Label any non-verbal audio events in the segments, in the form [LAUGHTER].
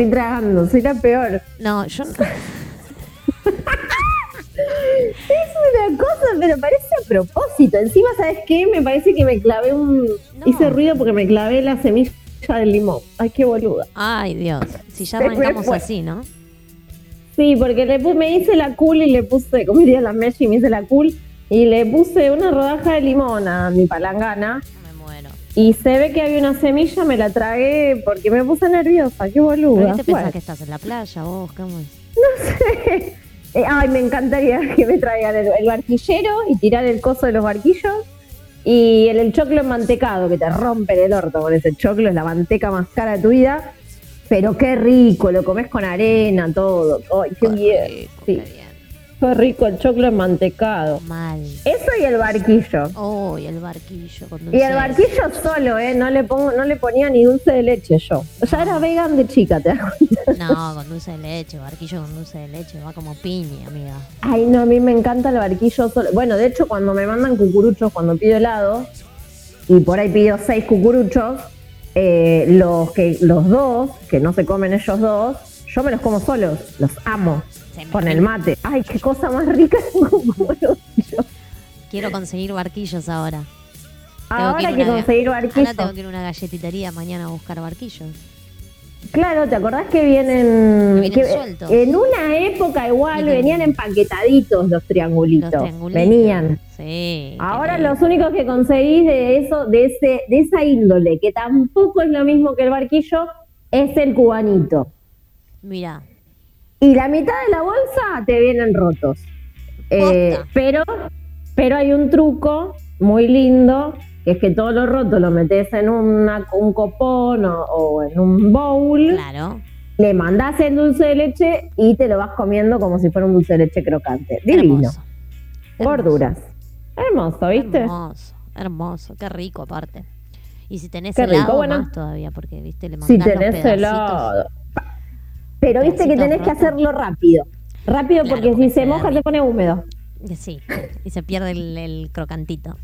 estoy tragando, soy la peor. No, yo no. [LAUGHS] Es una cosa, pero parece a propósito. Encima, ¿sabes qué? Me parece que me clavé un. No. Hice ruido porque me clavé la semilla del limón. Ay, qué boluda. Ay, Dios. Si ya arrancamos así, ¿no? Sí, porque le pu- me hice la cool y le puse, como diría la Messi, me hice la cool y le puse una rodaja de limón a mi palangana. Y se ve que había una semilla, me la tragué porque me puse nerviosa, qué ¿Pero boluda. qué te pensás Bueno, que estás en la playa vos? ¿Cómo es? [LAUGHS] eh, ay, me encantaría [LAUGHS] que me traigan el, el barquillero y tirar el coso de los barquillos y el, el choclo mantecado que te rompen el orto con ese choclo, es la manteca más cara de tu vida. Pero qué rico, lo comes con arena, todo. Ay, qué bien. rico, Sí. qué bien. Qué rico el choclo mantecado. Mal. Eso y el barquillo. Uy, el barquillo con Y el de barquillo solo, ¿eh? No le, pongo, no le ponía ni dulce de leche yo. Ya era vegan de chica, ¿te das cuenta? No, con dulce de leche, barquillo con dulce de leche, va como piña, amiga. Ay, no, a mí me encanta el barquillo solo. Bueno, de hecho, cuando me mandan cucuruchos, cuando pido helado, y por ahí pido seis cucuruchos, eh, los, que, los dos, que no se comen ellos dos, yo me los como solos. Los amo. Con el mate. Ay, qué cosa más rica. Quiero conseguir barquillos ahora. Tengo Ahora ir que conseguir barquillo. Ahora tengo que ir a una galletitería mañana a buscar barquillos. Claro, ¿te acordás que vienen, Que vienen sueltos. en una época igual Vienen- venían empaquetaditos los triangulitos, Los triangulitos. venían. Sí. Ahora los únicos que conseguís de eso, de ese, de esa índole, que tampoco es lo mismo que el barquillo, es el cubanito. Mira, Y la mitad de la bolsa te vienen rotos. Eh, pero, pero hay un truco muy lindo, que es que todo lo roto lo metes en una, un copón o, o en un bowl. claro. le mandás el dulce de leche y te lo vas comiendo como si fuera un dulce de leche crocante. Divino. Hermoso. Gorduras. Hermoso, ¿viste? Hermoso, hermoso, qué rico aparte. Y si tenés Qué rico, helado bueno. más todavía, porque viste, le mandás Si los tenés pedacitos. helado. Pero viste que tenés que hacerlo rápido. Rápido porque si se moja se pone húmedo. Sí, y se pierde el, el crocantito.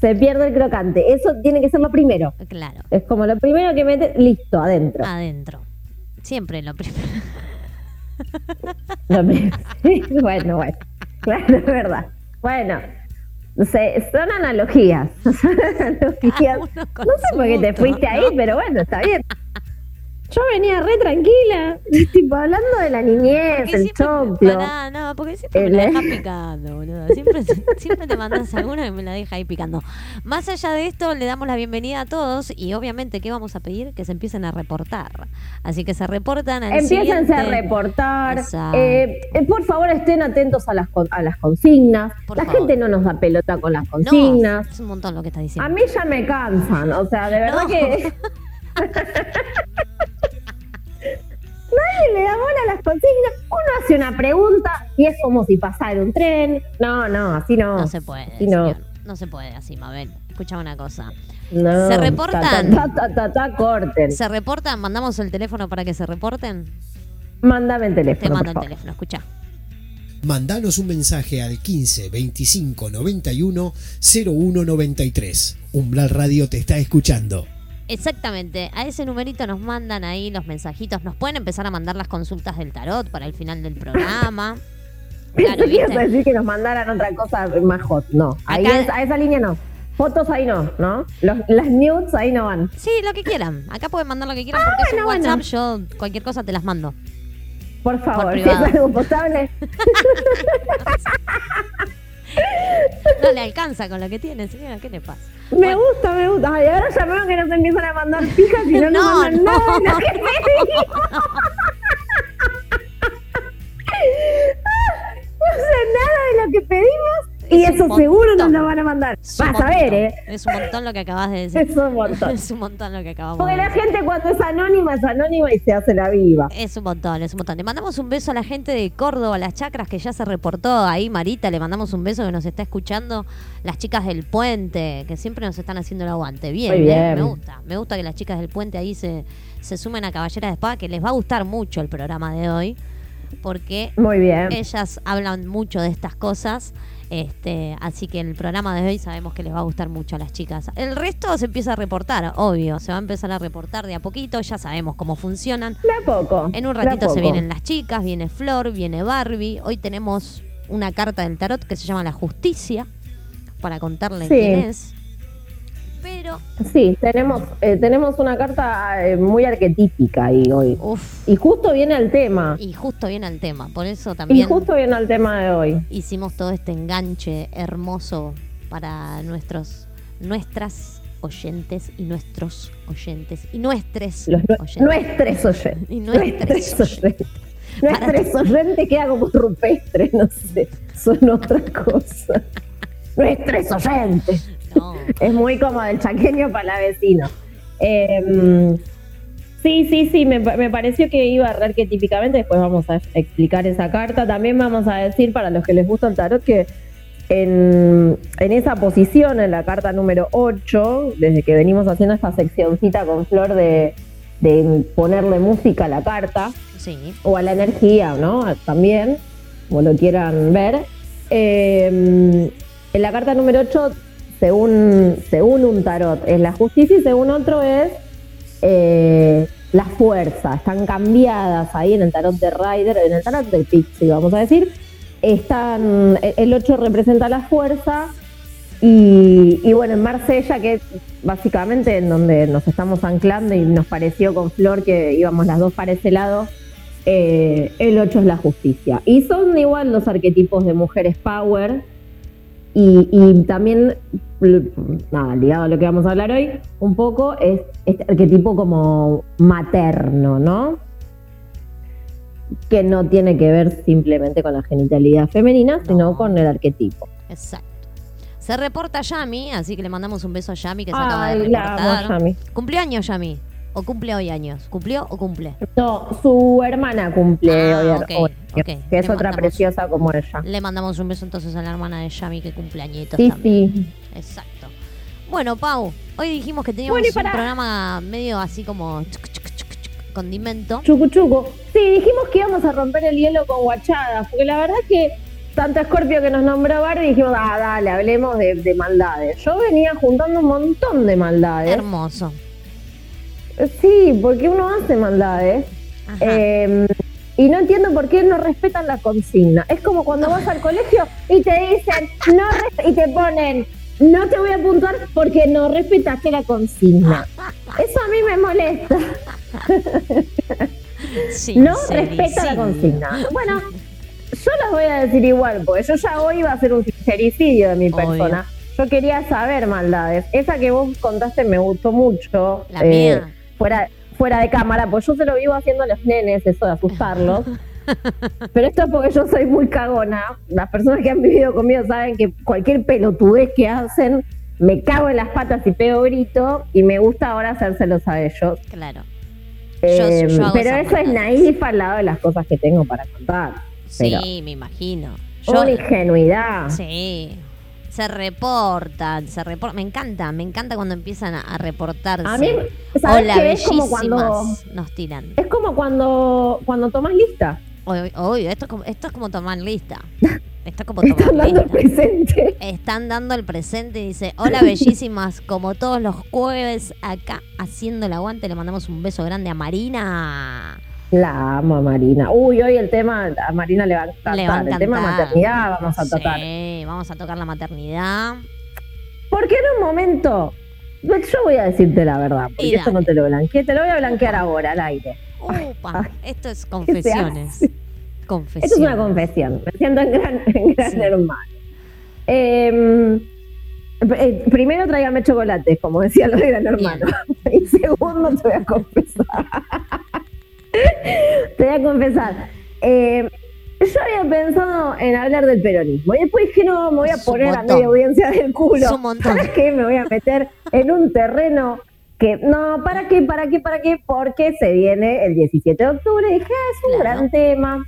Se pierde el crocante. Eso tiene que ser lo primero. Claro, Es como lo primero que metes, listo, adentro. adentro. Siempre lo primero. [LAUGHS] Lo pri- bueno, bueno. Claro, es verdad. Bueno. se- son analogías. [LAUGHS] Son analogías. No sé por qué te fuiste ahí, pero bueno, está bien. Yo venía re tranquila, tipo hablando de la niñez, Porque el siempre, choclo. pará, no, porque siempre El- me la [LAUGHS] dejas picando, boludo. Siempre, siempre te mandas alguna que me la deja ahí picando. Más allá de esto, le damos la bienvenida a todos y obviamente, ¿qué vamos a pedir? Que se empiecen a reportar. Así que se reportan al Empiécense a reportar. Eh, eh, por favor, estén atentos a las, a las consignas. Por la favor. gente no nos da pelota con las No, consignas. es un montón lo que está A diciendo. mí ya me cansan, o sea, de verdad No. que. [LAUGHS] [LAUGHS] Nadie le da bola a las consignas. Uno hace una pregunta y es como si pasara un tren. No, no, así no. No se puede, Así no. se puede así, Mabel. Escucha una cosa. No, ¿Se reportan? Ta, ta, ta, ta, ta, corten. ¿Se reportan? ¿Mandamos el teléfono para que se reporten? Mándame el teléfono. Te mando por el favor. teléfono, escucha. Mandanos un mensaje al 15 25 91 01 93. Umbral Radio te está escuchando. Exactamente, a ese numerito nos mandan ahí los mensajitos, nos pueden empezar a mandar las consultas del tarot para el final del programa. [LAUGHS] Claro, ¿viste? decir que nos mandaran otra cosa más hot. No, ahí Acá- es- a esa línea no. Fotos ahí no, ¿no? Los- las nudes ahí no van. Sí, lo que quieran. Acá pueden mandar lo que quieran porque es un Ah, bueno, WhatsApp, yo cualquier cosa te las mando. Por favor, [LAUGHS] si es algo potable. [LAUGHS] No le alcanza con lo que tiene, señora, ¿qué le pasa? Me Bueno. gusta, me gusta. Ay, ahora ya veo que nos empiezan a mandar pijas y no, nos No, mandan no. nada de lo que pedimos. No sé nada de lo que pedimos y Es eso seguro nos lo van a mandar. Vas a ver. ¿eh? Es un montón lo que acabas de decir. [LAUGHS] Es un montón. [LAUGHS] Es un montón lo que acabamos Porque de la decir. gente cuando es anónima es anónima y se hace la viva. Es un montón, es un montón. Le mandamos un beso a la gente de Córdoba, las chacras que ya se reportó ahí, Marita, le mandamos un beso que nos está escuchando. Las chicas del puente, que siempre nos están haciendo el aguante. Bien, Muy ¿eh? bien. me gusta. Me gusta que las chicas del puente ahí se, se sumen a Caballera de Espada, que les va a gustar mucho el programa de hoy. porque Muy bien. ellas hablan mucho de estas cosas. Este, así que el programa de hoy sabemos que les va a gustar mucho a las chicas. El resto se empieza a reportar, obvio, se va a empezar a reportar de a poquito, ya sabemos cómo funcionan. De a poco. En un ratito se vienen las chicas, viene Flor, viene Barbie. Hoy tenemos una carta del tarot que se llama La Justicia, para contarle Sí. quién es. Pero, Sí, tenemos, eh, tenemos una carta eh, muy arquetípica ahí hoy. Y justo viene el tema. y justo viene el tema, por eso Y también justo viene el tema de hoy. hicimos todo este enganche hermoso para nuestros, nuestras oyentes y nuestros oyentes y nuestros Los oyentes. nuestros oyentes. Y nuestros oyentes. Nuestros oyentes queda como rupestre, no sé. Son otra cosa. [LAUGHS] Nuestros oyentes. No, Es muy como del chaqueño para vecino. Eh, sí, sí, sí, me, me pareció que iba a re típicamente. Después vamos a explicar esa carta. También vamos a decir para los que les gusta el tarot que en, en esa posición, en la carta número 8, desde que venimos haciendo esta seccioncita con Flor de, de ponerle música a la carta, sí, o a la energía, ¿no? También, como lo quieran ver. Eh, en la carta número 8, según, según un tarot, es la justicia y según otro es eh, la fuerza. Están cambiadas ahí en el tarot de Rider, en el tarot del Pixie, vamos a decir. Están, el 8 representa la fuerza y, y bueno, en Marsella, que es básicamente en donde nos estamos anclando y nos pareció con Flor que íbamos las dos para ese lado, eh, el 8 es la justicia. Y son igual los arquetipos de mujeres power y, y también, nada, ligado a lo que vamos a hablar hoy, un poco es este arquetipo como materno, ¿no? Que no tiene que ver simplemente con la genitalidad femenina, sino No. con el arquetipo. exacto. Se reporta Yami, así que le mandamos un beso a Yami que se acaba de Ay, reportar. amo, Yami. ¿Cumplió años Yami? ¿O cumple hoy años? ¿Cumplió o cumple? No, su hermana cumple Ah, hoy, ok, hoy, que- Le es otra mandamos- preciosa como ella. Le mandamos un beso entonces a la hermana de Yami que cumple añitos Sí, también. sí. Exacto. Bueno, Pau, hoy dijimos que teníamos Bueno, un programa medio así como chuc, chuc, chuc, chuc, condimento. Chucu chucu. Sí, dijimos que íbamos a romper el hielo con guachadas, porque la verdad que tanto Scorpio que nos nombró Barbie dijimos, ah, dale, hablemos de, de maldades. Yo venía juntando un montón de maldades. Hermoso. Sí, porque uno hace maldades. Eh, y no entiendo por qué no respetan la consigna. Es como cuando vas al colegio y te dicen, no y te ponen, no te voy a puntuar porque no respetaste la consigna. Eso a mí me molesta. [LAUGHS] No respeta la consigna. Bueno, yo las voy a decir igual, porque yo ya hoy iba a hacer un sincericidio de mi Obvio. persona. Yo quería saber maldades. Esa que vos contaste me gustó mucho. La eh, mía. Fuera, fuera de cámara, pues yo se lo vivo haciendo a los nenes, eso de asustarlos. [LAUGHS] Pero esto es porque yo soy muy cagona. Las personas que han vivido conmigo saben que cualquier pelotudez que hacen, me cago en las patas y pego grito, y me gusta ahora hacérselos a ellos. Claro. Eh, Yo- yo hago pero eso es naif al lado de las cosas que tengo para contar. Pero Sí, me imagino. Yo, una ingenuidad. sí. Se reportan, se reportan. Me encanta, me encanta cuando empiezan a, a reportarse. A mí, ¿sabes Hola, qué? Es como bellísimas, cuando nos tiran. es como cuando cuando tomas lista. Obvio, esto, es como, esto es como tomar lista. [LAUGHS] Esto es como Están dando el presente. Están dando el presente y dice, hola bellísimas, como todos los jueves acá haciendo el aguante, le mandamos un beso grande a Marina. La amo a Marina. Uy, hoy el tema a Marina le va a encantar. Le va a El tema encantar. maternidad vamos a tocar. Sí, vamos a tocar la maternidad. Porque en un momento, yo voy a decirte la verdad, porque Y esto no te lo blanqueé, te lo voy a blanquear ahora al aire. Upa, ay. esto es confesiones. Confesiones. Esto es una confesión. Me siento en gran, [LAUGHS] en gran Sí. hermano. Eh, eh, primero tráigame chocolates, como decía lo de gran hermano. [LAUGHS] Y segundo te voy a confesar. [LAUGHS] [LAUGHS] te voy a confesar. Eh, yo había pensado en hablar del peronismo y después dije, no, me voy a Es poner a media audiencia del culo. Es un montón. ¿Sabes qué? Me voy a meter en un terreno que, no, ¿para qué? ¿Para qué? ¿Para qué? Porque se viene el 17 de octubre. Y dije, ah, es un Claro. gran tema.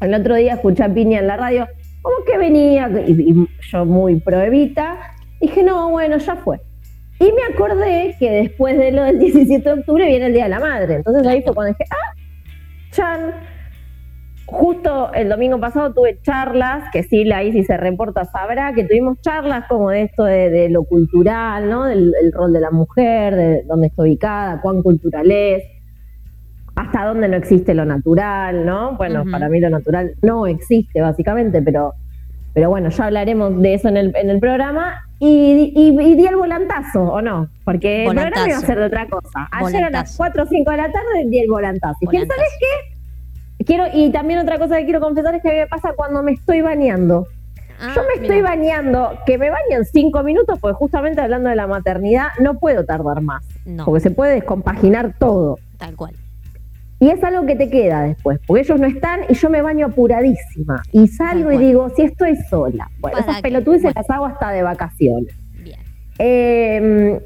El otro día escuché a Piña en la radio, como que venía, y, y yo muy prohibita, dije, no, bueno, ya fue. Y me acordé que después de lo del 17 de octubre viene el Día de la Madre. Entonces ahí fue cuando dije, ah, Chan. justo el domingo pasado tuve charlas, que sí, la si se reporta sabrá, que tuvimos charlas como de esto de, lo cultural, ¿no? Del el rol de la mujer, de dónde está ubicada, cuán cultural es, hasta dónde no existe lo natural, ¿no? Bueno, para mí lo natural no existe básicamente, pero, pero bueno, ya hablaremos de eso en el, en el programa. Y, y, di el volantazo, ¿o no? Porque el programa iba a ser de otra cosa. Ayer a las 4 o 5 de la tarde di el volantazo. ¿Y quién sabes qué? Quiero, y también otra cosa que quiero confesar es que a mí me pasa cuando me estoy bañando. Ah, Yo me estoy bañando, que me bañen cinco minutos, porque justamente hablando de la maternidad, no puedo tardar más. Porque se puede descompaginar todo. Tal cual. Y es algo que te queda después, porque ellos no están y yo me baño apuradísima. Y salgo y digo, si estoy sola. Bueno, esas pelotudes las hago hasta de vacaciones. Bien. Eh,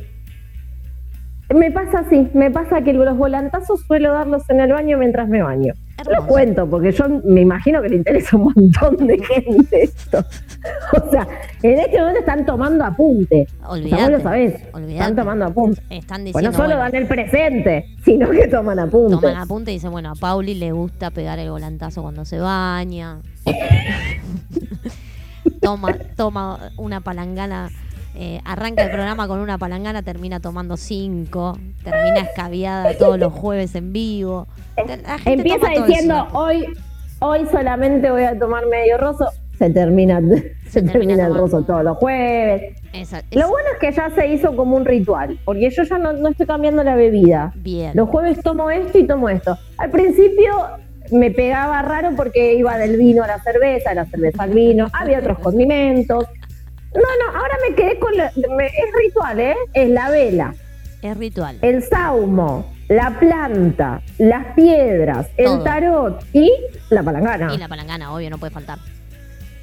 me pasa así, me pasa que los volantazos suelo darlos en el baño mientras me baño. Lo cuento, porque yo me imagino que le interesa un montón de gente esto. [LAUGHS] O sea, en este momento están tomando apunte. Olvídate. lo sabés. Están tomando apunte. Están diciendo, bueno, no solo dan el presente, sino que toman apunte. Toman apunte y dicen, bueno, a Pauli le gusta pegar el volantazo cuando se baña. [LAUGHS] toma, toma una palangana eh, arranca el programa con una palangana, termina tomando cinco, termina escabiada todos los jueves en vivo. Empieza diciendo, hoy, hoy solamente voy a tomar medio roso, se termina, [LAUGHS] se, termina, el roso todos los jueves. Lo bueno es que ya se hizo como un ritual, porque yo ya no, estoy cambiando la bebida. Bien. Los jueves tomo esto y tomo esto. Al principio me pegaba raro porque iba del vino a la cerveza, de la cerveza al vino, había otros condimentos. No, no, ahora me quedé con... es ritual, ¿eh? Es la vela. Es ritual. El saumo, la planta, las piedras, el tarot y la palangana. Y la palangana, obvio, no puede faltar.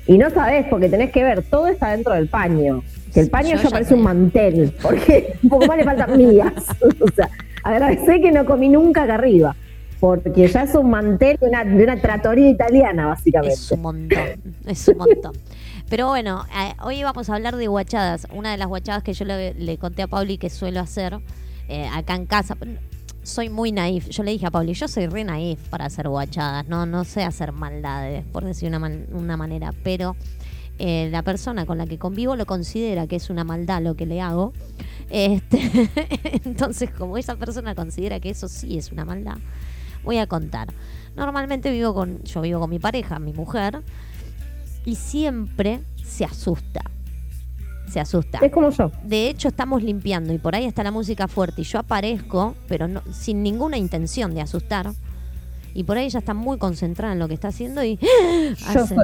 Y no sabes, porque tenés que ver, todo está dentro del paño. Que el paño ya, parece un mantel, porque [LAUGHS] un poco más le faltan mías. [LAUGHS] o sea, agradecé que no comí nunca acá arriba porque ya es un mantel de una, de una tratoría italiana, básicamente. Es un montón, es un montón. [LAUGHS] Pero bueno, eh, hoy vamos a hablar de guachadas. Una de las guachadas que yo le, conté a Pauli que suelo hacer eh, acá en casa. Soy muy naif. Yo le dije a Pauli, yo soy re naif para hacer guachadas. No, no sé hacer maldades, por decir una, una manera. Pero eh, la persona con la que convivo lo considera que es una maldad lo que le hago. Este, [LAUGHS] entonces, como esa persona considera que eso sí es una maldad, voy a contar. Normalmente vivo con, yo vivo con mi pareja, mi mujer, y siempre se asusta. Se asusta. Es como yo. De hecho, estamos limpiando y por ahí está la música fuerte y yo aparezco, pero no, sin ninguna intención de asustar. Y por ahí ella está muy concentrada en lo que está haciendo y. Yo, soy,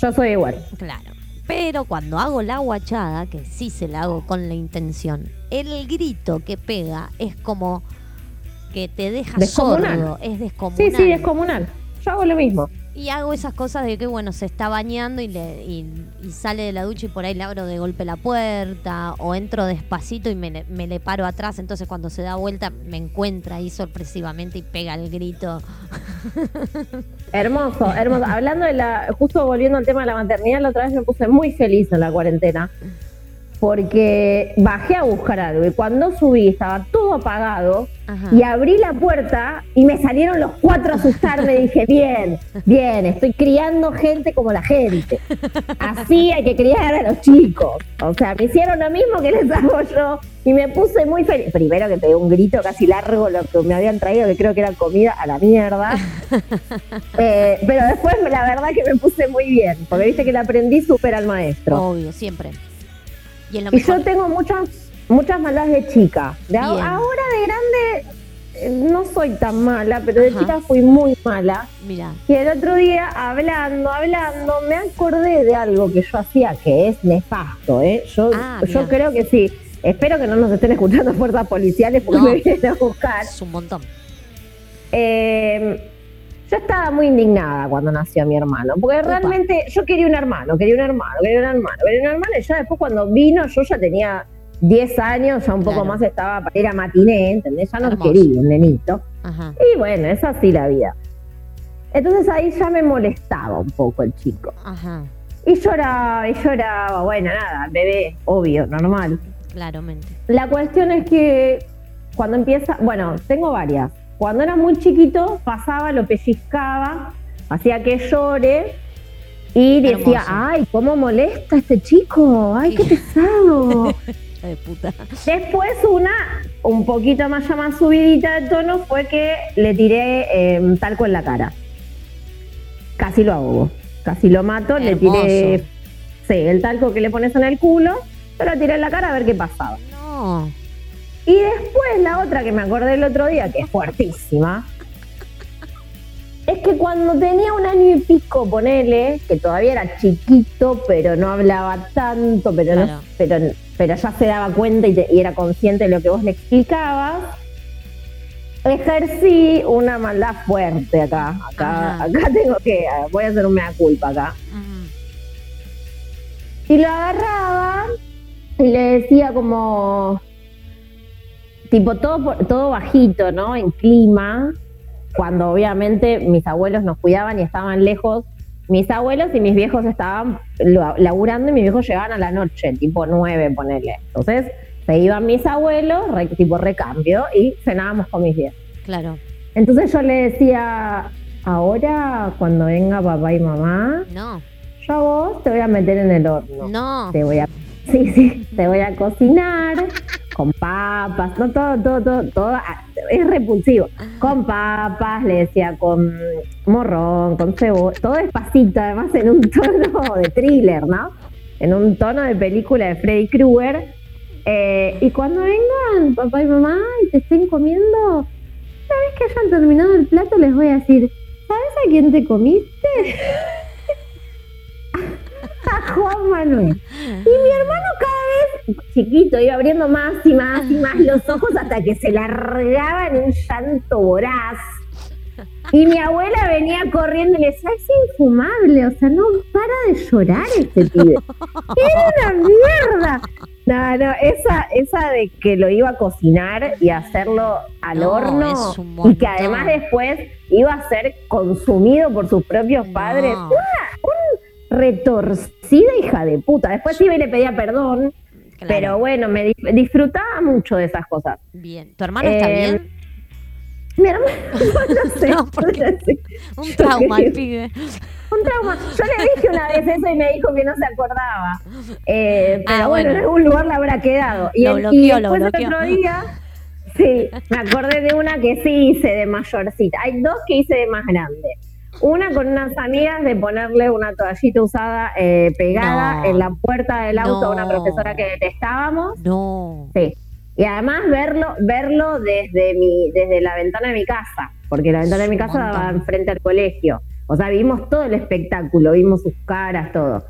yo soy igual. Claro. Pero cuando hago la guachada, que sí se la hago con la intención, el grito que pega es como que te deja sordo, es descomunal. Sí, sí, descomunal. Yo hago lo mismo. Y hago esas cosas de que, bueno, se está bañando y, le, y, sale de la ducha y por ahí le abro de golpe la puerta o entro despacito y me, me, le paro atrás. Entonces cuando se da vuelta me encuentra ahí sorpresivamente y pega el grito. [LAUGHS] Hermoso, hermoso. Hablando de la, justo volviendo al tema de la maternidad, la otra vez me puse muy feliz en la cuarentena porque bajé a buscar algo y cuando subí estaba todo apagado y abrí la puerta y me salieron los cuatro a asustarme y dije, [LAUGHS] bien, bien, estoy criando gente como la gente. Así hay que criar a los chicos. O sea, me hicieron lo mismo que les hago yo y me puse muy feliz. Primero que pegué un grito casi largo, lo que me habían traído, que creo que era comida a la mierda. [LAUGHS] Eh, pero después la verdad que me puse muy bien, porque viste que le aprendí súper al maestro. Obvio, siempre. Y, yo tengo muchas muchas malas de chica. De ahora de grande eh, no soy tan mala, pero de chica fui muy mala. Mira. Y el otro día, hablando, hablando, me acordé de algo que yo hacía que es nefasto, ¿eh? Yo, ah, yo creo que sí. Espero que no nos estén escuchando fuerzas policiales porque me vienen a buscar. Es un montón. Eh, yo estaba muy indignada cuando nació mi hermano, porque realmente yo quería un hermano, quería un hermano, quería un hermano, quería un hermano, y ya después cuando vino yo ya tenía 10 años, ya un poco más estaba para ir a matiné, ¿entendés? Ya no quería un nenito. Y bueno, es así la vida. Entonces ahí ya me molestaba un poco el chico. Ajá. Y lloraba, y lloraba, bueno, nada, bebé, obvio, normal. Claramente. La cuestión es que cuando empieza, bueno, tengo varias. Cuando era muy chiquito, pasaba, lo pellizcaba hacía que llore y decía, Hermoso. ay, cómo molesta este chico, ay, qué pesado. [LAUGHS] Hija de puta. Después una, un poquito más ya más subidita de tono, fue que le tiré eh, talco en la cara. Casi lo ahogo, casi lo mato, le tiré sí, el talco que le pones en el culo, se lo tiré en la cara a ver qué pasaba. No. Y después la otra que me acordé el otro día, que es fuertísima, es que cuando tenía un año y pico, ponele, que todavía era chiquito, pero no hablaba tanto, pero, no- Claro. pero, pero ya se daba cuenta y, te- y era consciente de lo que vos le explicabas, ejercí una maldad fuerte acá. Acá, Ajá. acá tengo que, voy a hacer un mea culpa acá. Y lo agarraba y le decía como, tipo todo, todo bajito, ¿no? En clima, cuando obviamente mis abuelos nos cuidaban y estaban lejos. Mis abuelos y mis viejos estaban laburando y mis viejos llegaban a la noche, tipo nueve, ponele. Entonces se iban mis abuelos, re- tipo recambio, y cenábamos con mis viejos. Claro. Entonces yo le decía, ahora cuando venga papá y mamá, No. yo a vos te voy a meter en el horno No. te voy a [LAUGHS] sí sí te voy a cocinar con papas no todo todo todo todo ah, es repulsivo. Con papas le decía con morrón con cebolla todo despacito además en un [LAUGHS] tono de thriller no en un tono de película de Freddy Krueger. Eh, y cuando vengan papá y mamá y te estén comiendo una vez que hayan terminado el plato les voy a decir ¿sabes a quién te comiste? [LAUGHS] Juan Manuel. Y mi hermano cada vez chiquito iba abriendo más y más y más los ojos hasta que se largaba en un llanto voraz. Y mi abuela venía corriendo y le decía, es infumable, o sea, no para de llorar este pibe. Era una mierda. No, no, esa, esa de que lo iba a cocinar y hacerlo al No, horno un y que además después iba a ser consumido por sus propios padres. No. Retorcida hija de puta. Después iba y le pedía perdón, Claro. pero bueno, me di- disfrutaba mucho de esas cosas. Bien. ¿Tu hermano está Eh, bien? Mi hermano, [LAUGHS] [LAUGHS] no sé, No, porque- no sé. Un trauma el pibe. Un trauma. Yo le dije una vez eso y me dijo que no se acordaba. Eh, pero Ah, bueno, bueno. en algún lugar le habrá quedado. Y, Lo el- bloqueó, y lo después el otro día, sí, me acordé de una que sí hice de mayorcita. Hay dos que hice de más grande. Una con unas amigas de ponerle una toallita usada eh, pegada No. en la puerta del auto a una profesora que detestábamos. No. Sí. Y además verlo, verlo desde mi, desde la ventana de mi casa, porque la ventana de mi casa daba enfrente al colegio. O sea, vimos todo el espectáculo, vimos sus caras, todo.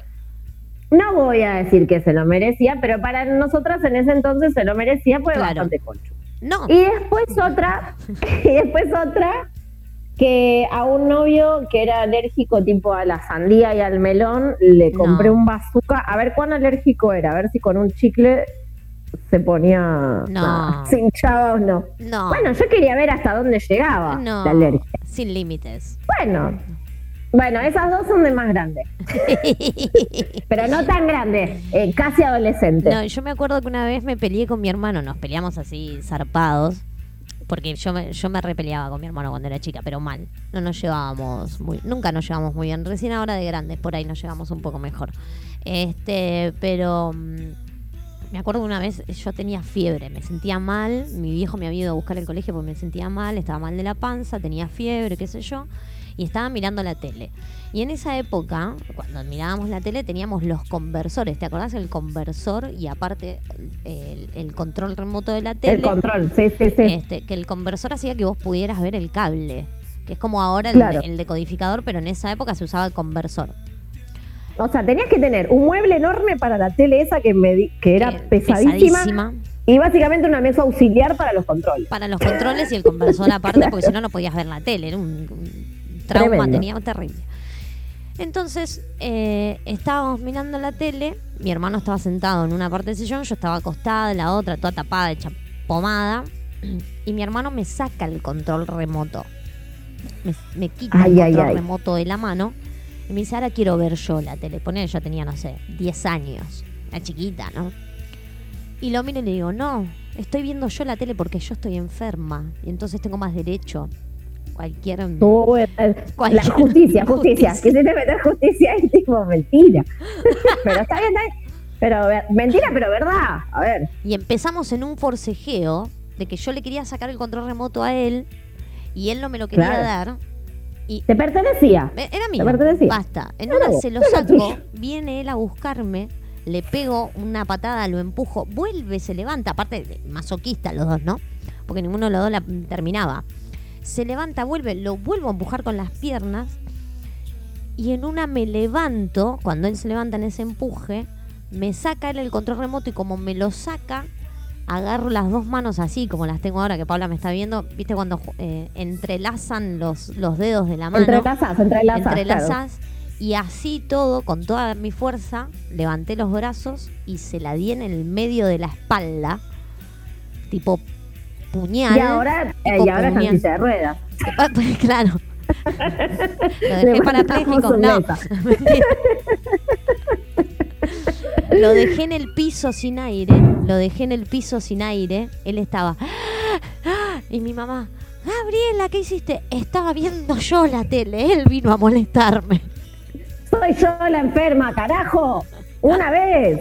No voy a decir que se lo merecía, pero para nosotras en ese entonces se lo merecía, fue Claro. bastante concho. No. Y después otra, [LAUGHS] y después otra, que a un novio que era alérgico tipo a la sandía y al melón, le No. compré un bazooka, a ver cuán alérgico era, a ver si con un chicle se ponía, No. [LAUGHS] nada, se hinchaba o no. No. Bueno, yo quería ver hasta dónde llegaba no. la alergia. Sin límites. Bueno, bueno, esas dos son de más grandes, [LAUGHS] pero no tan grandes, eh, casi adolescentes. No, yo me acuerdo que una vez me peleé con mi hermano, nos peleamos así zarpados, porque yo me, yo me repeleaba con mi hermano cuando era chica, pero mal. No nos llevábamos muy, nunca nos llevamos muy bien. Recién ahora de grandes, por ahí nos llevamos un poco mejor. Este, pero mm, me acuerdo una vez yo tenía fiebre, me sentía mal, mi viejo me había ido a buscar al colegio porque me sentía mal, estaba mal de la panza, tenía fiebre, qué sé yo, y estaba mirando la tele. Y en esa época, cuando mirábamos la tele, teníamos los conversores, ¿te acordás? El conversor y aparte el, el control remoto de la tele. El control, sí, sí, sí. Este, que el conversor hacía que vos pudieras ver el cable, que es como ahora el, Claro. el decodificador, pero en esa época se usaba el conversor. O sea, tenías que tener un mueble enorme para la tele esa que, me di- que era pesadísima, pesadísima. y básicamente una mesa auxiliar para los controles. para los controles y el conversor aparte, porque si no, no podías ver la tele. Era un, un trauma, Tremendo. tenía terrible. Entonces, eh, estábamos mirando la tele. Mi hermano estaba sentado en una parte del sillón, yo estaba acostada en la otra, toda tapada, hecha pomada. Y mi hermano me saca el control remoto. Me, me quita Ay, el ay, control ay. remoto de la mano. Y me dice, ahora quiero ver yo la tele. Poné, yo tenía, no sé, 10 años. La chiquita, ¿no? Y lo miro y le digo, no, estoy viendo yo la tele porque yo estoy enferma y entonces tengo más derecho. Cualquier. [LAUGHS] Cualquier- La justicia, justicia. Justicia. Quisiste meter justicia y tipo, mentira. [LAUGHS] pero está bien, está bien. Pero mentira, pero verdad. A ver. Y empezamos en un forcejeo de que yo le quería sacar el control remoto a él y él no me lo quería Claro. dar. Y Te pertenecía. Eh, Era mío. ¿Te pertenecía? Basta. En una se lo saco, viene él a buscarme, le pego una patada, lo empujo, vuelve, se levanta, aparte masoquista los dos, ¿no? Porque ninguno de los dos la terminaba. Se levanta, vuelve, lo vuelvo a empujar con las piernas y en una me levanto, cuando él se levanta en ese empuje, me saca él el control remoto y como me lo saca, agarro las dos manos así, como las tengo ahora que Paula me está viendo, ¿viste cuando eh, entrelazan los, los dedos de la mano? Entrelazás, entrelazás. claro. entrelazás y así todo, con toda mi fuerza, levanté los brazos y se la di en el medio de la espalda, tipo puñal. Y ahora, eh, y ahora puñal. de ruedas. Ah, pues, claro. [LAUGHS] Lo dejé parapléjico. No. [LAUGHS] Lo dejé en el piso sin aire. Lo dejé en el piso sin aire. Él estaba. Y mi mamá, Gabriela, ¿qué hiciste? Estaba viendo yo la tele. Él vino a molestarme. Soy yo la enferma, carajo. Una vez.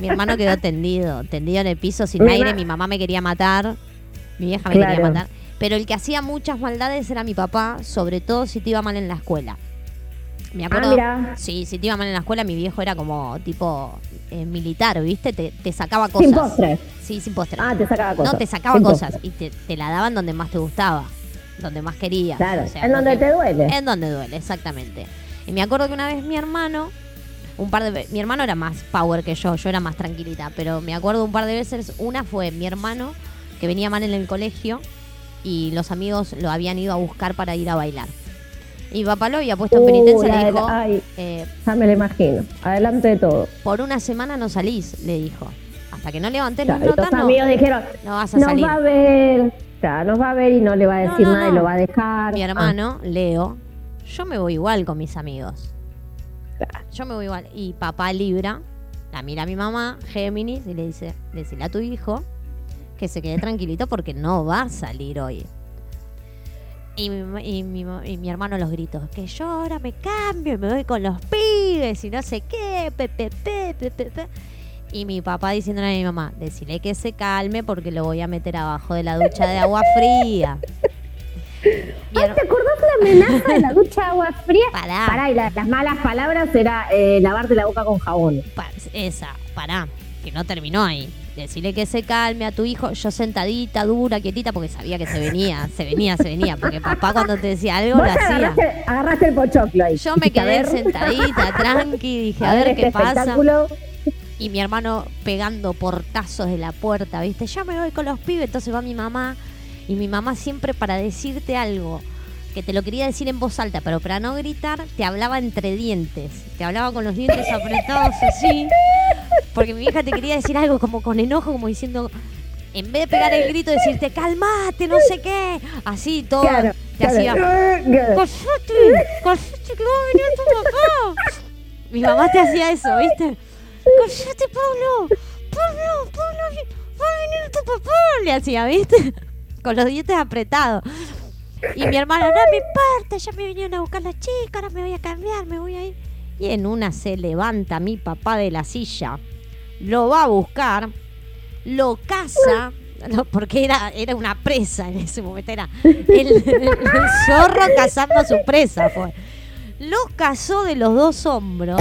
Mi hermano quedó tendido, tendido en el piso sin Mi aire. Mi mamá me quería matar. Mi vieja me Claro. quería matar. Pero el que hacía muchas maldades era mi papá, sobre todo si te iba mal en la escuela. Me acuerdo. Ah, mira. Sí, si te iba mal en la escuela, mi viejo era como tipo eh, militar, ¿viste? Te, te sacaba cosas. Sin postre. Sí, sin postre. Ah, te sacaba cosas. No, te sacaba Sin cosas y te, te la daban donde más te gustaba, donde más querías. Claro, o sea, en donde te duele. En donde duele, exactamente. Y me acuerdo que una vez mi hermano, un par de mi hermano era más power que yo, yo era más tranquilita, pero me acuerdo un par de veces, una fue mi hermano que venía mal en el colegio y los amigos lo habían ido a buscar para ir a bailar. Y papá lo había puesto en penitencia y le dijo, ay, eh, ya me lo imagino. Adelante de todo. por una semana no salís, le dijo. Hasta que no levantes Claro, notas, los no, amigos dijeron, no vas a nos salir. va a ver. Claro, nos va a ver y no le va a decir no, nada y lo va a dejar. Mi Ah, hermano, Leo, yo me voy igual con mis amigos. Yo me voy igual. Y papá Libra, la mira a mi mamá, Géminis, y le dice, decile a tu hijo que se quede tranquilito porque no va a salir hoy. Y mi, y mi y mi hermano los gritos, que yo ahora me cambio y me voy con los pibes y no sé qué, pe, pe, pe, pe, pe, pe". Y mi papá diciéndole a mi mamá, decile que se calme porque lo voy a meter abajo de la ducha de agua fría. [LAUGHS] Ay, ¿te acordás la amenaza de la ducha de agua fría? Pará. Pará, y la- las malas palabras era eh, lavarte la boca con jabón. Pa- esa, pará, que no terminó ahí. Decirle que se calme a tu hijo, yo sentadita, dura, quietita, porque sabía que se venía, se venía, se venía, porque papá cuando te decía algo lo hacía. agarraste, el pochoclo ahí. Yo me quedé sentadita, tranqui, dije, a ver este qué pasa. espectáculo. Y mi hermano pegando portazos de la puerta, ¿viste? Yo me voy con los pibes, entonces va mi mamá. Y mi mamá siempre para decirte algo, que te lo quería decir en voz alta, pero para no gritar, te hablaba entre dientes. Te hablaba con los dientes apretados así. Porque mi hija te quería decir algo como con enojo, como diciendo, en vez de pegar el grito, decirte, calmate, no sé qué. Así todo. Claro, te claro. hacía, Claro. ¡Callate que va a venir tu papá! Mi mamá te hacía eso, ¿viste? ¡Callate, Pablo! ¡Pablo! ¡Pablo! ¡Va a venir tu papá! Le hacía, ¿viste? Con los dientes apretados. Y mi hermana, no me importa, ya me vinieron a buscar las chicas, ahora me voy a cambiar, me voy a ir. Y en una se levanta mi papá de la silla, lo va a buscar, lo caza, porque era, era una presa en ese momento, era el, zorro cazando su presa. Fue. Lo cazó de los dos hombros,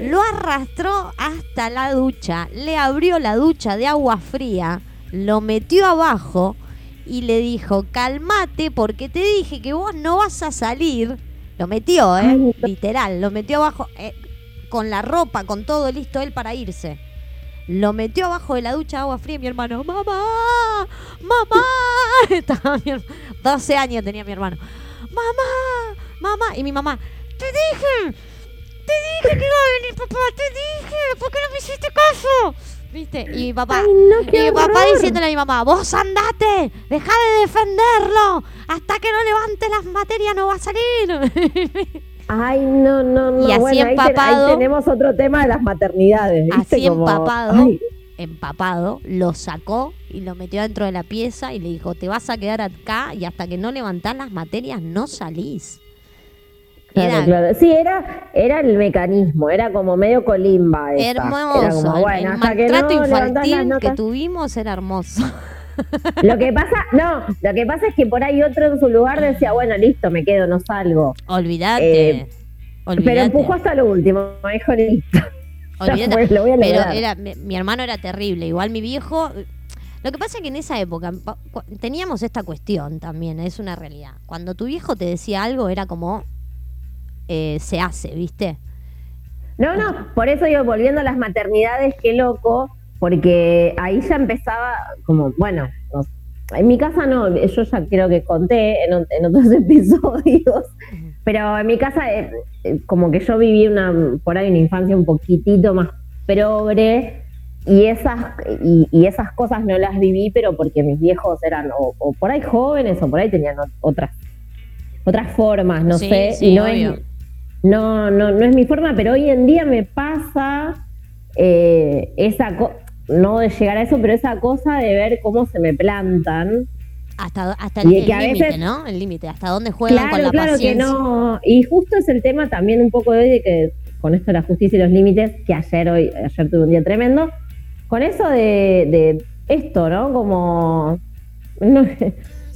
lo arrastró hasta la ducha, le abrió la ducha de agua fría, lo metió abajo y le dijo, calmate porque te dije que vos no vas a salir. Lo metió, ¿eh? Ay. Literal, lo metió abajo eh, con la ropa, con todo listo él para irse. Lo metió abajo de la ducha de agua fría y mi hermano, mamá, mamá. [LAUGHS] Estaba mi herma- 12 años tenía mi hermano. Mamá, mamá. Y mi mamá, te dije, te dije que iba a venir papá, te dije, ¿por qué no me hiciste caso? ¿Viste? Y mi papá, Ay, no, y mi papá diciéndole a mi mamá, vos andate, deja de defenderlo, hasta que no levante las materias no va a salir. [LAUGHS] Ay, no, no, no. Y así bueno, ahí, te- empapado. ahí tenemos otro tema de las maternidades. ¿viste? Así Como- empapado. Ay, empapado, lo sacó y lo metió dentro de la pieza y le dijo, te vas a quedar acá y hasta que no levantás las materias no salís. Claro, Era claro. Sí, era, era el mecanismo, era como medio colimba. esa. Era hermoso. como, el- bueno, el hasta que maltrato no levantás las infantil que tuvimos era hermoso. [LAUGHS] Lo que pasa, no, lo que pasa es que por ahí otro en su lugar decía, bueno, listo, me quedo, no salgo. Olvídate. Eh. Pero empujó hasta lo último, dijo, listo. Olvídate. fue, lo voy a Pero era, mi, mi hermano era terrible. Igual mi viejo. Lo que pasa es que en esa época teníamos esta cuestión también, es una realidad. Cuando tu viejo te decía algo, era como. Eh, se hace, ¿viste? No, no, por eso yo volviendo a las maternidades, qué loco, porque ahí ya empezaba como, bueno, no- en mi casa no, yo ya creo que conté en, ot- en otros [LAUGHS] episodios, pero en mi casa eh, eh, como que yo viví una, por ahí una infancia un poquitito más progre y esas, y, y esas cosas no las viví, pero porque mis viejos eran o, o por ahí jóvenes o por ahí tenían ot- otras, otras formas, no Sí, sé, sí, y no obvio. es no, no, no es mi forma, pero hoy en día me pasa eh, esa co- no de llegar a eso, pero esa cosa de ver cómo se me plantan. Hasta, hasta el que límite, ¿no? El límite, hasta dónde juegan con la claro que paciencia. no. Y justo es el tema también un poco de hoy de que con esto de la justicia y los límites, que ayer hoy, ayer tuve un día tremendo, con eso de, de esto, ¿no? Como [LAUGHS] no,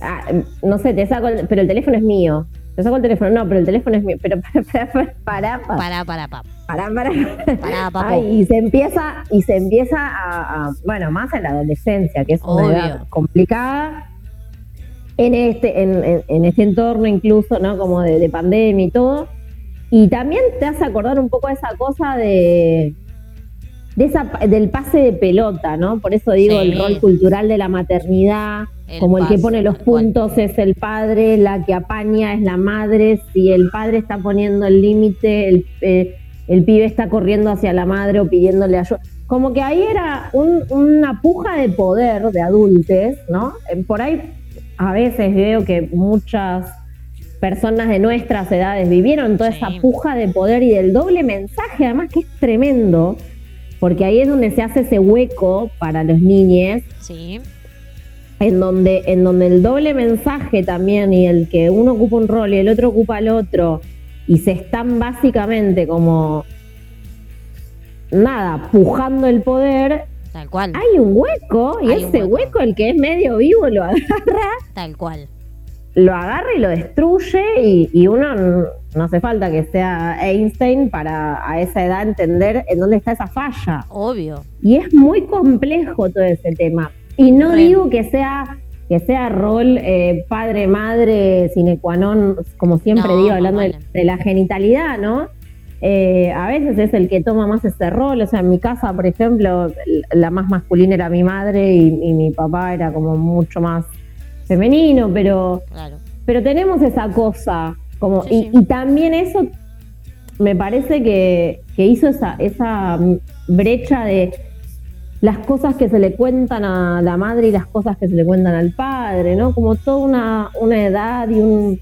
ah, no sé, te saco el, pero el teléfono es mío. Te saco el teléfono, no, pero el teléfono es mío. Pero [LAUGHS] para, para, para, para, Para, para, para. [LAUGHS] Ay, y se empieza, y se empieza a, a- bueno, más en la adolescencia, que es una edad complicada, en este, en, en- en este entorno incluso, ¿no? Como de, de pandemia y todo. Y también te hace acordar un poco esa cosa de, de esa, del pase de pelota, ¿no? Por eso digo Sí. el rol cultural de la maternidad, El como el que pone los cual. puntos es el padre, la que apaña es la madre, si el padre está poniendo el límite, el, eh, el pibe está corriendo hacia la madre o pidiéndole ayuda. Como que ahí era un- una puja de poder de adultos, ¿no? Eh, Por ahí a veces veo que muchas personas de nuestras edades vivieron toda Sí. esa puja de poder y del doble mensaje, además que es tremendo, porque ahí es donde se hace ese hueco para los niños Sí. en donde, en donde el doble mensaje también y el que uno ocupa un rol y el otro ocupa el otro y se están básicamente como nada, pujando el poder, Tal cual. hay un hueco y Hay ese hueco. hueco. el que es medio vivo lo [LAUGHS] agarra, Tal cual. lo agarra y lo destruye y, y uno no hace falta que sea Einstein para a esa edad entender en dónde está esa falla. Obvio. Y es muy complejo todo ese tema. Y no Re. digo que sea que sea rol eh, padre, madre, sine qua non, como siempre No, digo, hablando de, vale. de la genitalidad, ¿no? Eh, a veces es el que toma más ese rol, o sea, en mi casa, por ejemplo, la más masculina era mi madre y, y mi papá era como mucho más femenino, pero Claro. pero tenemos esa cosa, como, Sí, y, sí. y también eso me parece que, que hizo esa, esa brecha de las cosas que se le cuentan a la madre y las cosas que se le cuentan al padre, ¿no? Como toda una, una edad y un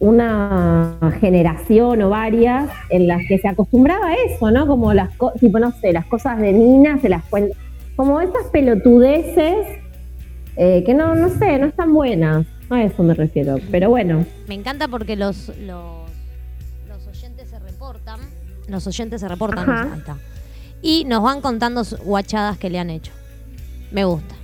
una generación o varias en las que se acostumbraba a eso, ¿no? Como las cosas, tipo, no sé, las cosas de Nina se las cuentan, como esas pelotudeces eh, que no, no sé, no están buenas. A eso me refiero. Pero bueno, Me encanta porque los, los, los oyentes se reportan. Los oyentes se reportan. Ajá. ahí está. Y nos van contando guachadas que le han hecho. Me gusta.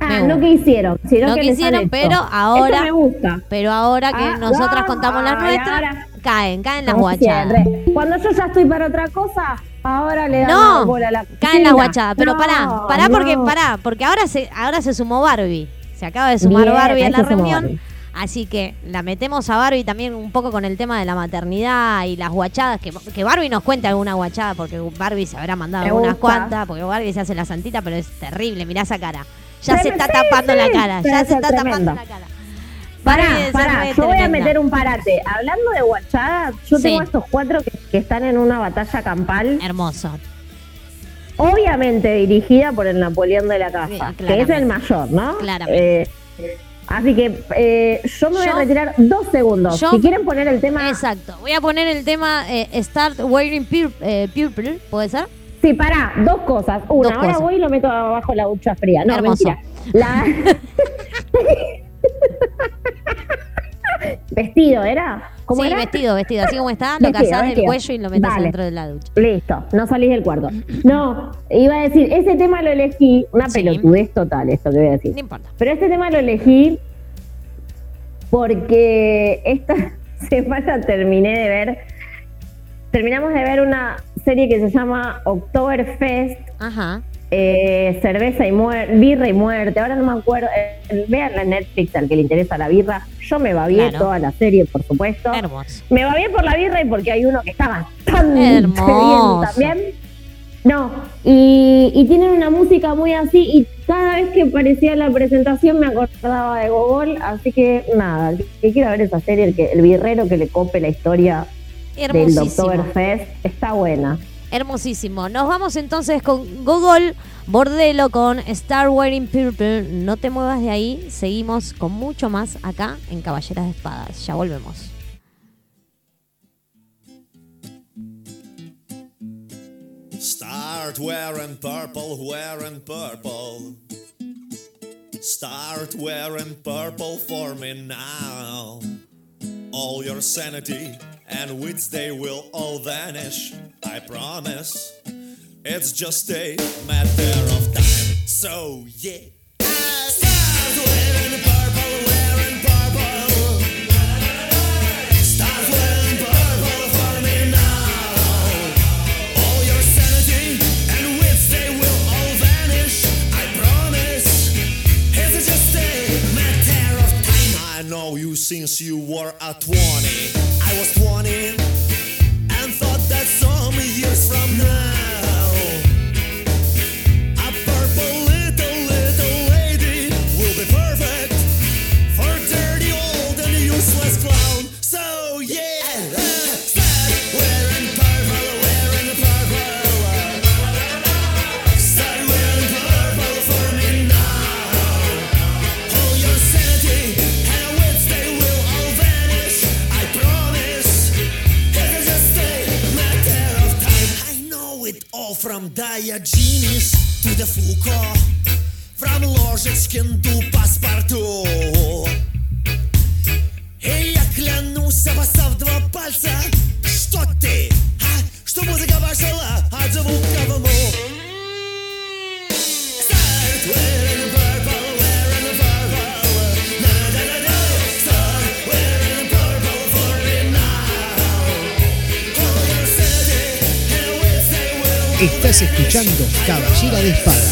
ah, no que hicieron, sino No que han hicieron, hecho. pero ahora- Eso me gusta. Pero ahora que Ah, nosotras ah, contamos las nuestras, caen, caen las guachadas. siempre. Cuando yo ya estoy para otra cosa, ahora le damos No, bola a la caen las guachadas. Pero No, pará, pará porque, pará, porque ahora se, ahora se sumó Barbie. Se acaba de sumar Bien, Barbie a la reunión. Barbie. Así que la metemos a Barbie también un poco con el tema de la maternidad y las guachadas. Que, que Barbie nos cuente alguna guachada, porque Barbie se habrá mandado Me algunas gusta. cuantas, porque Barbie se hace la santita, pero es terrible, mirá esa cara. Ya se sí, está tapando sí, la cara, ya se está tapando la cara. Pará, pará, yo voy a meter un parate. Hablando de guachada, yo Sí. tengo estos cuatro que, que están en una batalla campal, Hermoso. Obviamente dirigida por el Napoleón de la Sí, Casa, que es el mayor, ¿no? Claramente. Eh, así que eh, yo me voy Yo- a retirar dos segundos. yo- si quieren poner el tema, Exacto. Voy a poner el tema eh, Start Wearing eh, Purple, ¿puede ser? Sí, pará, dos cosas. Una, Dos ahora cosas. voy y lo meto abajo la ducha fría. No, Hermoso. mentira. La... [LAUGHS] [LAUGHS] Vestido, ¿era? ¿Cómo sí, era? vestido, vestido. Así como está, lo Vestido, casás del cuello y lo metes dentro de la ducha. Listo, no salís del cuarto. No, iba a decir, ese tema lo elegí, una Sí. pelotudez total, esto que voy a decir. No importa. Pero este tema lo elegí porque esta [LAUGHS] semana terminé de ver, terminamos de ver una serie que se llama Oktoberfest, Ajá. Eh, cerveza y muerte, birra y muerte, ahora no me acuerdo, eh, veanla en Netflix al que le interesa la birra, yo me va bien Claro. toda la serie, por supuesto. Hermoso. Me va bien por la birra y porque hay uno que está bastante Hermoso. bien también. No, y, y tienen una música muy así y cada vez que aparecía la presentación me acordaba de Gogol, así que nada, el que quiera ver esa serie, el, que, el birrero que le cope la historia del Hermosísimo. Oktoberfest, está buena. Hermosísimo. Nos vamos entonces con Google Bordelo con Star Wearing Purple. No te muevas de ahí. Seguimos con mucho más acá en Caballeras de Espadas. Ya volvemos. Start wearing purple, wearing purple. Start wearing purple for me now. All your sanity and wits, they will all vanish. I promise. It's just a matter of time. So, yeah. Start wearing purple, wearing I know you since you were a 20. I was 20 and thought that some years from now, from Diogenes to the Foucault. From Ложечкин до паспорту. И я клянусь, обоссав два пальца, что ты, а? Что музыка пошла от звука в. Start wearing Estás escuchando Caballera de Espadas.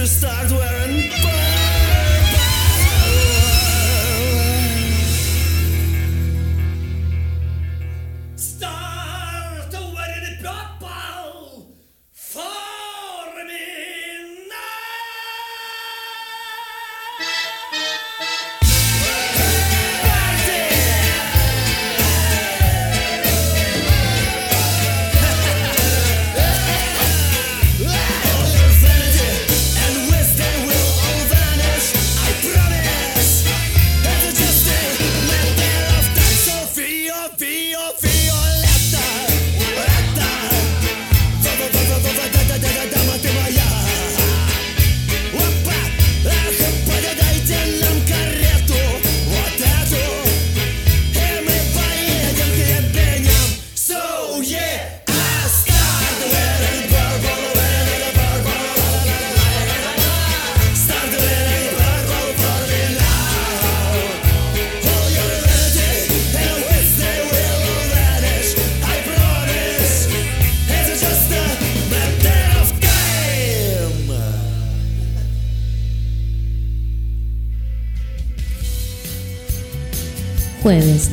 Why don't you start wearing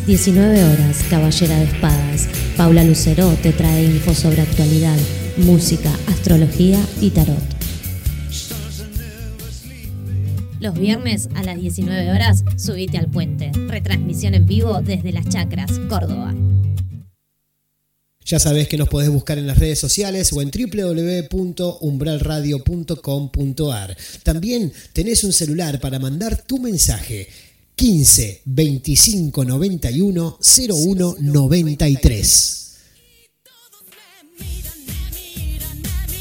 19 horas, Caballera de Espadas. Paula Lucero te trae info sobre actualidad, música, astrología y tarot. Los viernes a las 19 horas, subite al puente. Retransmisión en vivo desde Las Chacras, Córdoba. Ya sabés que nos podés buscar en las redes sociales o en www.umbralradio.com.ar. También tenés un celular para mandar tu mensaje. 15 25 91 01 93.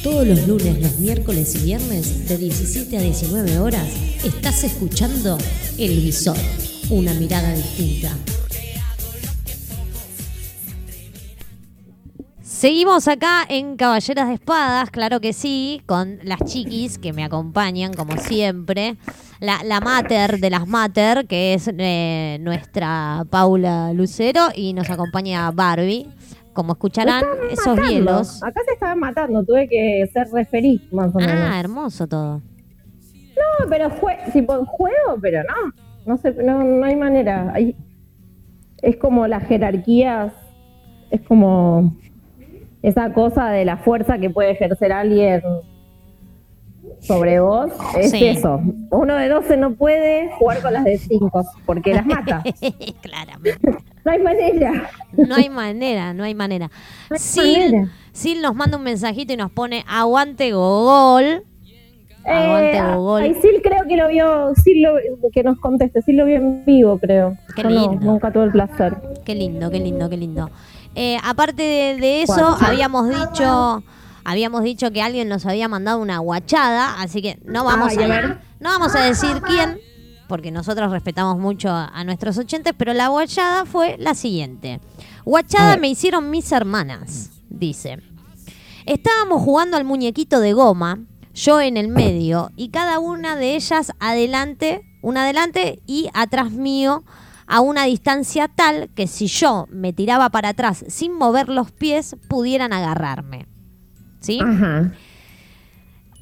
Todos los lunes, los miércoles y viernes, de 17 a 19 horas, estás escuchando El Visor, una mirada distinta. Seguimos acá en Caballeras de Espadas, claro que sí, con las chiquis que me acompañan como siempre. La, la mater de las mater, que es eh, nuestra Paula Lucero, y nos acompaña Barbie. Como escucharán, esos matando. hielos. Acá se estaban matando, tuve que ser referí, más o menos. Ah, hermoso todo. No, pero tipo en juego, pero no. No sé, no, no hay manera. Hay- es como las jerarquías, es como esa cosa de la fuerza que puede ejercer alguien sobre vos. Es Sí. eso. Uno de 12 no puede jugar con las de 5 porque las mata. [LAUGHS] Claramente. No hay manera. No hay manera, no hay manera. hay Sil, manera. Sil nos manda un mensajito y nos pone aguante Gogol. Aguante, Eh, ay, Sil creo que lo vio, Sil lo, que nos conteste, Sil lo vio en vivo, creo. Qué Yo no, lindo. nunca tuve el placer. Qué lindo, qué lindo, qué lindo. Eh, aparte de, de eso, habíamos dicho, habíamos dicho que alguien nos había mandado una guachada, así que no vamos Ay, a a, ver. no vamos a decir quién, porque nosotros respetamos mucho a, a nuestros oyentes, pero la guachada fue la siguiente. Guachada me hicieron mis hermanas, dice. Estábamos jugando al muñequito de goma, yo en el medio, y cada una de ellas adelante, una adelante y atrás mío, a una distancia tal que si yo me tiraba para atrás sin mover los pies, pudieran agarrarme. ¿Sí? Ajá.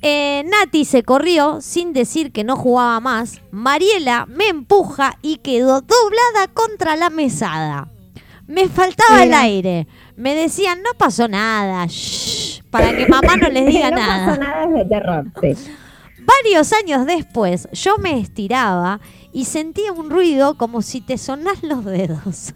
Eh, Nati se corrió sin decir que no jugaba más. Mariela me empuja y quedó doblada contra la mesada. Me faltaba el aire. Me decían, no pasó nada. shh, para que mamá no les diga [LAUGHS] no nada. pasa nada, es de terror. Sí. Varios años después, yo me estiraba y sentía un ruido como si te sonás los dedos.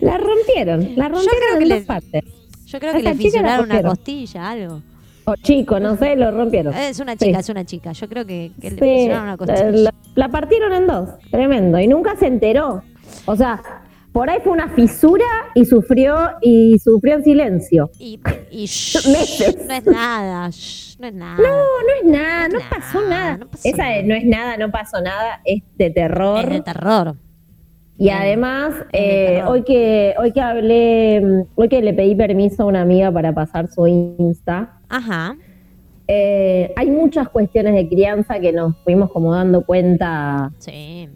La rompieron, la rompieron creo en que dos partes. Yo creo A que le fisuraron una costilla, algo. O chico, no sé, lo rompieron. Es una Sí. chica, es una chica. Yo creo que, que le Sí, fisuraron una costilla. la, la partieron en dos, tremendo. Y nunca se enteró. O sea, por ahí fue una fisura y sufrió y sufrió en silencio. Y, y [LAUGHS] shh, Meses. no es nada, shh, no es nada. No, no es nada, no pasó nada. no pasó Esa de no es nada, no pasó nada, es de terror. Es de terror. Y además, eh, hoy que hoy que hablé, mm, hoy que le pedí permiso a una amiga para pasar su Insta, Ajá. eh, hay muchas cuestiones de crianza que nos fuimos como dando cuenta Sí.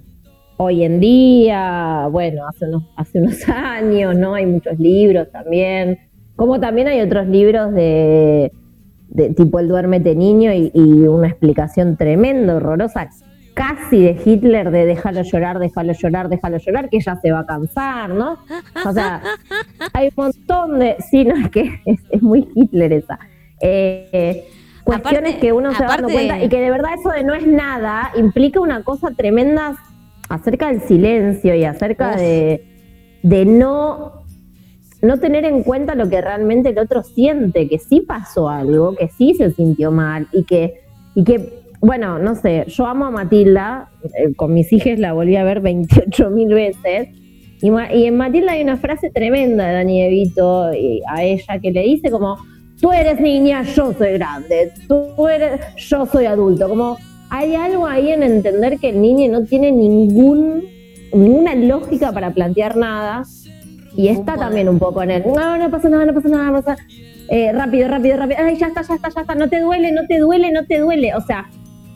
hoy en día, bueno, hace unos, hace unos [LAUGHS] años, ¿no? Hay muchos libros también, como también hay otros libros de, de tipo El duérmete niño y, y una explicación tremenda, horrorosa, casi de Hitler de déjalo llorar, déjalo llorar, déjalo llorar, que ella se va a cansar, ¿no? O sea, hay un montón de... Sí, no, es que es, es muy Hitler esa. Eh, cuestiones Aparte- que uno se va dando aparte- cuenta y que de verdad eso de no es nada implica una cosa tremenda acerca del silencio y acerca Uf. de, de no, no tener en cuenta lo que realmente el otro siente, que sí pasó algo, que sí se sintió mal y que, y que bueno, no sé, yo amo a Matilda, eh, con mis hijas la volví a ver [LAUGHS] 28 mil veces. Y, y en Matilda hay una frase tremenda de Dani De Vito y a ella que le dice como, tú eres niña, yo soy grande, tú eres, yo soy adulto. Como hay algo ahí en entender que el niño no tiene ningún, ninguna lógica para plantear nada. Y está también un poco en el, no, no pasa nada, no pasa nada, no pasa eh, rápido, rápido, rápido, ay, ya está, ya está, ya está, no te duele, no te duele, no te duele. O sea,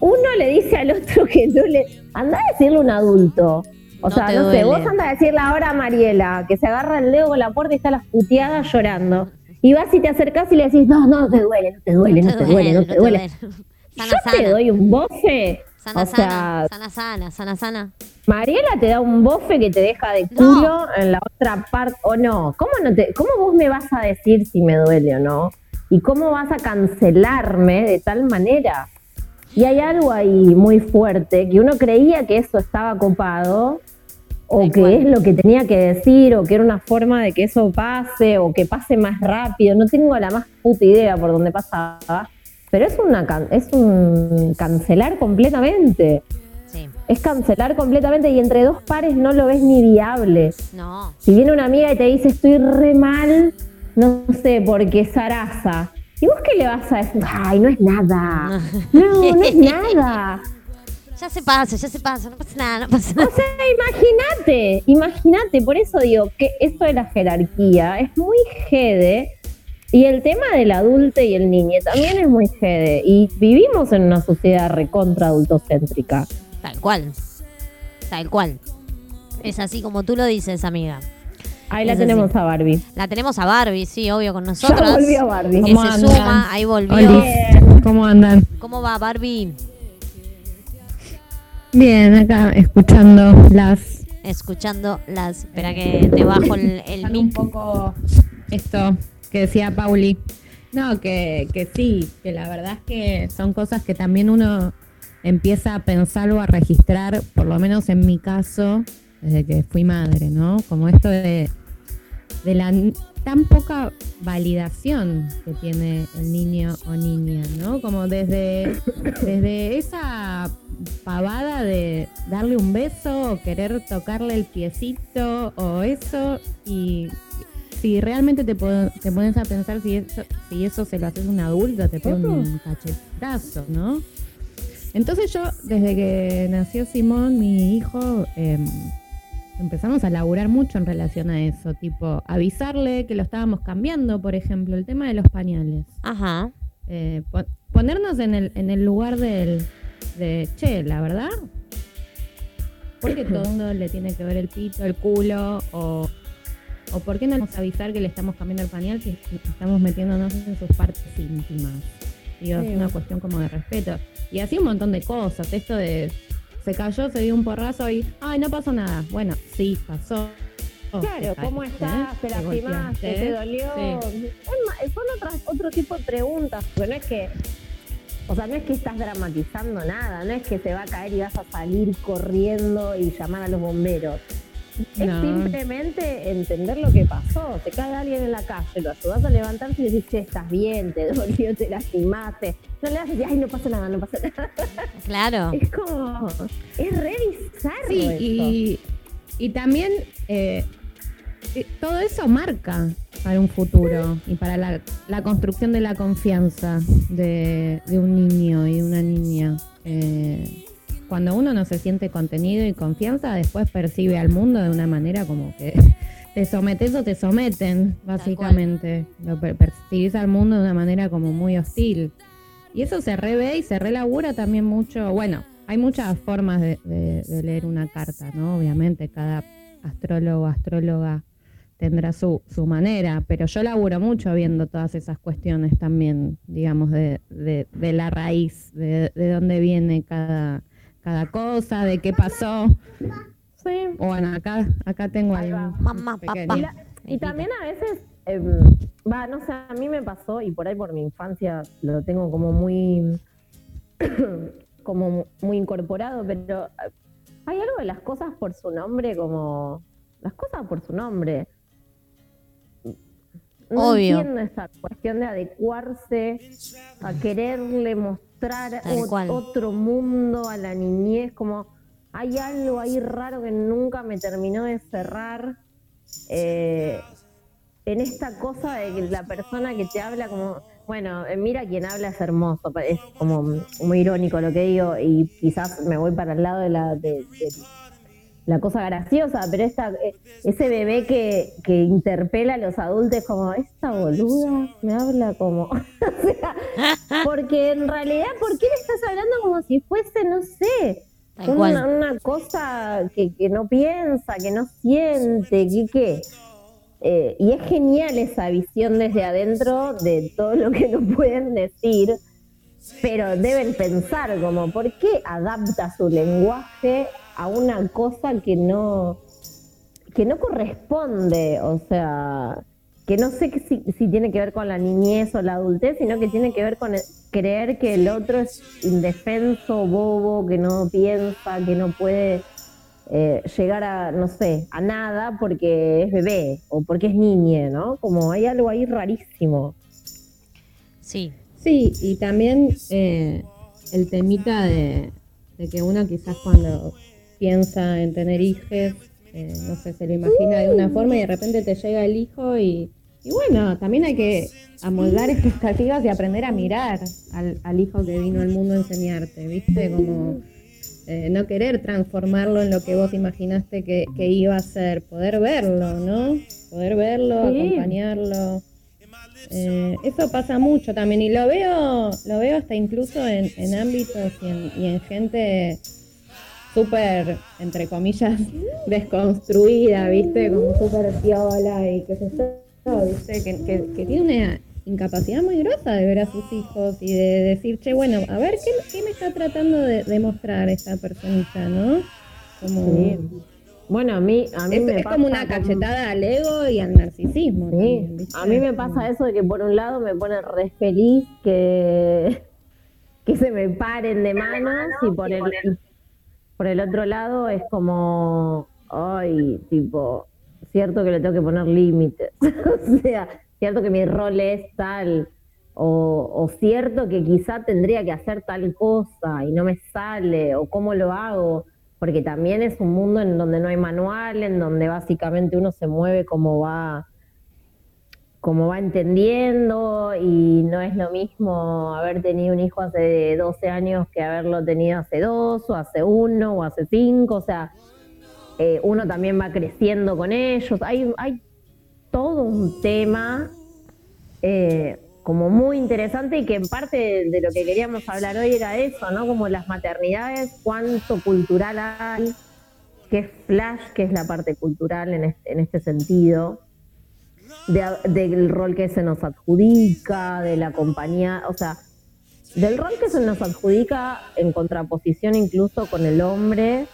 uno le dice al otro que no le, anda a decirle a un adulto. O No sea, no sé, vos anda a decirle ahora a Mariela, que se agarra el dedo con la puerta y está las puteadas llorando. Y vas y te acercás y le decís, no, no, no te duele, no te duele, no te duele, no te duele. Sana, Yo te doy un bofe. Sana, o sea, sana, sana, sana, sana. Mariela te da un bofe que te deja de No. culo en la otra parte, o no. ¿Cómo, no te, ¿Cómo vos me vas a decir si me duele o no? ¿Y cómo vas a cancelarme de tal manera? Y hay algo ahí muy fuerte, que uno creía que eso estaba copado, o que cual. es lo que tenía que decir, o que era una forma de que eso pase, o que pase más rápido. No tengo la más puta idea por dónde pasaba. Pero es, una es un cancelar completamente. Sí. Es cancelar completamente y entre dos pares no lo ves ni viable. No. Si viene una amiga y te dice estoy re mal, no sé, porque Sarasa. ¿Y vos qué le vas a decir? Ay, no es nada. [LAUGHS] No, no es nada. Ya se pasa, ya se pasa, no pasa nada, no pasa nada. O sea, imagínate, imagínate, por eso digo que esto de la jerarquía es muy jede. Y el tema del adulto y el niño también es muy jede. Y vivimos en una sociedad recontra adultocéntrica. Tal cual. Tal cual. Es así como tú lo dices, amiga. Ahí la tenemos a Barbie. La tenemos a Barbie, sí, obvio, con nosotros. Ya volvió Barbie. Que ¿Cómo se andan? suma, ahí volvió. Oli, ¿Cómo andan? ¿Cómo va Barbie? Bien, acá escuchando las. Escuchando las... Espera que te bajo el, el un poco esto que decía Pauli. No, que, que sí, que la verdad es que son cosas que también uno empieza a pensar o a registrar, por lo menos en mi caso, desde que fui madre, ¿no? Como esto de, de la tan poca validación que tiene el niño o niña, ¿no? Como desde, desde esa pavada de darle un beso o querer tocarle el piecito o eso y si realmente te, te pones a pensar si eso, si eso se lo haces a un adulto te pega un cachetazo, ¿no? Entonces yo, desde que nació Simón, mi hijo, em, empezamos a laburar mucho en relación a eso, tipo avisarle que lo estábamos cambiando, por ejemplo, el tema de los pañales. Ajá. Eh, po- ponernos en el, en el lugar del, de, che, la verdad, porque todo el mundo le tiene que ver el pito, el culo, o, o por qué no nos avisar que le estamos cambiando el pañal si estamos metiéndonos en sus partes íntimas. Digo, Sí. es una cuestión como de respeto. Y así un montón de cosas, esto de se cayó, se dio un porrazo y, ay, no pasó nada. Bueno, sí, pasó. Claro, ¿cómo estás? ¿Te te lastimaste? ¿Te dolió? Sí. Son otras, otro tipo de preguntas, porque no es que, o sea, no es que estás dramatizando nada, no es que se va a caer y vas a salir corriendo y llamar a los bomberos. Es simplemente entender lo que pasó. Te cae alguien en la calle, lo ayudas a levantarse y decís, che, estás bien, te [LAUGHS] dolió, te lastimaste. No le y ay, no pasa nada, no pasa nada. [LAUGHS] Claro. Es como, es re bizarro Sí, y, y también eh, eh, todo eso marca para un futuro y para la, la construcción de la confianza de, de un niño y una niña. Eh, cuando uno no se siente contenido y confianza, después percibe al mundo de una manera como que [LAUGHS] te sometes o te someten, básicamente. Lo per- percibís al mundo de una manera como muy hostil. Y eso se revé y se relabura también mucho. Bueno, hay muchas formas de, de- de leer una carta, ¿no? Obviamente, cada astrólogo, astróloga tendrá su, su manera, pero yo laburo mucho viendo todas esas cuestiones también, digamos, de, de- de la raíz, de, de dónde viene cada, cada cosa, de qué pasó. Sí. Bueno, acá, acá tengo algo Mamá, pequeño. papá. Y, la- y también a veces, em, va, no sé, a mí me pasó, y por ahí por mi infancia lo tengo como muy, [COUGHS] como muy incorporado, pero eh, hay algo de las cosas por su nombre, como las cosas por su nombre. No Obvio. entiendo esa cuestión de adecuarse a quererle mostrar Ot- cual. otro mundo a la niñez, como hay algo ahí raro que nunca me terminó de cerrar eh, en esta cosa de que la persona que te habla como, bueno, eh, mira quien habla es hermoso, es como muy irónico lo que digo y quizás me voy para el lado de la, de, de la cosa graciosa, pero esta, eh, ese bebé que, que interpela a los adultos como, esta boluda me habla como, [LAUGHS] o sea, porque en realidad, ¿por qué le estás hablando como si fuese, no sé, una, una cosa que, que no piensa, que no siente, que qué. Eh, y es genial esa visión desde adentro de todo lo que nos pueden decir, pero deben pensar como, ¿por qué adapta su lenguaje a una cosa que no, que no corresponde? O sea, que no sé que si, si tiene que ver con la niñez o la adultez, sino que tiene que ver con el- creer que el otro es indefenso, bobo, que no piensa, que no puede eh, llegar a, no sé, a nada porque es bebé o porque es niña, ¿no? Como hay algo ahí rarísimo. Sí, Sí, y también eh, el temita de, de que uno quizás cuando piensa en tener hijos, eh, no sé, se lo imagina de una forma y de repente te llega el hijo y, y bueno, también hay que amoldar expectativas y aprender a mirar al, al hijo que vino al mundo a enseñarte, ¿viste? Como eh, no querer transformarlo en lo que vos imaginaste que, que iba a ser, poder verlo, ¿no? Poder verlo, Sí. acompañarlo. Eh, eso pasa mucho también y lo veo, lo veo hasta incluso en, en ámbitos y en, y en gente súper, entre comillas, [LAUGHS] desconstruida, ¿viste? Como súper piola y qué sé yo, ¿viste? Que, que, que tiene una incapacidad muy grosa de ver a sus hijos y de decir, che, bueno, a ver, ¿qué, qué me está tratando de demostrar esta personita, no? Como... Sí. Bueno, a mí, a mí Es, me es pasa como una cachetada al ego y al narcisismo. Sí, a mí me pasa eso de que por un lado me pone re feliz que, que se me paren de manos y por el, por el otro lado es como, ay, tipo, cierto que le tengo que poner límites, [LAUGHS] o sea, cierto que mi rol es tal, o, cierto que quizá tendría que hacer tal cosa y no me sale, o cómo lo hago, porque también es un mundo en donde no hay manual, en donde básicamente uno se mueve como va como va entendiendo y no es lo mismo haber tenido un hijo hace 12 años que haberlo tenido hace dos o hace uno o hace cinco, o sea, eh, uno también va creciendo con ellos, hay, hay todo un tema eh, como muy interesante y que en parte de, lo que queríamos hablar hoy era eso, ¿no? Como las maternidades, cuánto cultural hay, qué flash que es la parte cultural en este, en este sentido de- del rol que se nos adjudica, de la compañía, o sea, del rol que se nos adjudica en contraposición incluso con el hombre,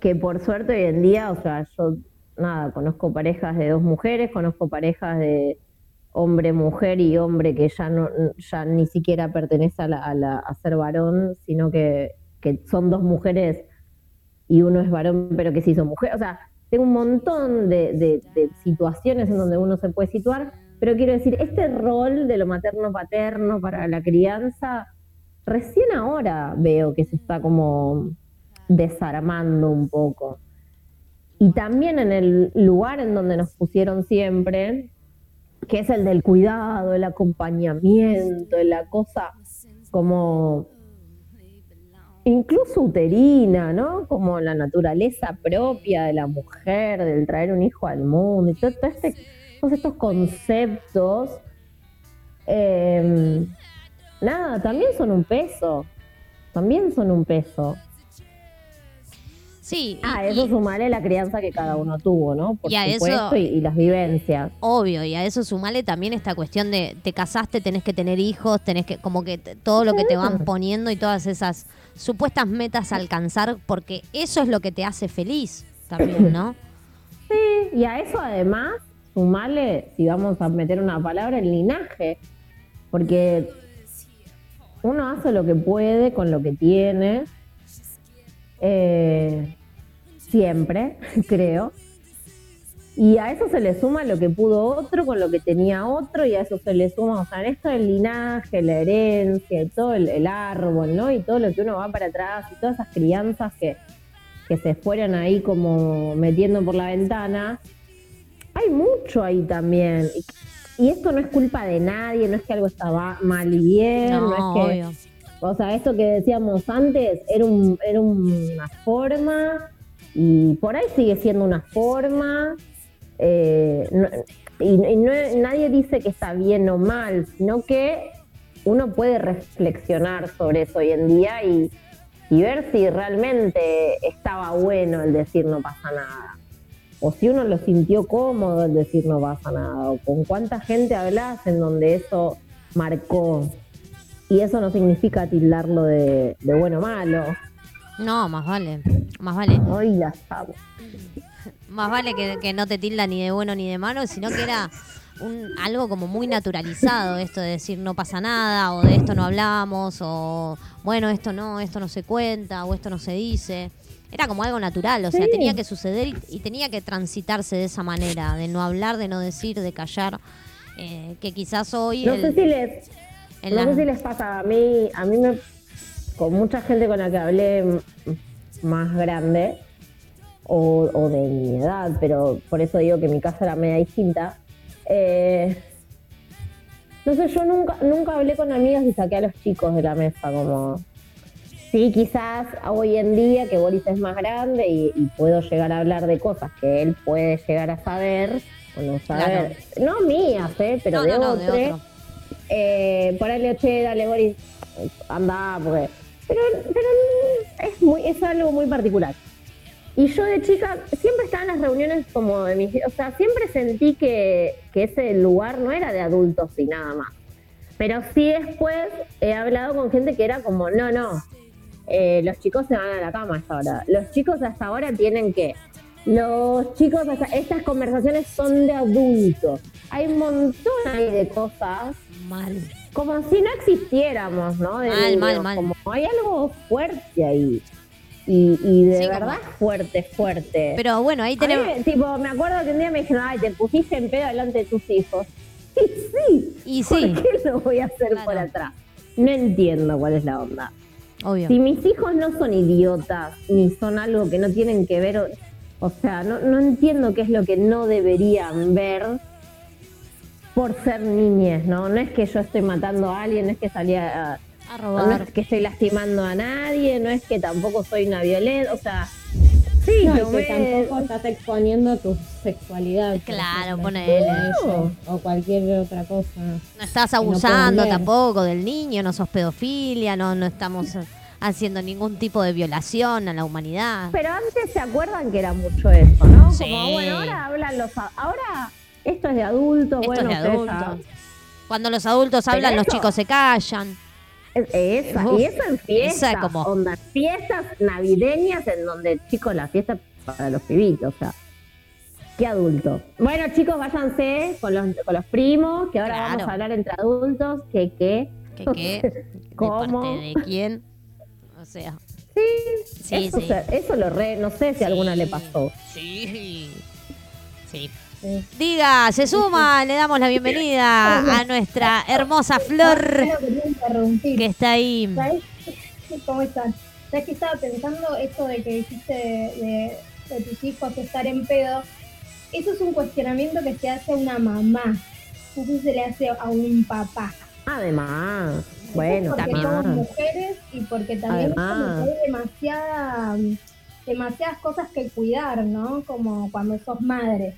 que por suerte hoy en día, o sea, yo nada, conozco parejas de dos mujeres, conozco parejas de hombre, mujer y hombre que ya no, ya ni siquiera pertenece a, la, a, la- a ser varón, sino que, que son dos mujeres y uno es varón, pero que sí son mujer. O sea, tengo un montón de, situaciones en donde uno se puede situar, pero quiero decir, este rol de lo materno-paterno para la crianza, recién ahora veo que se está como desarmando un poco. Y también en el lugar en donde nos pusieron siempre, que es el del cuidado, el acompañamiento, la cosa como incluso uterina, ¿no? Como la naturaleza propia de la mujer, del traer un hijo al mundo, y todo, todo este- todos estos conceptos, eh, nada, también son un peso, también son un peso. sí. Ah, y- eso sumaré la crianza que cada uno tuvo, ¿no? Por Y a eso- supuesto, y, y las vivencias. Obvio, y a eso sumale también esta cuestión de te casaste, tenés que tener hijos, tenés que, como que todo lo que te van poniendo y todas esas supuestas metas a alcanzar, porque eso es lo que te hace feliz también, ¿no? [CLEARS THROAT] Sí, y a eso además, sumarle, si vamos a meter una palabra, el linaje. Porque uno hace lo que puede con lo que tiene. eh, siempre, [LAUGHS] creo. Y a eso se le suma lo que pudo otro con lo que tenía otro, y a eso se le suma, o sea, en esto del linaje, la herencia, todo el, el árbol, ¿no? Y todo lo que uno va para atrás, y todas esas crianzas que, que se fueron ahí como metiendo por la ventana. Hay mucho ahí también. Y, y esto no es culpa de nadie, no es que algo estaba mal y bien, no, No, es que obvio. o sea, esto que decíamos antes era, un, era una forma y por ahí sigue siendo una forma. Eh, no- y y no- nadie dice que está bien o mal, sino que uno puede reflexionar sobre eso hoy en día y, y ver si realmente estaba bueno el decir no pasa nada. O si uno lo sintió cómodo el decir no pasa nada. O con cuánta gente hablas en donde eso marcó. Y eso no significa tildarlo de, de bueno o malo. No, más vale, más vale. Hoy la amo. Más vale que, que no te tilda ni de bueno ni de malo, sino que era un, algo como muy naturalizado, esto de decir no pasa nada, o de esto no hablamos, o bueno, esto no, esto no se cuenta, o esto no se dice. Era como algo natural, o sea, Sí. tenía que suceder y, y tenía que transitarse de esa manera, de no hablar, de no decir, de callar, eh, que quizás hoy... No el- sé si les, no la- sé si les pasa a mí, a mí me, con mucha gente con la que hablé más grande o, o de mi edad, pero por eso digo que mi casa era media distinta. eh, no sé, yo nunca, nunca hablé con amigas y saqué a los chicos de la mesa, como sí, quizás hoy en día que Boris es más grande y, y puedo llegar a hablar de cosas que él puede llegar a saber o no saber, no mías, eh, pero No, de no, no, de otro otro. eh, ponerle, che, dale, Boris, anda, porque... Pero, pero es, muy, es algo muy particular. Y yo de chica siempre estaba en las reuniones como de mis... O sea, siempre sentí que, que ese lugar no era de adultos y nada más. Pero sí después he hablado con gente que era como, no, no, eh, los chicos se van a la cama hasta ahora. Los chicos hasta ahora tienen que... Los chicos, hasta, estas conversaciones son de adultos. Hay un montón ahí de cosas Mal. como si no existiéramos, ¿no? De Mal, niños, mal, mal. Como hay algo fuerte ahí. Y, y de Sí, verdad como- fuerte, fuerte. Pero bueno, ahí mí tenemos... tipo, me acuerdo que un día me dijeron, ay, te pusiste en pedo delante de tus hijos. [LAUGHS] Y sí. Y ¿Por sí. qué lo voy a hacer Claro. por atrás? No entiendo cuál es la onda. Obvio. Si mis hijos no son idiotas, ni son algo que no tienen que ver, o, o sea, no, no entiendo qué es lo que no deberían ver por ser niñes, ¿no? No es que yo estoy matando a alguien, no es que salí a, no es que estoy lastimando a nadie, no es que tampoco soy una violenta, o sea, sí, No, lo que tampoco estás exponiendo tu sexualidad. Claro, ponele. O cualquier otra cosa. No estás abusando tampoco del niño, no sos pedofilia, no, no estamos haciendo ningún tipo de violación a la humanidad. Pero antes se acuerdan que era mucho eso, ¿no? Sí. Como, bueno, ahora hablan los... Ahora esto es de adultos, Esto bueno, es de adultos. Cuando los adultos hablan, los chicos se callan. Es- Esa, Uf, y eso en fiestas, esa es como- onda, fiestas navideñas en donde, chicos, la fiesta para los pibitos, o sea, qué adulto. Bueno, chicos, váyanse con los, con los primos, que ahora Claro. vamos a hablar entre adultos, que qué. ¿Qué qué? [LAUGHS] ¿De ¿Cómo? parte de quién? O sea, Sí, Sí, eso, sí. eso lo re, no sé si a alguna le pasó. sí. Sí. Sí. Diga, se suma, le damos la bienvenida a nuestra hermosa Flor que está ahí. ¿Sabes? ¿Cómo están? ¿Sabes que estaba pensando esto de que dijiste de, de tus hijos estar en pedo? Eso es un cuestionamiento que se hace a una mamá. Eso se le hace a un papá. Además, bueno, porque también. somos mujeres y porque también hay demasiada, demasiadas cosas que cuidar, ¿no? Como cuando sos madre.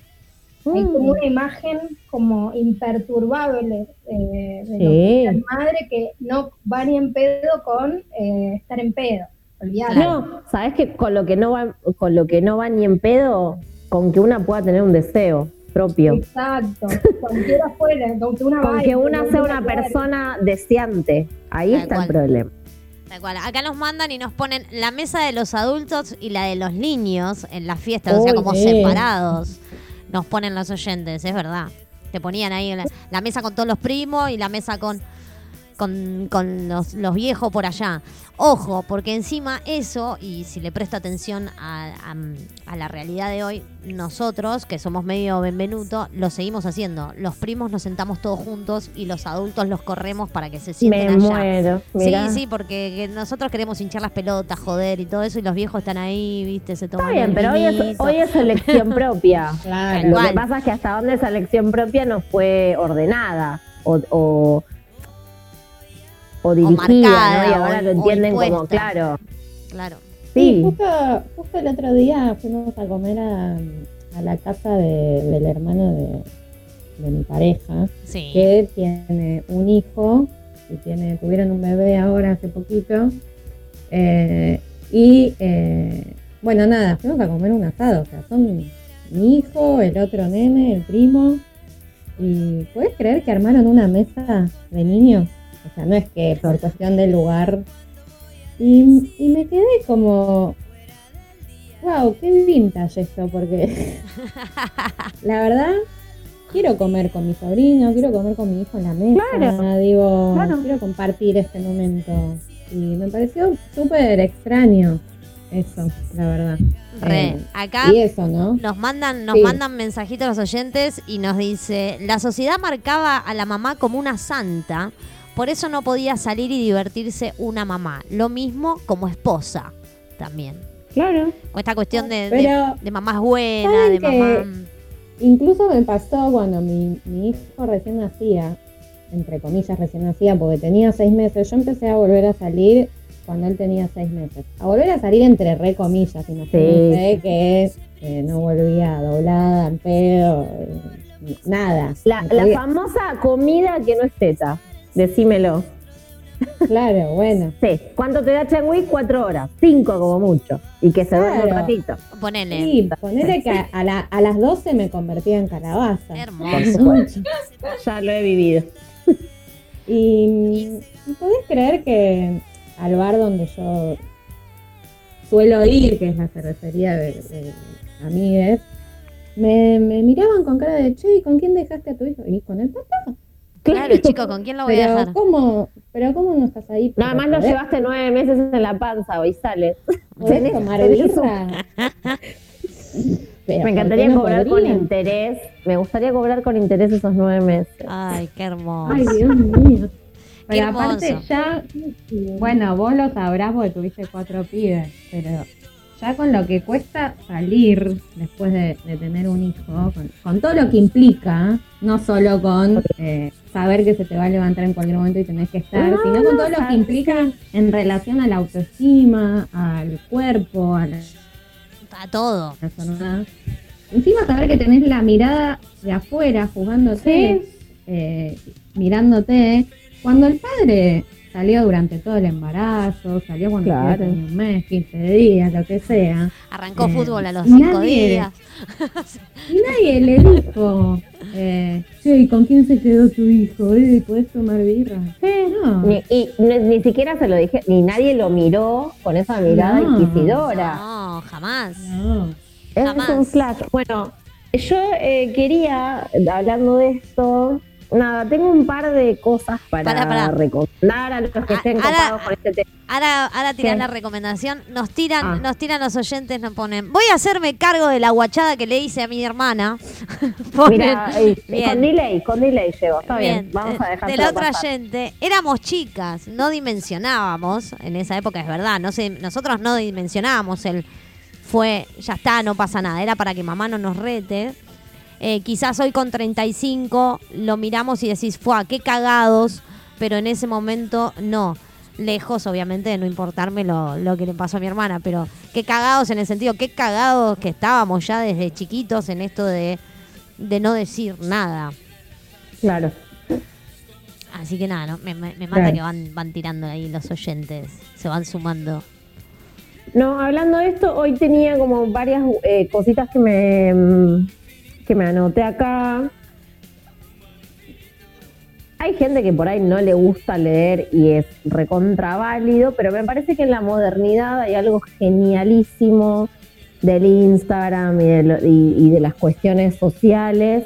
Hay Mm. como una imagen como imperturbable eh, de lo Sí. que es ser madre que no va ni en pedo con eh, estar en pedo. Olvídate. No, sabes que con lo que no va, con lo que no va ni en pedo, con que una pueda tener un deseo propio, Exacto. Cualquiera fuera, con que una con vaya, que una con sea una una cuadra. persona deseante, ahí Tal está cual. el problema. Tal cual. Acá nos mandan y nos ponen la mesa de los adultos y la de los niños en las fiestas, o sea, como sí. separados. Nos ponen los oyentes, es verdad. Te ponían ahí la, la mesa con todos los primos y la mesa con, con, con los, los viejos por allá. Ojo, porque encima eso, y si le presto atención a, a- a la realidad de hoy, nosotros, que somos medio benvenuto, lo seguimos haciendo. Los primos nos sentamos todos juntos y los adultos los corremos para que se sienten Me allá. muero. mirá. Sí, sí, porque que nosotros queremos hinchar las pelotas, joder y todo eso, y los viejos están ahí, viste, se toman Está bien, el pero hoy es, hoy es elección [LAUGHS] propia. Claro. Lo que pasa es que hasta dónde esa elección propia no fue ordenada o, o, o dirigida, marcada, ¿no? Y o- ahora lo entienden como, claro, Claro. Sí, sí, justo, justo el otro día fuimos a comer a, a la casa de- del hermano de, de mi pareja, Sí. que tiene un hijo y tiene, tuvieron un bebé ahora hace poquito. eh, y eh, bueno, nada, fuimos a comer un asado. O sea, son mi hijo, el otro nene, el primo. Y puedes creer que armaron una mesa de niños. O sea, no es que por cuestión del lugar. Y, y me quedé como. wow, qué vintage esto, porque [LAUGHS] la verdad quiero comer con mi sobrino, quiero comer con mi hijo en la mesa, Claro, digo, claro. quiero compartir este momento. Y me pareció súper extraño eso, la verdad. Re. Eh, Acá y eso, ¿no? nos mandan, nos Sí. mandan mensajitos los oyentes y nos dice, la sociedad marcaba a la mamá como una santa, por eso no podía salir y divertirse una mamá. Lo mismo como esposa también. Claro. O esta cuestión de, de, Pero, de mamás buenas, ¿saben de mamá... Incluso me pasó cuando mi, mi hijo recién nacía, entre comillas recién nacía, porque tenía seis meses, yo empecé a volver a salir cuando él tenía seis meses. A volver a salir entre re comillas, imagínense que es, eh, no volvía doblada, en pedo, eh, nada. La, No la famosa comida que no es teta. Decímelo. Claro, bueno. [LAUGHS] Sí. ¿Cuánto te da Changui? Cuatro horas. Cinco como mucho. Y que se duerme un Claro. ratito. Ponele. Sí, ponele que a, la- a las 12 me convertía en calabaza. Hermoso. Ya lo he vivido. Y, y podés creer que al bar donde yo suelo ir, que es la cervecería de, de amigues, me, me miraban con cara de, che, ¿y con quién dejaste a tu hijo? Y con el papá. Claro, chico, ¿con quién lo voy a Pero dejar? ¿cómo, pero ¿cómo no estás ahí? Nada más lo ¿Podés- llevaste nueve meses en la panza hoy sale. podés tomar birra? Me ¿por encantaría no cobrar con interés. Me gustaría cobrar con interés esos nueve meses. Ay, qué hermoso. Ay, Dios mío. Qué Pero aparte hermoso. ya, bueno, vos lo sabrás porque tuviste cuatro pibes, pero ya con lo que cuesta salir después de, de tener un hijo, con, con todo lo que implica, no solo con eh, saber que se te va a levantar en cualquier momento y tenés que estar, No, sino con todo lo que implica en relación a la autoestima, al cuerpo, a la A todo. persona. Encima saber que tenés la mirada de afuera jugándote, eh, mirándote. Cuando el padre salió durante todo el embarazo, salió cuando Claro. tenía un mes, 15 días, lo que sea, Arrancó Eh, fútbol a los cinco nadie- días. y nadie le dijo, eh, che, ¿y con quién se quedó tu hijo? Eh, ¿Podés tomar birra? No. Ni, y ni, ni siquiera se lo dije, ni nadie lo miró con esa mirada No. inquisidora. No, jamás. no. Es Jamás. un flash. Bueno, yo eh, quería, hablando de esto, nada, tengo un par de cosas para pará. recomendar a los que A- estén ahora- copados con este tema. Ahora, ahora ¿Qué? la recomendación. Nos tiran, Ah. nos tiran los oyentes, nos ponen. Voy a hacerme cargo de la guachada que le hice a mi hermana. [LAUGHS] Mira, con delay, con delay llego, está bien, Bien, vamos eh, a dejar de la otra oyente, éramos chicas, no dimensionábamos, en esa época es verdad, no sé, nosotros no dimensionábamos el fue, ya está, no pasa nada, era para que mamá no nos rete. Eh, quizás hoy con 35 lo miramos y decís, fue, qué cagados, pero en ese momento no. Lejos, obviamente, de no importarme lo, lo que le pasó a mi hermana, pero qué cagados en el sentido, qué cagados que estábamos ya desde chiquitos en esto de, de no decir nada. Claro. Así que nada, ¿no? me, me, me mata Claro. que van, van tirando ahí los oyentes, se van sumando. No, hablando de esto, hoy tenía como varias eh, cositas que me, mm, que me anoté acá. Hay gente que por ahí no le gusta leer y es recontraválido, pero me parece que en la modernidad hay algo genialísimo del Instagram y de, lo- y- y de las cuestiones sociales,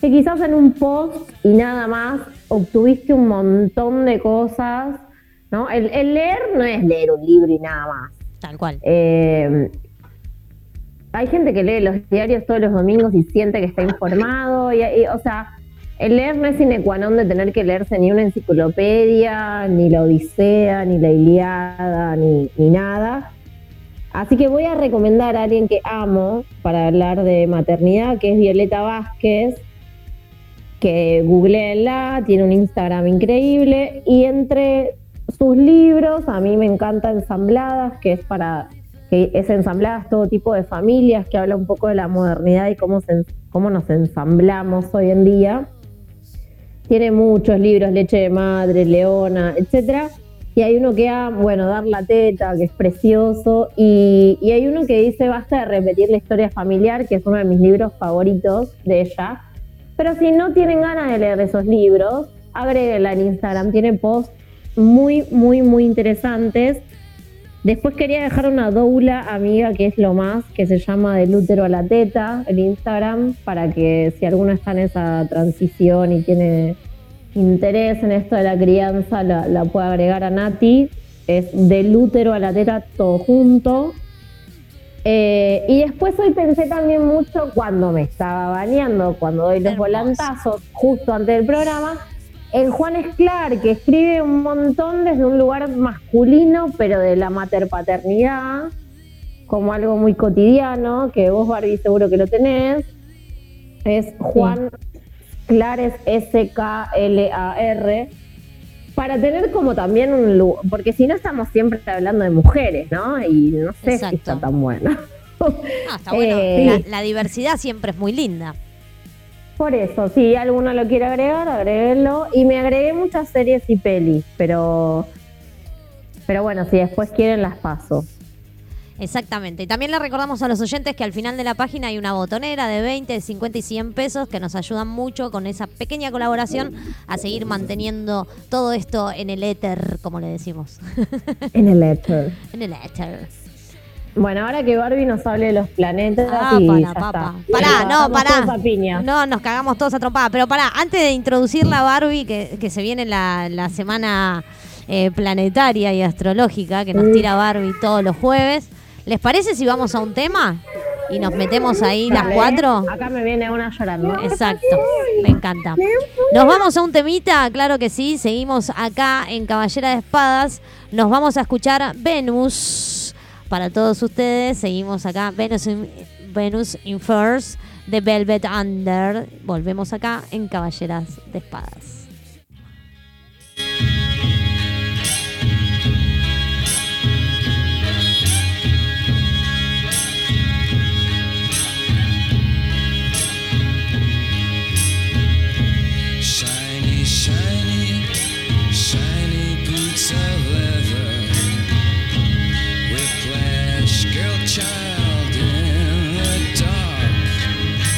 que quizás en un post y nada más obtuviste un montón de cosas, ¿no? El, el leer no es leer un libro y nada más. Tal cual. Eh, hay gente que lee los diarios todos los domingos y siente que está informado. O sea, el leer no es sine qua de tener que leerse ni una enciclopedia, ni la Odisea, ni la Iliada, ni, ni nada. Así que voy a recomendar a alguien que amo para hablar de maternidad, que es Violeta Vázquez, que googleenla, tiene un Instagram increíble y entre sus libros, a mí me encanta Ensambladas, que es para es ensambladas todo tipo de familias, que habla un poco de la modernidad y cómo, cómo nos ensamblamos hoy en día. Tiene muchos libros, Leche de Madre, Leona, etcétera. Y hay uno que ha, bueno, Dar la Teta, que es precioso. Y, y hay uno que dice Basta de repetir la historia familiar, que es uno de mis libros favoritos de ella. Pero si no tienen ganas de leer esos libros, agréguenla en Instagram. Tiene posts muy, muy, muy interesantes. Después quería dejar una doula amiga que es lo más, que se llama del útero a la teta, el Instagram, para que si alguno está en esa transición y tiene interés en esto de la crianza, la, la pueda agregar a Nati. Es del útero a la teta todo junto. Eh, y después hoy pensé también mucho cuando me estaba bañando, cuando doy los Hermoso. volantazos justo antes del programa, en Juan Esclar, que escribe un montón desde un lugar masculino, pero de la materpaternidad, como algo muy cotidiano, que vos, Barbie, seguro que lo tenés. Es Juan Esclar, es S-K-L-A-R. Para tener como también un lugar, porque si no estamos siempre hablando de mujeres, ¿no? Y no sé Exacto. si está tan bueno. Ah, está bueno. [LAUGHS] Eh, La, la diversidad siempre es muy linda. Por eso, si alguno lo quiere agregar, agréguenlo. Y me agregué muchas series y pelis, pero. Pero bueno, si después quieren, las paso. Exactamente. Y también le recordamos a los oyentes que al final de la página hay una botonera de 20, 50 y 100 pesos que nos ayudan mucho con esa pequeña colaboración a seguir manteniendo todo esto en el éter, como le decimos. En el letter. [LAUGHS] en el éter. Bueno, ahora que Barbie nos hable de los planetas Ah, y para, ya papa. está. Pará, no, pará. No, nos cagamos todos a trompada. Pero pará, antes de introducir la Barbie, que, que se viene la, la semana eh, planetaria y astrológica, que nos tira Barbie todos los jueves, ¿les parece si vamos a un tema? Y nos metemos ahí las cuatro. Acá me viene una llorando. Exacto, me encanta. Nos vamos a un temita, claro que sí. Seguimos acá en Caballera de Espadas. Nos vamos a escuchar Venus. Para todos ustedes, seguimos acá. Venus in, Venus in First de Velvet Under. Volvemos acá en Caballeras de Espadas.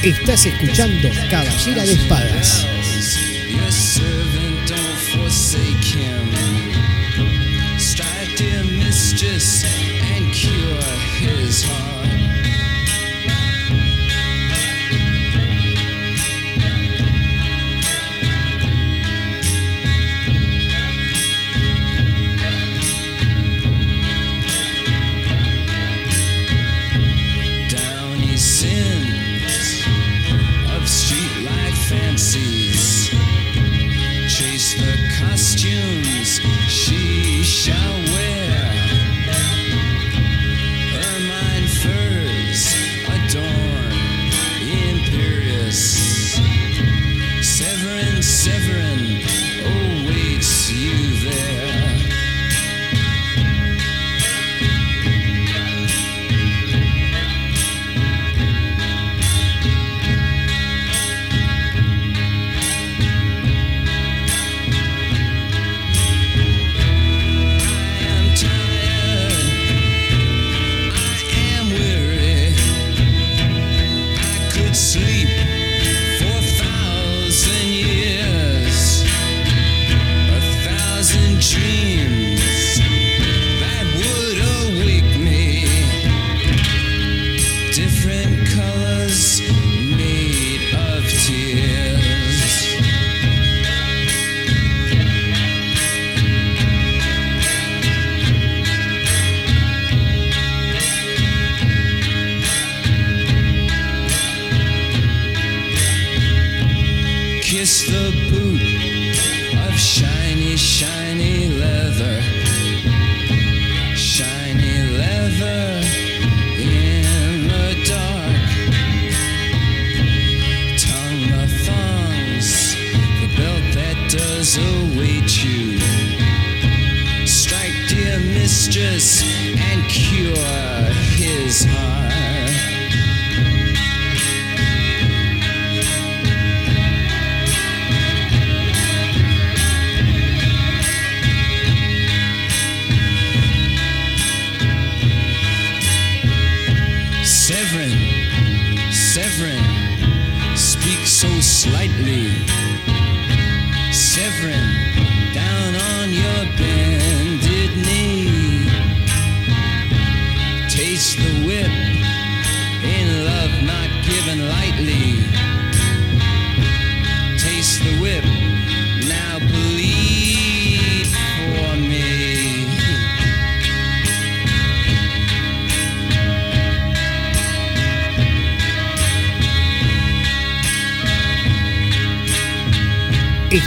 Estás escuchando Caballera de Espadas.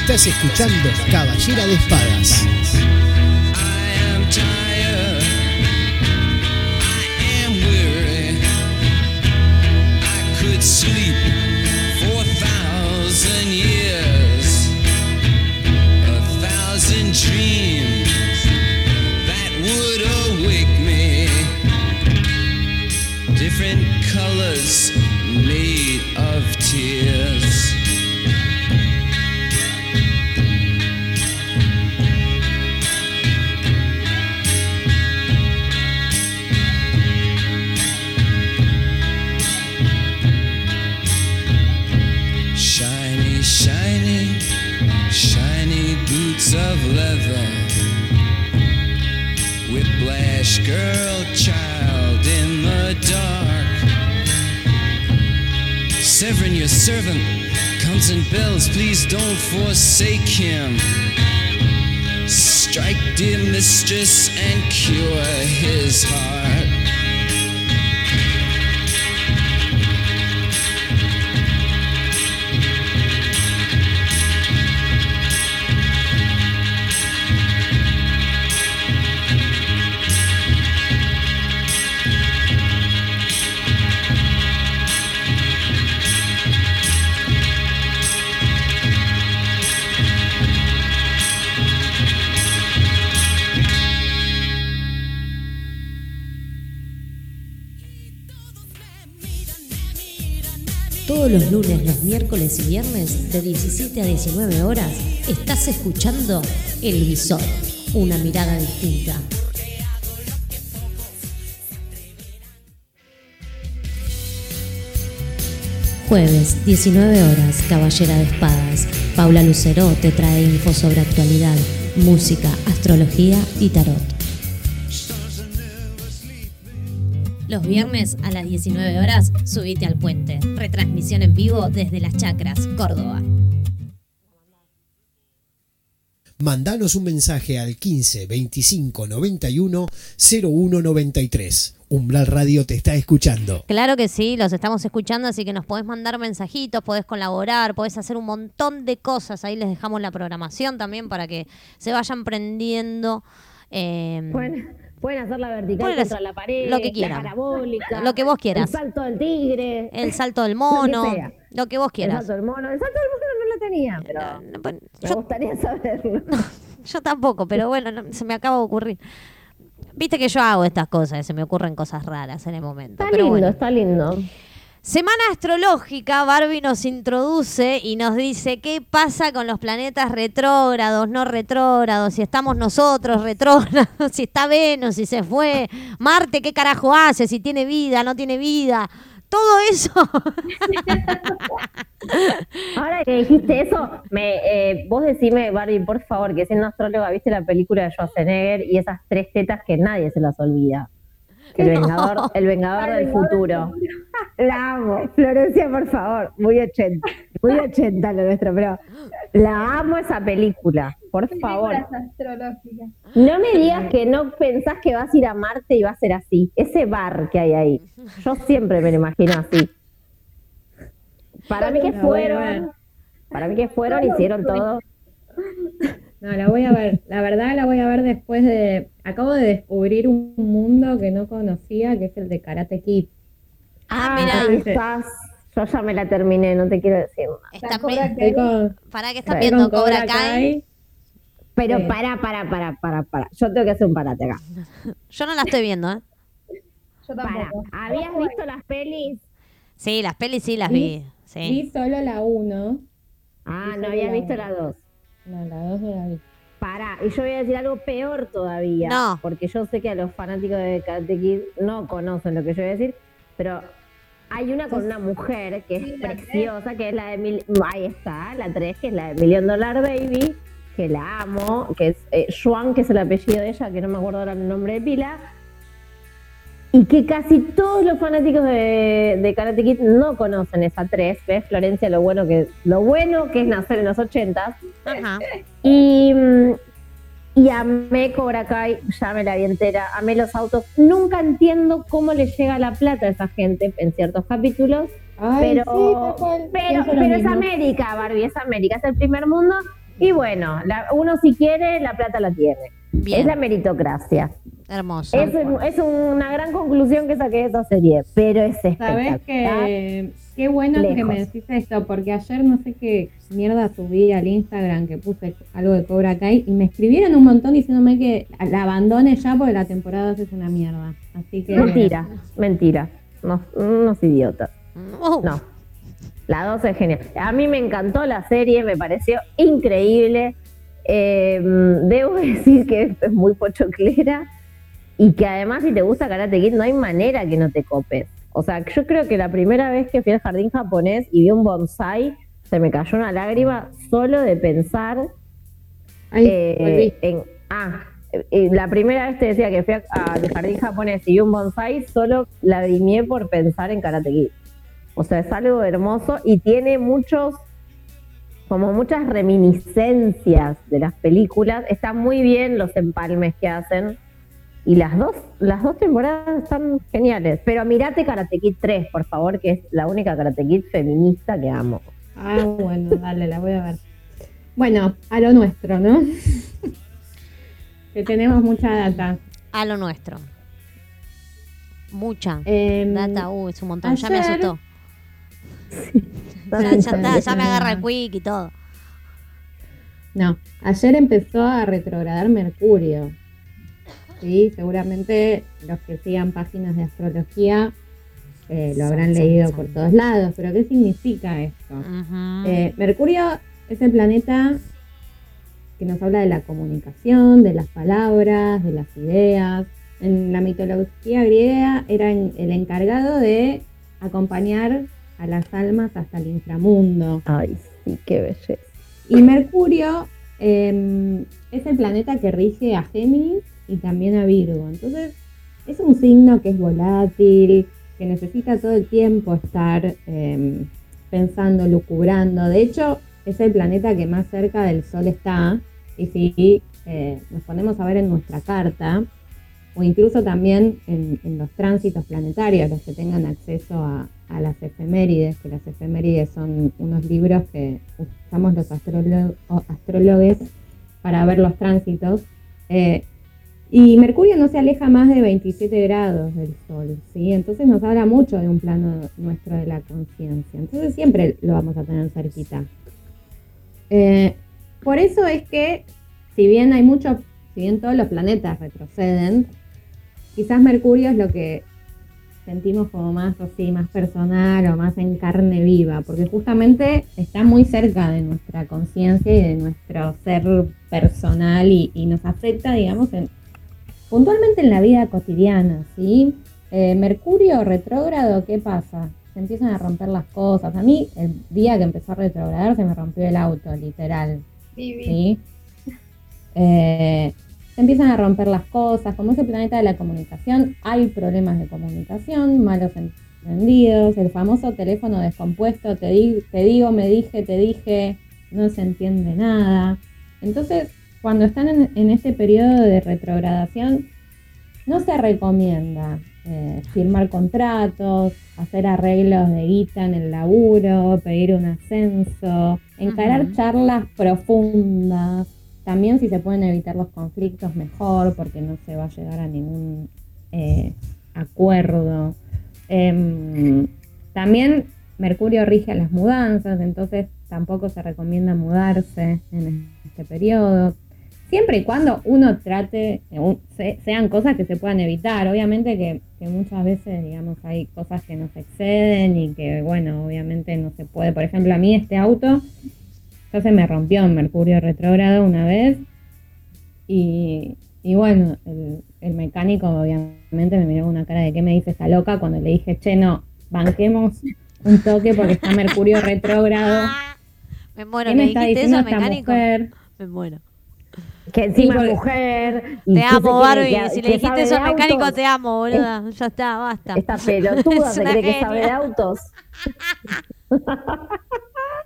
Estás escuchando Caballera de Espadas. Servant, comes and bells. Please don't forsake him. Strike, dear mistress, and cure his heart. Los lunes, los miércoles y viernes de 17 a 19 horas estás escuchando El Visor, una mirada distinta. Jueves, 19 horas, Caballera de Espadas. Paula Lucero te trae info sobre actualidad, música, astrología y tarot. Los viernes a las 19 horas, subite al puente. Retransmisión en vivo desde Las Chacras, Córdoba. Mandanos un mensaje al 15 25 91 01 93. Umbral Radio te está escuchando. Claro que sí, los estamos escuchando, así que nos podés mandar mensajitos, podés colaborar, podés hacer un montón de cosas. Ahí les dejamos la programación también para que se vayan prendiendo. eh, Pueden, pueden hacer la vertical Pueden contra hacer la pared, lo que quieran. la parabólica, Lo que vos quieras. El salto del tigre. el salto [LAUGHS] del mono, Lo que sea. lo que vos El quieras. salto del mono. El salto del mono no lo tenía, pero No, no, me yo, gustaría saberlo. [LAUGHS] yo tampoco, pero bueno, no- se me acaba de ocurrir. Viste que yo hago estas cosas, se me ocurren cosas raras en el momento. Está pero lindo, bueno. está lindo. Semana astrológica, Barbie nos introduce y nos dice qué pasa con los planetas retrógrados, no retrógrados, si estamos nosotros retrógrados, [LAUGHS] si está Venus, si se fue, Marte, qué carajo hace, si tiene vida, no tiene vida. Todo eso. [LAUGHS] Ahora que dijiste eso, me, eh, vos decime, Barbie, por favor, que siendo astróloga, viste la película de Schwarzenegger y esas tres tetas que nadie se las olvida. El vengador, el vengador del futuro. [LAUGHS] La amo. Florencia, por favor. Muy 80. Muy 80 lo nuestro, pero la amo esa película. Por favor. No me digas que no pensás que vas a ir a Marte y va a ser así. Ese bar que hay ahí. Yo siempre me lo imagino así. Para mí que fueron. Para mí que fueron, hicieron todo. No, la voy a ver. La verdad la voy a ver después de... Acabo de descubrir un mundo que no conocía, que es el de Karate Kid. Ah, Ah, estás. Yo ya me la terminé, no te quiero decir más. Está con, ¿Para qué estás viendo con Cobra Kai? Pero Sí. para, para, para, para, para. Yo tengo que hacer un parate acá. [LAUGHS] Yo no la estoy viendo, ¿eh? Yo Para. tampoco. ¿Habías visto las pelis? Sí, las pelis sí las vi. Sí. Vi solo la 1. Ah, no la visto vi. la dos. No, la 2 no la vi. Para, y yo voy a decir algo peor todavía. No. Porque yo sé que a los fanáticos de Karate Kid no conocen lo que yo voy a decir, pero hay una con una mujer que es preciosa, que es la de Mil... Ahí está, la 3, que es la de Million Dollar Baby, que la amo, que es eh, Xuan, que es el apellido de ella, que no me acuerdo ahora el nombre de pila. Y que casi todos los fanáticos de, de Karate Kid no conocen esa 3. ¿Ves, Florencia? Lo bueno que, lo bueno que es nacer en los 80 Ajá. y, y amé Cobra Kai, ya me la vi entera, amé los autos. Nunca entiendo cómo le llega la plata a esa gente en ciertos capítulos, Ay, pero, sí, tal pero, es. América, Barbie, es América, es el primer mundo Y bueno, la- uno si quiere, la plata la tiene. Bien. Es la meritocracia. Hermoso. Es, es una gran conclusión que saqué de esta serie, pero es. Sabes que qué bueno que me decís esto, porque ayer no sé qué mierda subí al Instagram que puse algo de Cobra Kai y me escribieron un montón diciéndome que la abandone ya porque la temporada 2 es una mierda. Así que Mentira, mentira. No, unos idiotas. Oh, No. La 2 es genial. A mí me encantó la serie, me pareció increíble. Eh, debo [LAUGHS] decir que es muy pochoclera y que además si te gusta Karate Kid no hay manera que no te copes. O sea, yo creo que la primera vez que fui al jardín japonés y vi un bonsai, se me cayó una lágrima solo de pensar Ay, eh, en, ah, eh, la primera vez te decía que fui al jardín japonés y vi un bonsai, solo lagrimé por pensar en Karate Kid. O sea, es algo hermoso y tiene muchos, como muchas reminiscencias de las películas. Está muy bien los empalmes que hacen. Y las dos, las dos temporadas están geniales. Pero mirate Karate Kid 3, por favor, que es la única Karate Kid feminista que amo. Ah, bueno, dale, la voy a ver. Bueno, a lo nuestro, ¿no? [LAUGHS] que tenemos mucha data. a lo nuestro. Mucha. Em, Data, uh, es un montón. Ya me asustó. [LAUGHS] Ya, ya está, ya me agarra el quick y todo. No, ayer empezó a retrogradar Mercurio. Sí, seguramente los que sigan páginas de astrología eh, lo habrán leído por todos lados. Pero ¿qué significa esto? Eh, Mercurio es el planeta que nos habla de la comunicación, de las palabras, de las ideas. En la mitología griega era el encargado de acompañar a las almas hasta el inframundo. Ay, sí, qué belleza. Y Mercurio eh, es el planeta que rige a Géminis y también a Virgo. Entonces, es un signo que es volátil, que necesita todo el tiempo estar eh, pensando, lucubrando. De hecho, es el planeta que más cerca del Sol está. Y si eh, nos ponemos a ver en nuestra carta, o incluso también en, los tránsitos planetarios, los que tengan acceso a, a las efemérides, que las efemérides son unos libros que usamos los astrólogos para ver los tránsitos. eh, y Mercurio no se aleja más de 27 grados del Sol, ¿sí? Entonces nos habla mucho de un plano nuestro de la conciencia. Entonces siempre lo vamos a tener cerquita. Eh, por eso es que, si bien hay muchos, si bien todos los planetas retroceden, quizás Mercurio es lo que sentimos como más así, más personal o más en carne viva, porque justamente está muy cerca de nuestra conciencia y de nuestro ser personal y, y nos afecta, digamos, en, puntualmente en la vida cotidiana, ¿sí? Eh, Mercurio retrógrado, ¿qué pasa? Se empiezan a romper las cosas. A mí, el día que empezó a retrogradar, se me rompió el auto, literal. ¿sí? Eh, se empiezan a romper las cosas, como es el planeta de la comunicación, hay problemas de comunicación, malos entendidos, el famoso teléfono descompuesto, te, di- te digo, me dije, te dije, no se entiende nada. Entonces, cuando están en, en este periodo de retrogradación, no se recomienda eh, firmar contratos, hacer arreglos de guita en el laburo, pedir un ascenso, encarar charlas profundas. También si se pueden evitar los conflictos mejor, porque no se va a llegar a ningún eh, acuerdo. Em, también Mercurio rige a las mudanzas, entonces tampoco se recomienda mudarse en este periodo. Siempre y cuando uno trate, sean cosas que se puedan evitar. Obviamente que, que muchas veces, digamos, hay cosas que nos exceden y que, bueno, obviamente no se puede. Por ejemplo, a mí este auto ya se me rompió en Mercurio retrógrado una vez y, y bueno, el, el mecánico obviamente me miró con una cara de ¿qué me dice esta loca? Cuando le dije, che, no, banquemos un toque porque está Mercurio retrógrado. [LAUGHS] Me muero, ¿Qué ¿le me está diciendo eso esta mecánico? mujer? Me muero. Que encima es mujer. y Te amo, Barbie. que- si le dijiste eso al mecánico, autos. te amo, boluda. Ya está, basta. Esta pelotuda [LAUGHS] se cree que sabe de autos. [LAUGHS]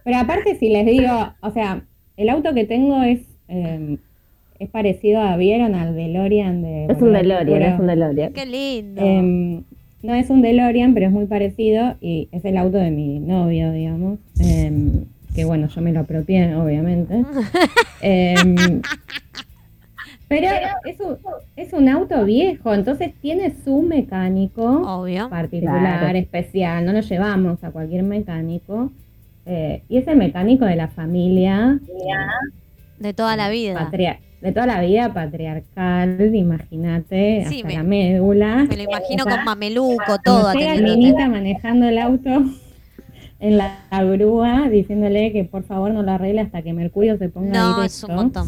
Pero aparte, si les digo, o sea, el auto que tengo es, eh, es parecido a, ¿vieron al DeLorean de... Es un DeLorean, es un DeLorean. Qué lindo. Em, no es un DeLorean, pero es muy parecido y es el auto de mi novio, digamos. Em, que bueno, yo me lo apropié, obviamente. [LAUGHS] Em, pero es un, es un auto viejo, entonces tiene su mecánico Obvio. particular, Claro. especial, no lo llevamos a cualquier mecánico. eh, y ese mecánico de la familia De toda la vida. patria- de toda la vida patriarcal, imagínate, Sí, hasta me- la médula. Me lo imagino O sea, con mameluco, todo. llega manejando el auto en la grúa, diciéndole que por favor no lo arregle hasta que Mercurio se ponga No, directo. es un montón.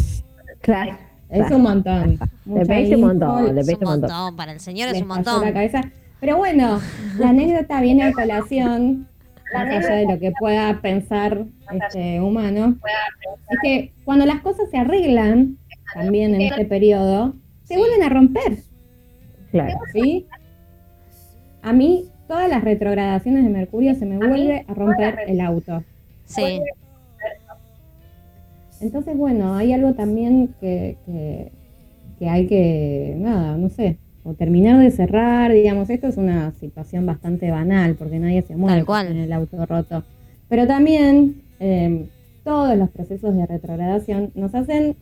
Claro. Es un montón. [LAUGHS] Mucha pediste un montón, le Es un montón. montón. Para el señor le es un montón. la cabeza. Pero bueno, la anécdota viene a colación, más allá de lo que pueda pensar este humano, es que cuando las cosas se arreglan, también en este periodo, se vuelven a romper. Claro. ¿sí? A mí, todas las retrogradaciones de Mercurio se me vuelve a romper el auto. Sí. Entonces, bueno, hay algo también que, que, que hay que, nada, no sé, o terminar de cerrar, digamos, esto es una situación bastante banal, porque nadie se muere Tal cual. en el auto roto. Pero también eh, todos los procesos de retrogradación nos hacen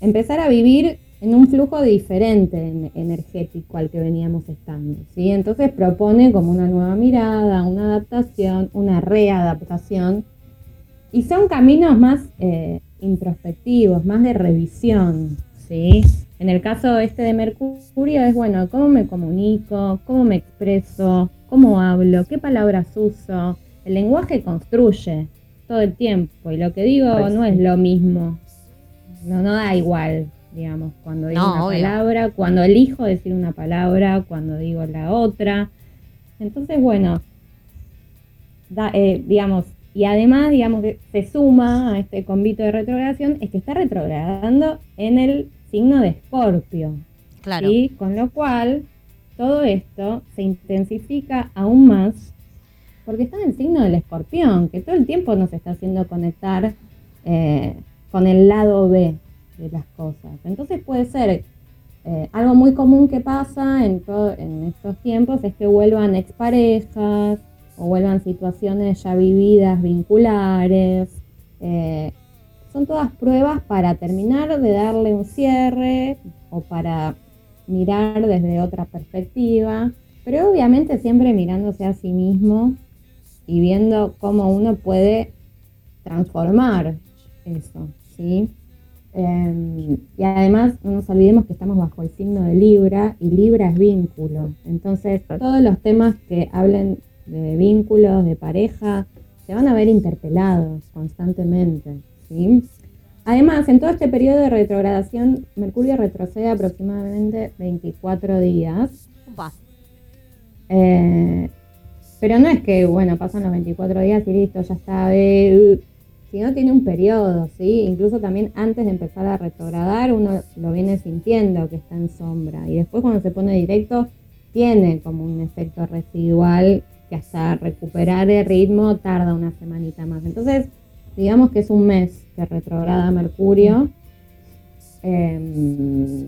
empezar a vivir en un flujo diferente en- energético al que veníamos estando, ¿sí? Entonces propone como una nueva mirada, una adaptación, una readaptación y son caminos más eh, introspectivos, más de revisión, ¿sí? En el caso este de Mercurio es, bueno, cómo me comunico, cómo me expreso, cómo hablo, qué palabras uso. El lenguaje construye todo el tiempo y lo que digo Pues no es lo mismo. No, no da igual, digamos, cuando digo No, una obvio. palabra, cuando elijo decir una palabra, cuando digo la otra. Entonces, bueno, da- eh, digamos, y además, digamos, que se suma a este convito de retrogradación, es que está retrogradando en el signo de Escorpio. Claro. ¿sí? Con lo cual, todo esto se intensifica aún más porque está en el signo del escorpión, que todo el tiempo nos está haciendo conectar eh, con el lado B las cosas. Entonces puede ser eh, algo muy común que pasa en, en estos tiempos es que vuelvan exparejas o vuelvan situaciones ya vividas vinculares. eh, son todas pruebas para terminar de darle un cierre o para mirar desde otra perspectiva, pero obviamente siempre mirándose a sí mismo y viendo cómo uno puede transformar eso, ¿sí? Eh, y además no nos olvidemos que estamos bajo el signo de Libra y Libra es vínculo. Entonces todos los temas que hablen de vínculos, de pareja, se van a ver interpelados constantemente, ¿sí? Además, en todo este periodo de retrogradación, Mercurio retrocede aproximadamente 24 días. Eh, pero no es que, bueno, pasan los 24 días y listo, ya está, eh, sino tiene un periodo, ¿sí? Incluso también antes de empezar a retrogradar, uno lo viene sintiendo que está en sombra. Y después cuando se pone directo, tiene como un efecto residual que hasta recuperar el ritmo tarda una semanita más. Entonces, digamos que es un mes que retrograda Mercurio. Eh,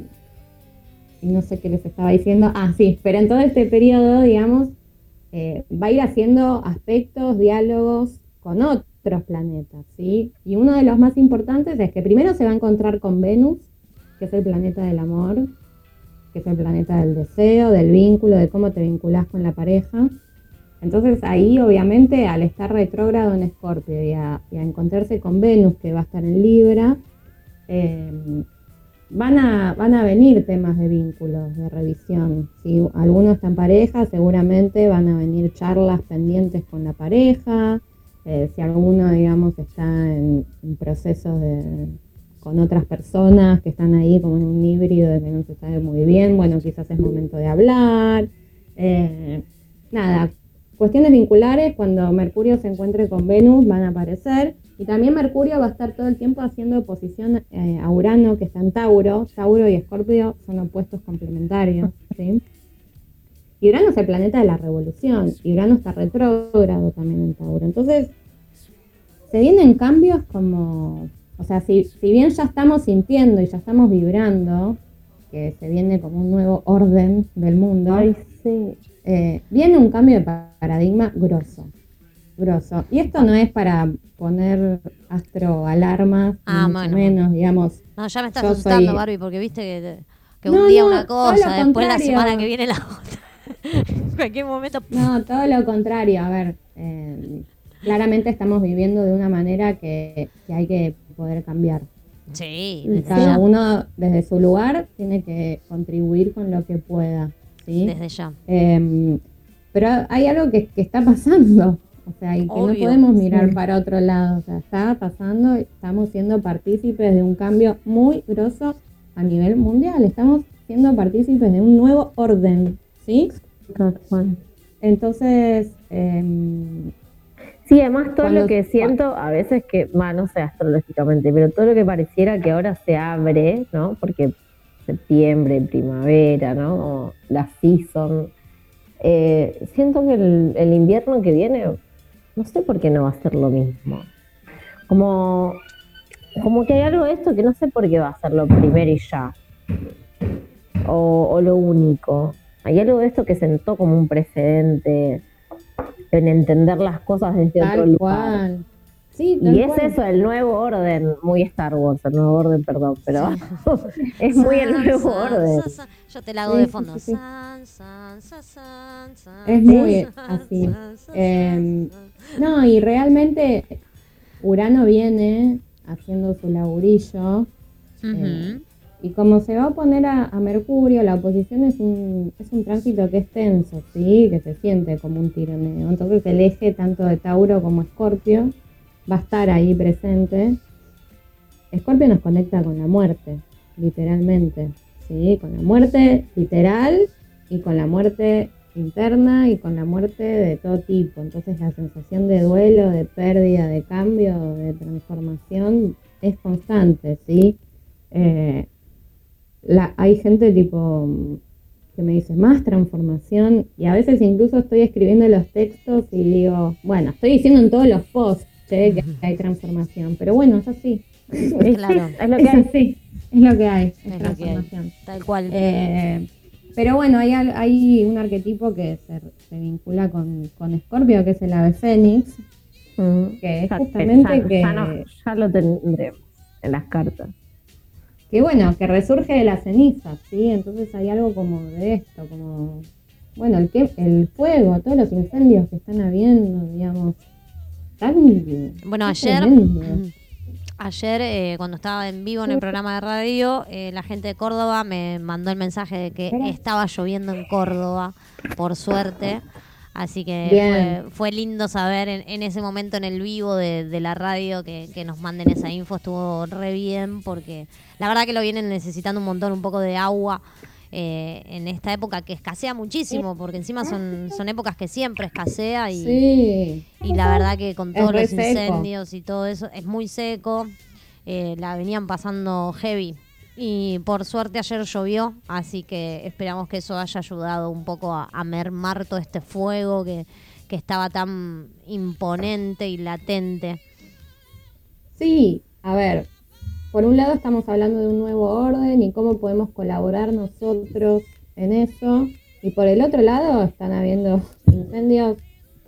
no sé qué les estaba diciendo. Ah, sí, pero en todo este periodo, digamos, eh, va a ir haciendo aspectos, diálogos con otros planetas, ¿sí? Y uno de los más importantes es que primero se va a encontrar con Venus, que es el planeta del amor, que es el planeta del deseo, del vínculo, de cómo te vinculás con la pareja. Entonces ahí obviamente al estar retrógrado en Escorpio y a, encontrarse con Venus que va a estar en Libra, eh, van, a, van a venir temas de vínculos, de revisión. Si alguno está en pareja, seguramente van a venir charlas pendientes con la pareja. Eh, si alguno, digamos, está en, procesos de, con otras personas que están ahí como en un híbrido de que no se sabe muy bien, bueno, quizás es momento de hablar. Eh, nada, cuestiones vinculares, cuando Mercurio se encuentre con Venus van a aparecer. Y también Mercurio va a estar todo el tiempo haciendo oposición eh, a Urano, que está en Tauro. Tauro y Escorpio son opuestos complementarios. ¿sí? Y Urano es el planeta de la revolución. Y Urano está retrógrado también en Tauro. Entonces, se vienen cambios como. O sea, si, si bien ya estamos sintiendo y ya estamos vibrando, que se viene como un nuevo orden del mundo. Ay, sí. Eh, viene un cambio de pa- paradigma grosso. grosso. Y esto no es para poner astroalarmas, Ah, ni mucho bueno. menos, digamos. No, ya me estás asustando, soy- Barbie, porque viste que, que No, un día no, una cosa, después la semana que viene la otra. En [LAUGHS] cualquier momento. No, todo lo contrario. A ver, eh, claramente estamos viviendo de una manera que, que hay que poder cambiar. Sí, Y cada ya. uno desde su lugar tiene que contribuir con lo que pueda. ¿sí? Desde ya. Eh, pero hay algo que, que está pasando. O sea, y que no podemos mirar Sí. para otro lado. O sea, está pasando, estamos siendo partícipes de un cambio muy grosso a nivel mundial. Estamos siendo partícipes de un nuevo orden, ¿sí? Tal cual. Entonces, em, Sí, además todo Cuando- lo que siento, a veces que, va, no sé astrológicamente, pero todo lo que pareciera que ahora se abre, ¿no? Porque septiembre, primavera, ¿no? Como la season. eh, siento que el, el invierno que viene, no sé por qué no va a ser lo mismo. Como, como que hay algo de esto que no sé por qué va a ser lo primero y ya. O, o lo único. Hay algo de esto que sentó como un precedente en entender las cosas desde otro tal lugar. cual. Sí, tal Y es cual. eso, el nuevo orden, muy Star Wars, el nuevo orden, perdón, pero [LAUGHS] es muy el nuevo san, orden. san, san. Yo te la hago Sí, de fondo. sí, sí. San, san, san, san, san, Es muy san, así. san, san, Em, san. No, y realmente Urano viene haciendo su laburillo. eh, Ujú. Y como se va a oponer a, Mercurio, la oposición es un, es un tránsito que es tenso, ¿sí? Que se siente como un tironeo. Entonces el eje tanto de Tauro como Escorpio va a estar ahí presente. Escorpio nos conecta con la muerte, literalmente, ¿sí? Con la muerte literal y con la muerte interna y con la muerte de todo tipo. Entonces la sensación de duelo, de pérdida, de cambio, de transformación es constante, ¿sí? Eh, la, hay gente tipo que me dice más transformación y a veces incluso estoy escribiendo los textos y digo, bueno, estoy diciendo en todos los posts che, que hay transformación, pero bueno, es así. [LAUGHS] Claro. Es lo que Es hay. así, es lo que hay, es, Es lo que hay. transformación. Tal cual. Eh, pero bueno, hay, hay un arquetipo que se, se vincula con, con Scorpio, que es el ave fénix, Mm. que es Ya- justamente ya- que, ya no- ya lo tendremos en las cartas. Que bueno, que resurge de las cenizas, ¿sí? Entonces hay algo como de esto, como, bueno, el, que, el fuego, todos los incendios que están habiendo, digamos, tan... Bueno, ayer, tremendo. [CLEARS THROAT] ayer eh, cuando estaba en vivo en el programa de radio, eh, la gente de Córdoba me mandó el mensaje de que estaba lloviendo en Córdoba, por suerte. Así que fue, fue lindo saber en, en ese momento en el vivo de, de la radio que, que nos manden esa info. Estuvo re bien porque la verdad que lo vienen necesitando un montón, un poco de agua. eh, en esta época que escasea muchísimo, porque encima son, son épocas que siempre escasea y, Sí, y la verdad que con todos los seco. incendios y todo eso es muy seco. eh, la venían pasando heavy. Y por suerte ayer llovió, así que esperamos que eso haya ayudado un poco a, a mermar todo este fuego que, que estaba tan imponente y latente. Sí, a ver, por un lado estamos hablando de un nuevo orden y cómo podemos colaborar nosotros en eso, y por el otro lado están habiendo [LAUGHS] incendios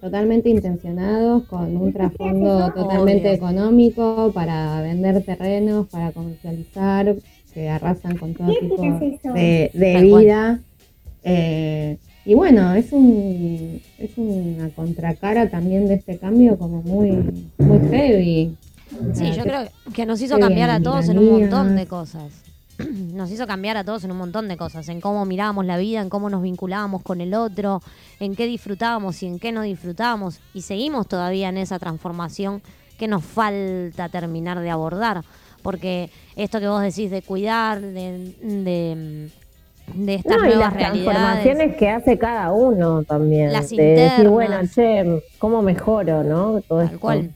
totalmente intencionados con un trasfondo totalmente Obvio. económico para vender terrenos, para comercializar, que arrasan con todo ¿Qué tipo es de, vida. Eh, y bueno, es un es una contracara también de este cambio como muy muy heavy. Sí, yo creo que nos hizo cambiar a todos en un montón de cosas. [CLEARS THROAT] Nos hizo cambiar a todos en un montón de cosas, en cómo mirábamos la vida, en cómo nos vinculábamos con el otro, en qué disfrutábamos y en qué no disfrutábamos. Y seguimos todavía en esa transformación que nos falta terminar de abordar. Porque esto que vos decís de cuidar, de, de, de estas No, y nuevas las transformaciones que hace cada uno también. Las de decir, bueno, che, ¿cómo mejoro, no? Todo Tal esto. cual.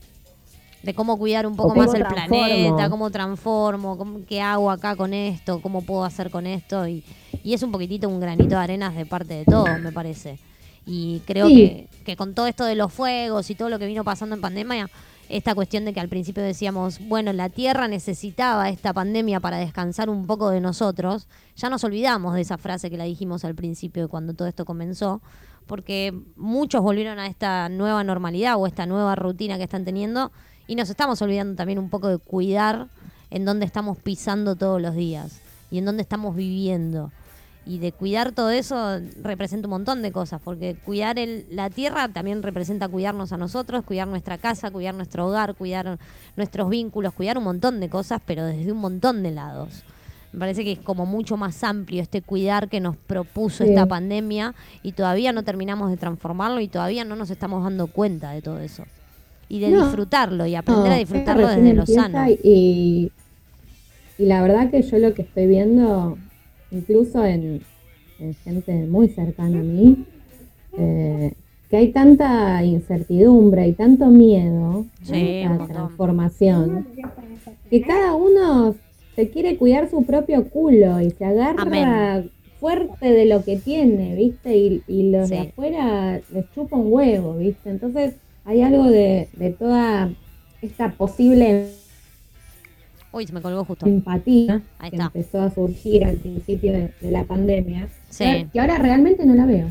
De cómo cuidar un poco más el transformo. planeta, cómo transformo, cómo- qué hago acá con esto, cómo puedo hacer con esto. Y, y es un poquitito un granito de arenas de parte de todos, me parece. Y creo Sí. que, que con todo esto de los fuegos y todo lo que vino pasando en pandemia, esta cuestión de que al principio decíamos, bueno, la Tierra necesitaba esta pandemia para descansar un poco de nosotros, ya nos olvidamos de esa frase que la dijimos al principio cuando todo esto comenzó, porque muchos volvieron a esta nueva normalidad o esta nueva rutina que están teniendo y nos estamos olvidando también un poco de cuidar en dónde estamos pisando todos los días y en dónde estamos viviendo. Y de cuidar todo eso representa un montón de cosas, porque cuidar el- la tierra también representa cuidarnos a nosotros, cuidar nuestra casa, cuidar nuestro hogar, cuidar nuestros vínculos, cuidar un montón de cosas, pero desde un montón de lados. Me parece que es como mucho más amplio este cuidar que nos propuso Sí. esta pandemia y todavía no terminamos de transformarlo y todavía no nos estamos dando cuenta de todo eso. Y de No. disfrutarlo y aprender No, a disfrutarlo desde lo sano. Y, y la verdad que yo lo que estoy viendo, incluso en, en gente muy cercana a mí, eh, que hay tanta incertidumbre y tanto miedo Sí, a montón. transformación, que cada uno se quiere cuidar su propio culo y se agarra Amén. fuerte de lo que tiene, ¿viste? Y, y los de afuera les chupa un huevo, ¿viste? Entonces hay algo de, de toda esta posible Uy, se me colgó justo. empatía Ahí que está. empezó a surgir al principio de, de la pandemia, Sí. que- que ahora realmente no la veo.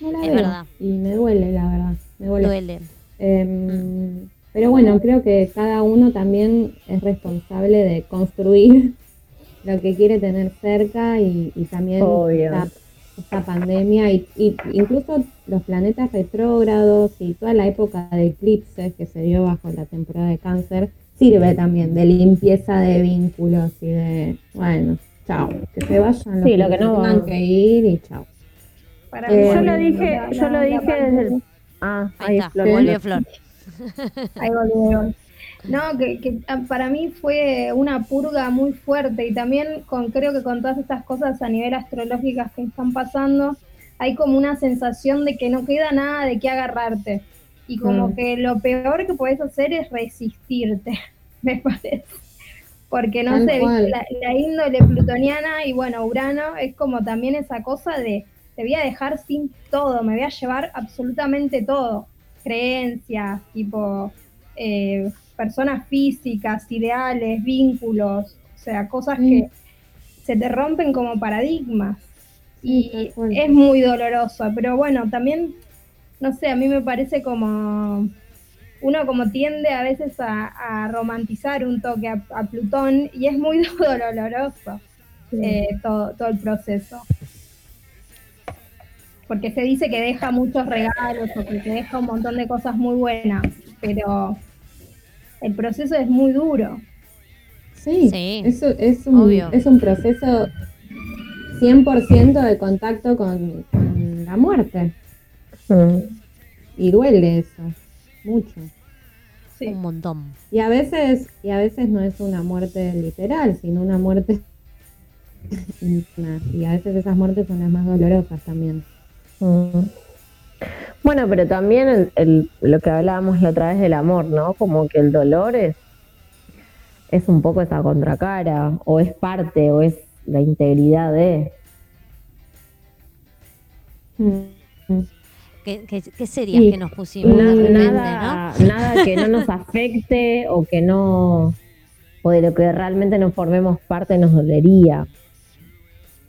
No la Es veo. verdad. Y me duele, la verdad. Me duele. Duele. Em, Pero bueno, creo que cada uno también es responsable de construir [LAUGHS] lo que quiere tener cerca y, y también Obvio. esta, esta pandemia y, y incluso los planetas retrógrados y toda la época de eclipses que se dio bajo la temporada de cáncer sirve también de limpieza de vínculos y de, bueno, chao, que se vayan los Sí, lo que no tengan que ir y chao. Para Eh, mí, Yo lo dije, la- yo lo dije desde el... Ah, Ahí ahí, está, Flor. volvió Flor. [LAUGHS] Ahí volví. No, que, que, ah, para mí fue una purga muy fuerte y también con creo que con todas estas cosas a nivel astrológicas que están pasando, hay como una sensación de que no queda nada de qué agarrarte. Y como Mm. que lo peor que puedes hacer es resistirte, [LAUGHS] me parece. Porque no Tal sé, la, la índole plutoniana y bueno, Urano es como también esa cosa de te voy a dejar sin todo, me voy a llevar absolutamente todo. Creencias, tipo eh, personas físicas, ideales, vínculos, o sea, cosas Mm. que se te rompen como paradigmas. Y es muy doloroso, pero bueno, también, no sé, a mí me parece como uno como tiende a veces a, a romantizar un toque a, a Plutón y es muy [LAUGHS] doloroso eh, todo, todo el proceso. Porque se dice que deja muchos regalos o que te deja un montón de cosas muy buenas, pero el proceso es muy duro. Sí, Sí, eso es un, obvio. es un proceso 100% de contacto con, con la muerte. Mm. Y duele eso, mucho. Sí. Un montón. Y a veces, y a veces no es una muerte literal, sino una muerte. Y a veces esas muertes son las más dolorosas también. Mm. Bueno, pero también el, el- lo que hablábamos la otra vez del amor, ¿no? Como que el dolor es, es un poco esa contracara, o es parte, o es la integridad de. ¿Qué, qué, qué serias Sí. que nos pusimos de repente, nada, nada que no nos afecte o que no, o de lo que realmente nos formemos parte nos dolería.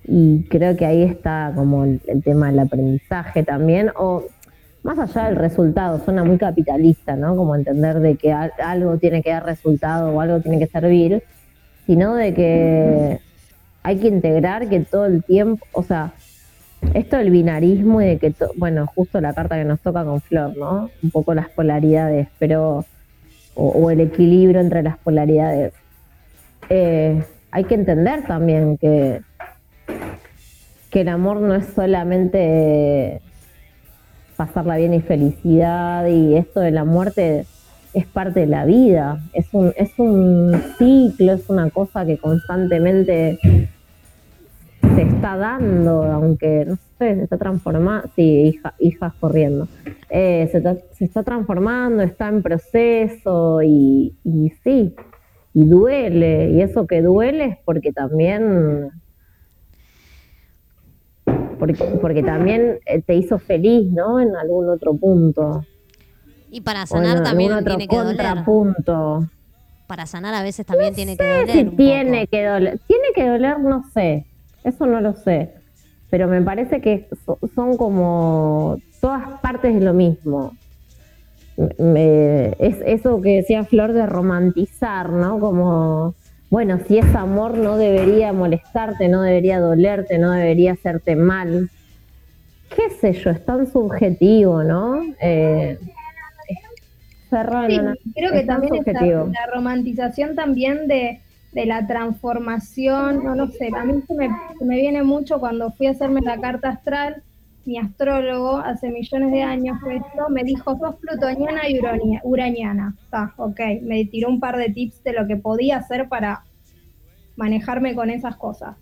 Y creo que ahí está como el, el tema del aprendizaje también, o más allá del resultado, suena muy capitalista, ¿no? Como entender de que al- algo tiene que dar resultado o algo tiene que servir, sino de que hay que integrar que todo el tiempo, o sea, esto del binarismo y de que, bueno, justo la carta que nos toca con Flor, ¿no? Un poco las polaridades, pero, o, o el equilibrio entre las polaridades. Eh, hay que entender también que, que el amor no es solamente pasarla bien y felicidad y esto de la muerte es parte de la vida, es un, es un ciclo, es una cosa que constantemente se está dando, aunque no sé, se está transformando, sí, hija, hijas corriendo, Eh, se, está, se está transformando, está en proceso y, y sí, y duele, y eso que duele es porque también, porque, porque también eh, te hizo feliz, ¿no? En algún otro punto. Y para en sanar también otro tiene que doler. contrapunto. Para sanar a veces también tiene que doler. si un tiene poco. que doler. Tiene que doler, no sé. Eso no lo sé. Pero me parece que so- son como todas partes de lo mismo. Me- es eso que decía Flor de romantizar, ¿no? Como, bueno, si es amor no debería molestarte, no debería dolerte, no debería hacerte mal. ¿Qué sé yo? Es tan subjetivo, ¿no? Eh, Sí, no, no, creo que es también está la romantización también de, de la transformación, no, no sé, a mí me, me viene mucho cuando fui a hacerme la carta astral, mi astrólogo hace millones de años fue esto, me dijo, sos plutoniana y urania- uraniana. Está, ok, me tiró un par de tips de lo que podía hacer para manejarme con esas cosas.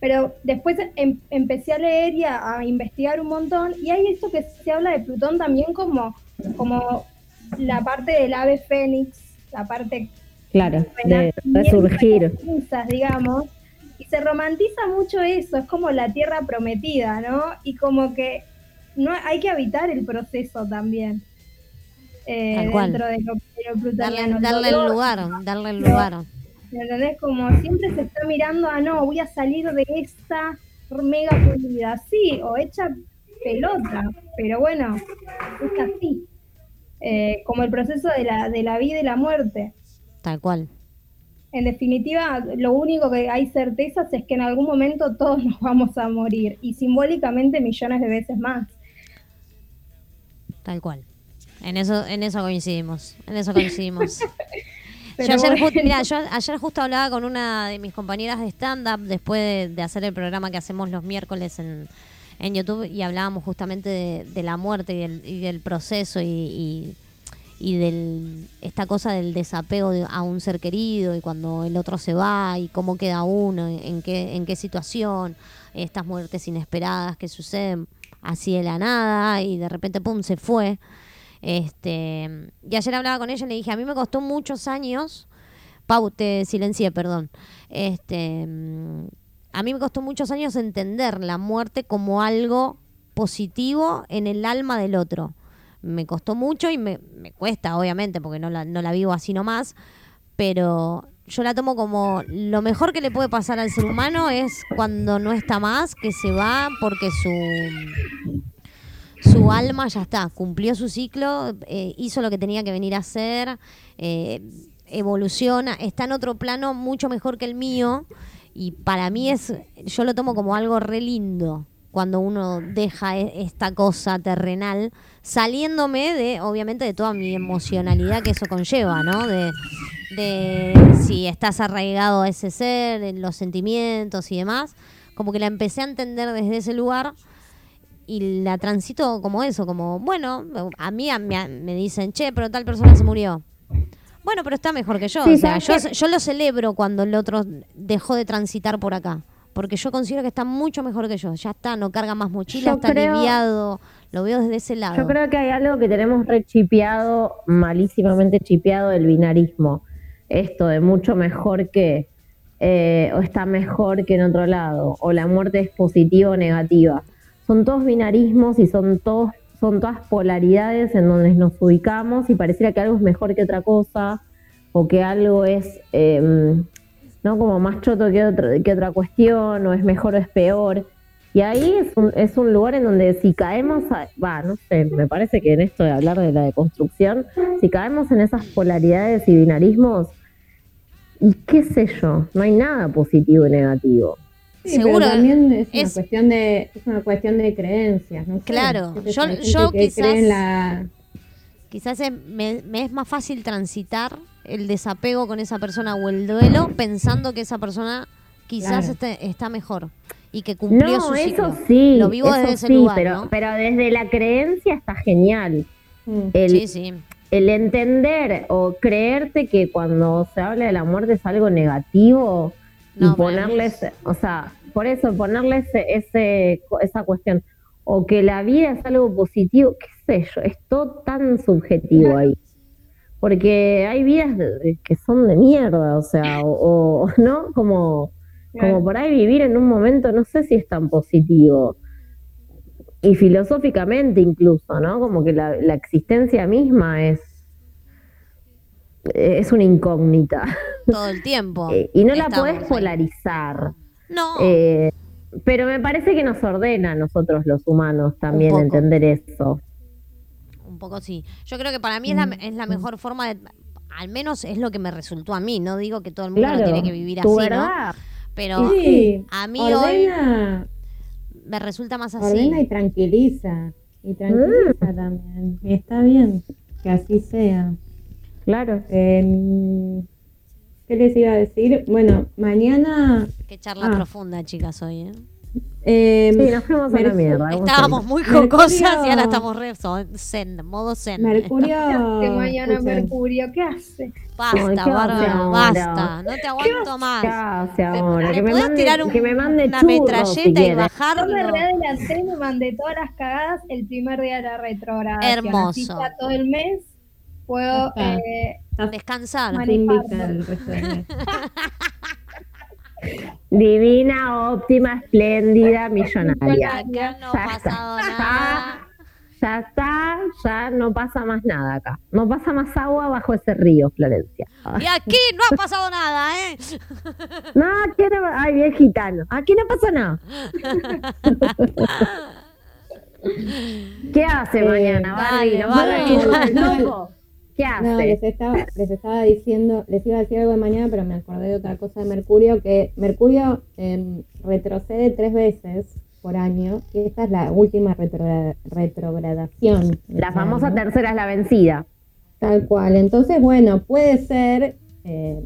Pero después em- empecé a leer y a, a investigar un montón, y hay esto que se habla de Plutón también como, como la parte del ave fénix, la parte Claro, de resurgir. digamos, y se romantiza mucho eso, es como la tierra prometida, ¿no? Y como que no hay que habitar el proceso también. eh, Tal cual. dentro de lo, de lo Darle, el lugar, darle el lugar. ¿Me entendés? Como siempre se está mirando a no, voy a salir de esta mega pulida, sí, o hecha pelota, pero bueno, es así. Eh, como el proceso de la, de la vida y la muerte. Tal cual. En definitiva, lo único que hay certezas es que en algún momento todos [LAUGHS] nos vamos a morir y simbólicamente millones de veces más. Tal cual. En eso, en eso coincidimos. En eso coincidimos. [LAUGHS] Yo, ayer, bueno. ju- mirá, yo ayer justo hablaba con una de mis compañeras de stand-up después de, de hacer el programa que hacemos los miércoles en, en YouTube y hablábamos justamente de, de la muerte y del, y del proceso y, y, y del esta cosa del desapego de- a un ser querido y cuando el otro se va y cómo queda uno, en qué, en qué situación, estas muertes inesperadas que suceden así de la nada y de repente pum se fue. Este, y ayer hablaba con ella y le dije, a mí me costó muchos años, Pau, te silencié, perdón. Este, a mí me costó muchos años entender la muerte como algo positivo en el alma del otro. Me costó mucho y me, me cuesta, obviamente, porque no la, no la vivo así nomás, pero yo la tomo como lo mejor que le puede pasar al ser humano es cuando no está más, que se va porque su su alma ya está, cumplió su ciclo, eh, hizo lo que tenía que venir a hacer, eh, evoluciona, está en otro plano mucho mejor que el mío y para mí es, yo lo tomo como algo re lindo cuando uno deja e- esta cosa terrenal, saliéndome de, obviamente, de toda mi emocionalidad que eso conlleva, ¿no? De, de si estás arraigado a ese ser, en los sentimientos y demás, como que la empecé a entender desde ese lugar y la transito como eso, como, bueno, a mí a- me, me dicen, che, pero tal persona se murió. Bueno, pero está mejor que yo. Sí, o sea, yo, ¿sabes yo lo celebro cuando el otro dejó de transitar por acá. Porque yo considero que está mucho mejor que yo. Ya está, no carga más mochila, Yo está creo- aliviado. Lo veo desde ese lado. Yo creo que hay algo que tenemos rechipeado, malísimamente chipeado, el binarismo. Esto de mucho mejor que, eh, o está mejor que en otro lado, o la muerte es positiva o negativa. Son todos binarismos y son todos son todas polaridades en donde nos ubicamos y pareciera que algo es mejor que otra cosa o que algo es eh, no como más choto que, otro, que otra cuestión o es mejor o es peor. Y ahí es un, es un lugar en donde si caemos, a- va, no sé, me parece que en esto de hablar de la deconstrucción, si caemos en esas polaridades y binarismos, y qué sé yo, no hay nada positivo y negativo. Sí, Seguro, pero también es, es- una cuestión de es una cuestión de creencias, ¿no? Claro, Yo sé, yo- que quizás- la Quizás es- me, me es más fácil transitar el desapego con esa persona o el duelo pensando que esa persona quizás Claro. esté- está mejor y que cumplió no, su ciclo. eso sí, Lo vivo eso desde ese sí, lugar, pero, ¿no? pero desde la creencia está genial. Mm. El, Sí, sí. el entender o creerte que cuando se habla de la muerte es algo negativo No, y ponerles, o sea, por eso ponerles ese, ese- esa cuestión o que la vida es algo positivo, qué sé yo, es todo tan subjetivo ahí. Porque hay vidas que son de mierda, o sea, o, o, [LAUGHS] ¿no? Como, como por ahí vivir en un momento, no sé si es tan positivo. y filosóficamente incluso, ¿no? Como que la, la existencia misma es, es una incógnita. Todo el tiempo. [LAUGHS] Eh, y no la podés ahí. polarizar. No, Eh, pero me parece que nos ordena a nosotros los humanos también entender eso. Poco sí. Yo creo que para mí es la, es la mejor forma de. Al menos es lo que me resultó a mí. No digo que todo el mundo lo Claro, tiene que vivir así, ¿no? verdad. Pero Sí, a mí ordena, me resulta más así. ordena y tranquiliza. Y tranquiliza también. Y está bien que así sea. Claro. Em, ¿Qué les iba a decir? Bueno, mañana. Qué charla Ah. profunda, chicas, hoy, ¿eh? Em, Sí, nos fuimos a la mierda. Estábamos muy Mercurio- jocosas y ahora estamos re son- zen, modo zen. Mercurio. ¿Qué [LAUGHS] hace mañana escuchen, Mercurio? ¿Qué hace? Basta, Ay, ¿qué Bárbara, basta. No te aguanto más. ¿Qué hace ahora? ¿Le Que me, mande, tirar un- que me mande una churros, metralleta si y bajarlo? Yo me readelanté y me mandé todas las cagadas el primer día de la retrogradación. Hermoso. Así todo el mes puedo está. eh, Descansar. Vale. [LAUGHS] Divina, óptima, espléndida, millonaria. Acá no Ya está. Ya, nada. ya está, ya no pasa más nada acá. No pasa más agua bajo ese río, Florencia. Y aquí no ha pasado nada, ¿eh? [LAUGHS] No, aquí no, ay, bien gitano. Aquí no pasa nada. [LAUGHS] ¿Qué hace Eh, mañana, Barbie? dale, ¿Nos manda Churros al No? ¿Qué les hace? estaba, les estaba diciendo, les iba a decir algo de mañana, pero me acordé de otra cosa de Mercurio, que Mercurio em, retrocede tres veces por año, y esta es la última retrogra- retrogradación. La famosa ¿no? tercera es la vencida. Tal cual. Entonces, bueno, puede ser, eh,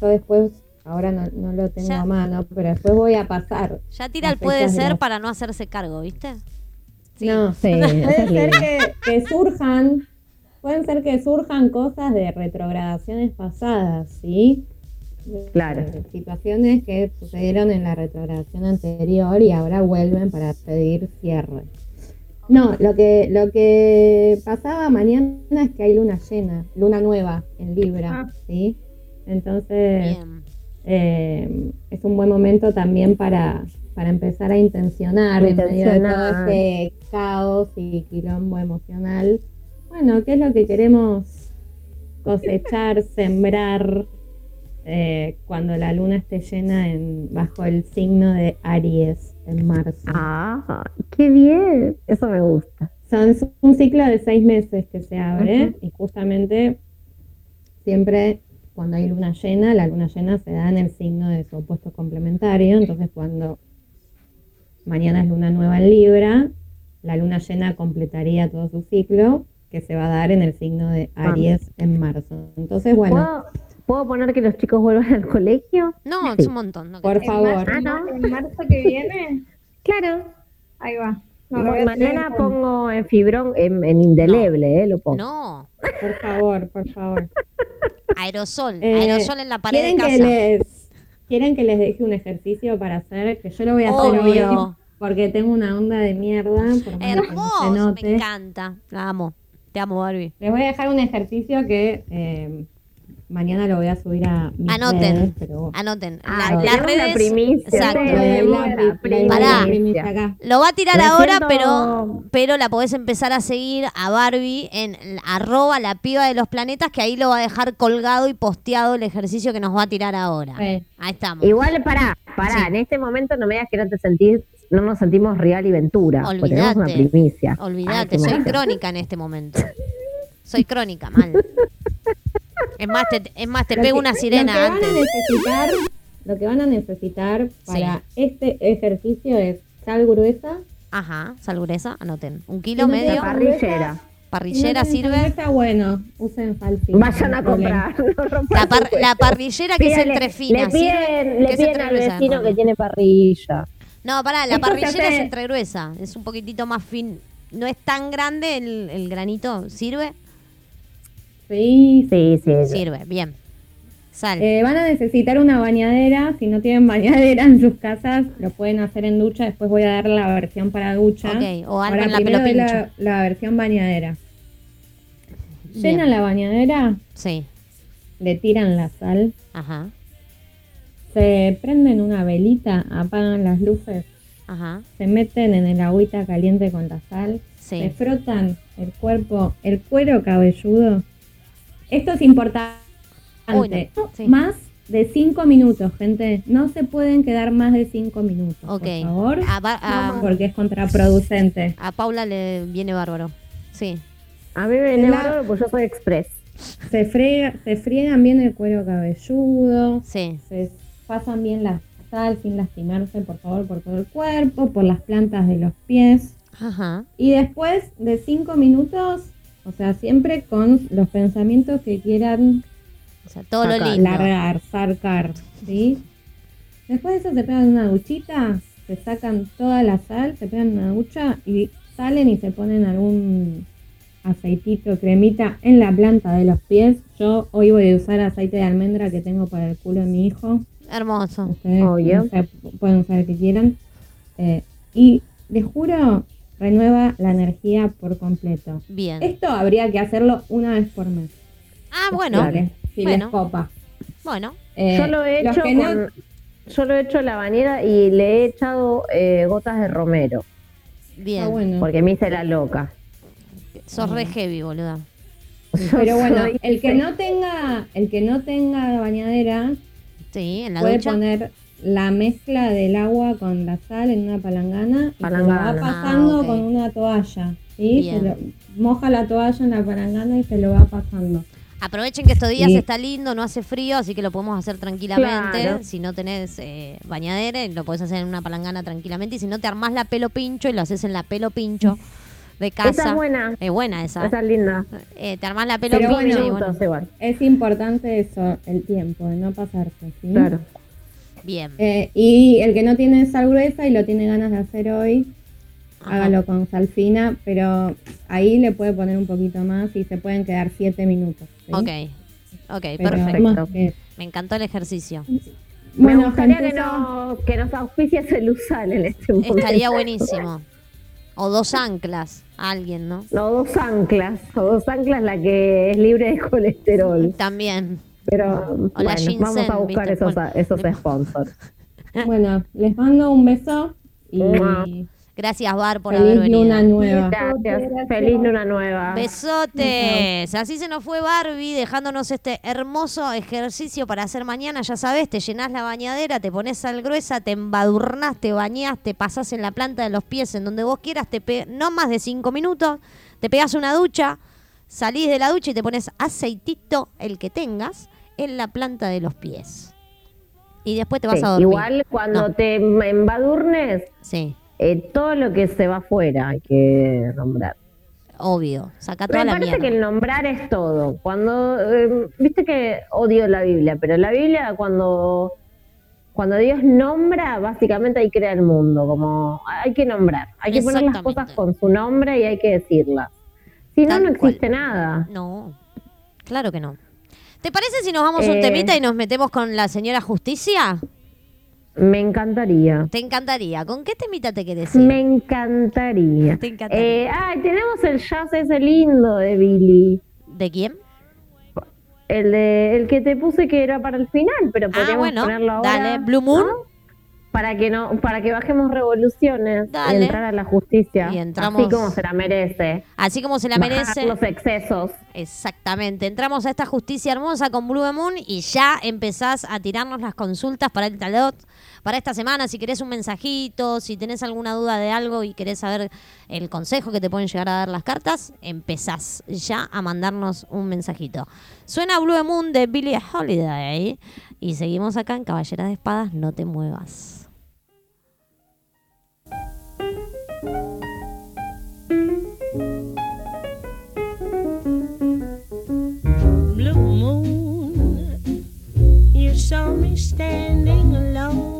yo después, ahora no, no lo tengo Ya. a mano, pero después voy a pasar. Ya tira el puede ser las- para no hacerse cargo, ¿viste? Sí. No, Sí, [LAUGHS] puede ser que surjan, pueden ser que surjan cosas de retrogradaciones pasadas, ¿sí? Claro. situaciones que sucedieron en la retrogradación anterior y ahora vuelven para pedir cierre. No, lo que, lo que pasaba mañana es que hay luna llena, luna nueva en Libra, Ah. ¿sí? Entonces, eh, es un buen momento también para, para empezar a intencionar, en medio de todo Intencionar. este caos y quilombo emocional. Bueno, ¿qué es lo que queremos cosechar, [LAUGHS] sembrar eh, cuando la luna esté llena en, bajo el signo de Aries en marzo? Ah, qué bien. Eso me gusta. Son es un ciclo de seis meses que se abre y justamente siempre cuando hay luna llena, la luna llena se da en el signo de su opuesto complementario. Entonces cuando mañana es luna nueva en Libra, la luna llena completaría todo su ciclo que se va a dar en el signo de Aries en marzo. Entonces, bueno, ¿Puedo, ¿Puedo poner que los chicos vuelvan al colegio? No, Sí. es un montón. no por en favor. marzo- Ah, ¿no? En marzo que viene, [LAUGHS] Claro. ahí va. No, Mañana pongo en fibrón, en, en indeleble, eh, lo pongo. No, Por favor, por favor. [LAUGHS] aerosol. Eh, aerosol en la pared de ¿quieren casa. que les quieren que les deje un ejercicio para hacer que yo lo voy a hacer hoy porque tengo una onda de mierda por Hermoso, me encanta. La amo. Te amo, Barbie. les voy a dejar un ejercicio que eh, mañana lo voy a subir a mis Anoten. redes, pero Anoten. Ah, La- las tenemos la redes. primicia, Exacto. la la primicia. Pará. primicia acá. Lo va a tirar Me ahora, siento- pero, pero la podés empezar a seguir a Barbie en l- arroba la piba de los planetas, que ahí lo va a dejar colgado y posteado el ejercicio que nos va a tirar ahora. Sí. Ahí estamos. Igual, pará, pará, Sí. en este momento no me digas que no te sentís, no nos sentimos real y ventura. porque tenemos una Olvídate. primicia. Olvídate, soy crónica en este momento. Soy crónica, mal. Es más, te, es más, te Lo pego que- una Lo sirena van a antes. necesitar, lo que van a necesitar para este ejercicio es sal gruesa. Ajá, sal gruesa, anoten. Un kilo no medio. Parrillera. Parrillera no sirve. gruesa, bueno, usen falsita. Vayan a comprar. [LAUGHS] no La, par- la parrillera que es entre fina. Le piden, Que le es piden al vecino que tiene parrilla. No, pará, la parrillera es hace- entre gruesa. Es un poquitito más fin. No es tan grande el, el granito. ¿Sirve? Sí, Sí, sí. Sirve, bien. Sal. Eh, van a necesitar una bañadera. Si no tienen bañadera en sus casas, lo pueden hacer en ducha. Después voy a dar la versión para ducha. Ok, o Ahora, la primero doy la, la versión bañadera. Bien. Llenan la bañadera, Sí. le tiran la sal, Ajá. Se prenden una velita, apagan las luces Ajá. se meten en el agüita caliente con la sal, se frotan el cuerpo, el cuero cabelludo. Esto es importante. Uy, no. Sí. Más de 5 minutos, gente. No se pueden quedar más de 5 minutos. Por favor. A, porque es contraproducente. a Paula le viene bárbaro. Sí. A mí me viene La- bárbaro porque yo soy express. Se, frega, se friegan bien el cuero cabelludo. Sí. se pasan bien la sal sin lastimarse, por favor, por todo el cuerpo, por las plantas de los pies. Ajá. Y después de cinco minutos, o sea, siempre con los pensamientos que quieran O sea, todo lo Sacar, lindo. largar, sacar, ¿sí? Después de eso se pegan una duchita, se sacan toda la sal, se pegan una ducha y salen y se ponen algún aceitito, cremita en la planta de los pies. Yo hoy voy a usar aceite de almendra que tengo para el culo de mi hijo. Hermoso. Ustedes Obvio. pueden usar el que quieran. Eh, y les juro, renueva la energía por completo. Bien. Esto habría que hacerlo una vez por mes. Ah, bueno. Dale, si Bueno. les copa. Bueno. Eh, yo lo he hecho no- yo lo he hecho en la bañera y le he echado eh, gotas de romero. Bien. Ah, bueno. Porque me hice la loca. Sos re heavy, boluda. Pero [LAUGHS] bueno, el que no tenga, el que no tenga bañadera Sí, en la puede ducha. poner la mezcla del agua con la sal en una palangana y se lo va pasando Ah, ok. con una toalla. ¿sí? Bien. Se lo- moja la toalla en la palangana y se lo va pasando. Aprovechen que estos días está lindo, no hace frío, así que lo podemos hacer tranquilamente. Claro. Si no tenés eh, bañadera, lo podés hacer en una palangana tranquilamente. Y si no, te armás la pelo pincho y lo haces en la pelo pincho de casa. Esa es buena. Es buena esa. Esa es linda. Eh, te armás la pelo Pero pincho bueno, y bueno. Igual. Es importante eso, el tiempo, de no pasarse. ¿sí? Claro. Bien. Eh, y el que no tiene sal gruesa y lo tiene ganas de hacer hoy, Ajá. hágalo con sal fina, pero ahí le puede poner un poquito más y se pueden quedar 7 minutos. ¿sí? Ok. Ok, Pero perfecto. que- Me encantó el ejercicio. Me Bueno, gustaría gente, que, no, que nos auspicie Celusal en este momento. Estaría buenísimo. O dos anclas. Alguien, ¿no? No, dos anclas. O dos anclas la que es libre de [LAUGHS] colesterol. También. Pero O bueno, ginseng, vamos a buscar ¿viste? esos, Bueno, esos sponsors. [LAUGHS] [LAUGHS] Bueno, les mando un beso y. Gracias, Bar, por haber feliz venido. luna nueva. Gracias. Gracias. Feliz luna nueva. Besotes. Así se nos fue Barbie dejándonos este hermoso ejercicio para hacer mañana. Ya sabes, te llenás la bañadera, te pones sal gruesa, te embadurnás, te bañás, te pasás en la planta de los pies, en donde vos quieras, te pe- no más de cinco minutos, te pegas una ducha, salís de la ducha y te pones aceitito, el que tengas, en la planta de los pies. Y después te vas Sí, a dormir. igual cuando No. te embadurnes, Sí, eh, todo lo que se va afuera hay que nombrar. obvio. Saca toda Me la parece mierda. que el nombrar es todo. Cuando, eh, viste que odio la Biblia, pero la Biblia cuando, cuando Dios nombra, básicamente ahí crea el mundo, como hay que nombrar, hay que poner las cosas con su nombre y hay que decirlas. Si no, Tal no existe nada. No, claro que no. ¿Te parece si nos vamos un Eh. temita y nos metemos con la señora Justicia? Me encantaría. Te encantaría. ¿Con qué temita te querés ir? Me encantaría. Te encantaría. Eh, ay, tenemos el jazz ese lindo de Billy. ¿De quién? El de el que te puse que era para el final, pero Ah, podríamos bueno, ponerlo ahora. dale. Blue Moon. ¿no? Para que no, para que bajemos revoluciones Dale. y entrar a la justicia. Y entramos- Así como se la merece. Así como se la Bajar merece. los excesos. Exactamente. Entramos a esta justicia hermosa con Blue Moon y ya empezás a tirarnos las consultas para el talot para esta semana. Si querés un mensajito, si tenés alguna duda de algo y querés saber el consejo que te pueden llegar a dar las cartas, empezás ya a mandarnos un mensajito. Suena Blue Moon de Billie Holiday y seguimos acá en Caballera de Espadas. No te muevas. blue moon, you saw me standing alone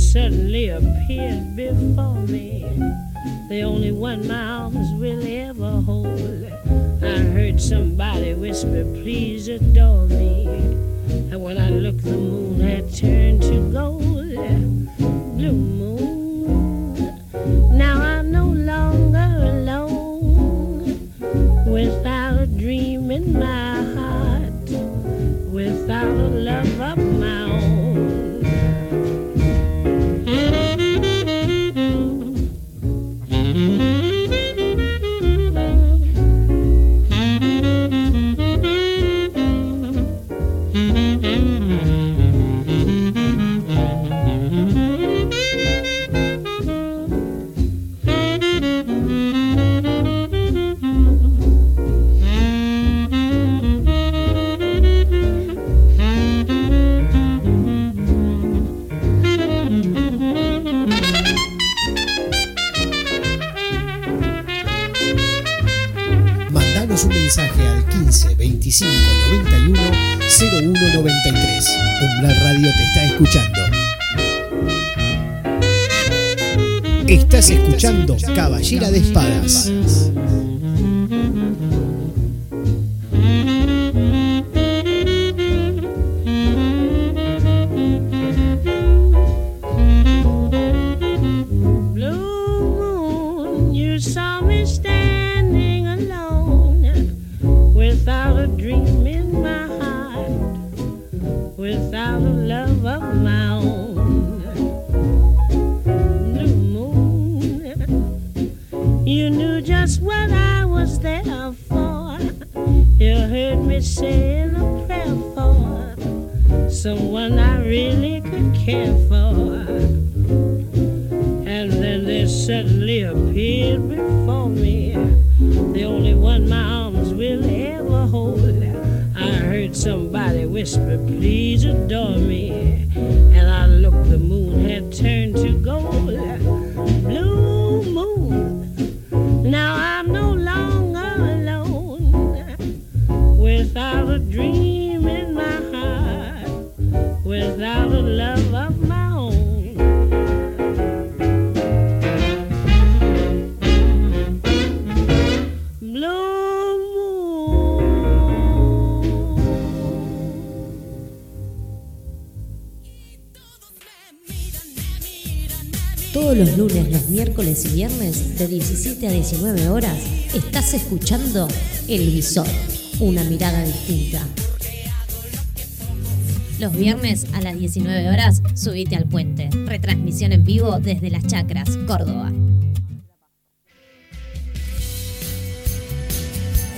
Suddenly appeared before me the only one my arms will ever hold. I heard somebody whisper, please adore me. And when I looked, the moon had turned Caballera de 17 a 19 horas, estás escuchando El Visor, una mirada distinta. Los viernes a las 19 horas, subite al puente. Retransmisión en vivo desde Las Chacras, Córdoba.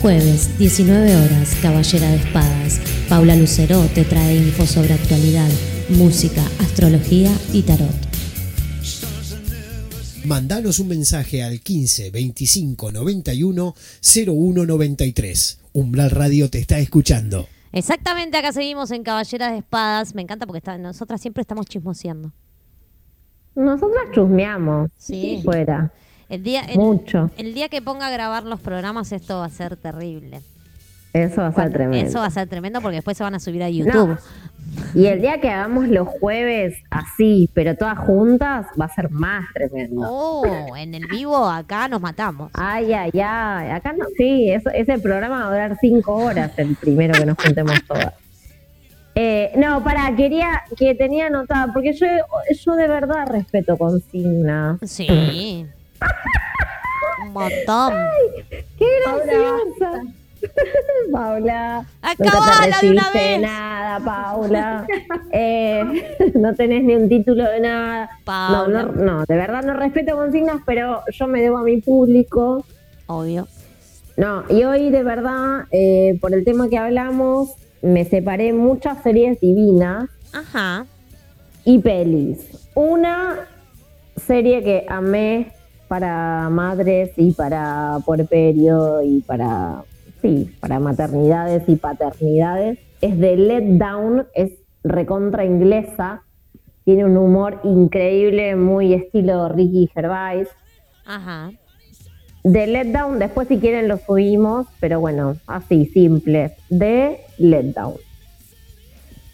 Jueves, 19 horas, Caballera de Espadas. Paula Lucero te trae info sobre actualidad, música, astrología y tarot. Mandanos un mensaje al 15 25 91 01 93. Umbral Radio te está escuchando. Exactamente, acá seguimos en Caballera de Espadas. Me encanta porque está- nosotras siempre estamos chismoseando. Nosotras chusmeamos. Sí. Fuera. El día, el, Mucho. el día que ponga a grabar los programas, esto va a ser terrible. Eso va a ser tremendo. Eso va a ser tremendo porque después se van a subir a YouTube. Y el día que hagamos los jueves así, pero todas juntas, va a ser más tremendo. Oh, en el vivo acá nos matamos. Ay, ay, ay. Acá no. Sí, eso, ese programa va a durar cinco horas, el primero que nos juntemos todas. Eh, no, para, quería que tenía anotada, porque yo, yo de verdad respeto consignas. Sí. [LAUGHS] Un montón. ¡Qué graciosa! Paula, Acabala nunca te de una vez. nada, Paula. Eh, no tenés ni un título de nada. Paula. No, no, no, de verdad no respeto consignas, pero yo me debo a mi público. Obvio. No, y hoy de verdad, eh, por el tema que hablamos, me separé muchas series divinas Ajá. y pelis. Una serie que amé para madres y para puerperio y para, sí, para maternidades y paternidades. Es de Let Down, es recontra inglesa, tiene un humor increíble, muy estilo Ricky Gervais. Ajá. De Let Down, después si quieren lo subimos, pero bueno, así, simple. De Let Down.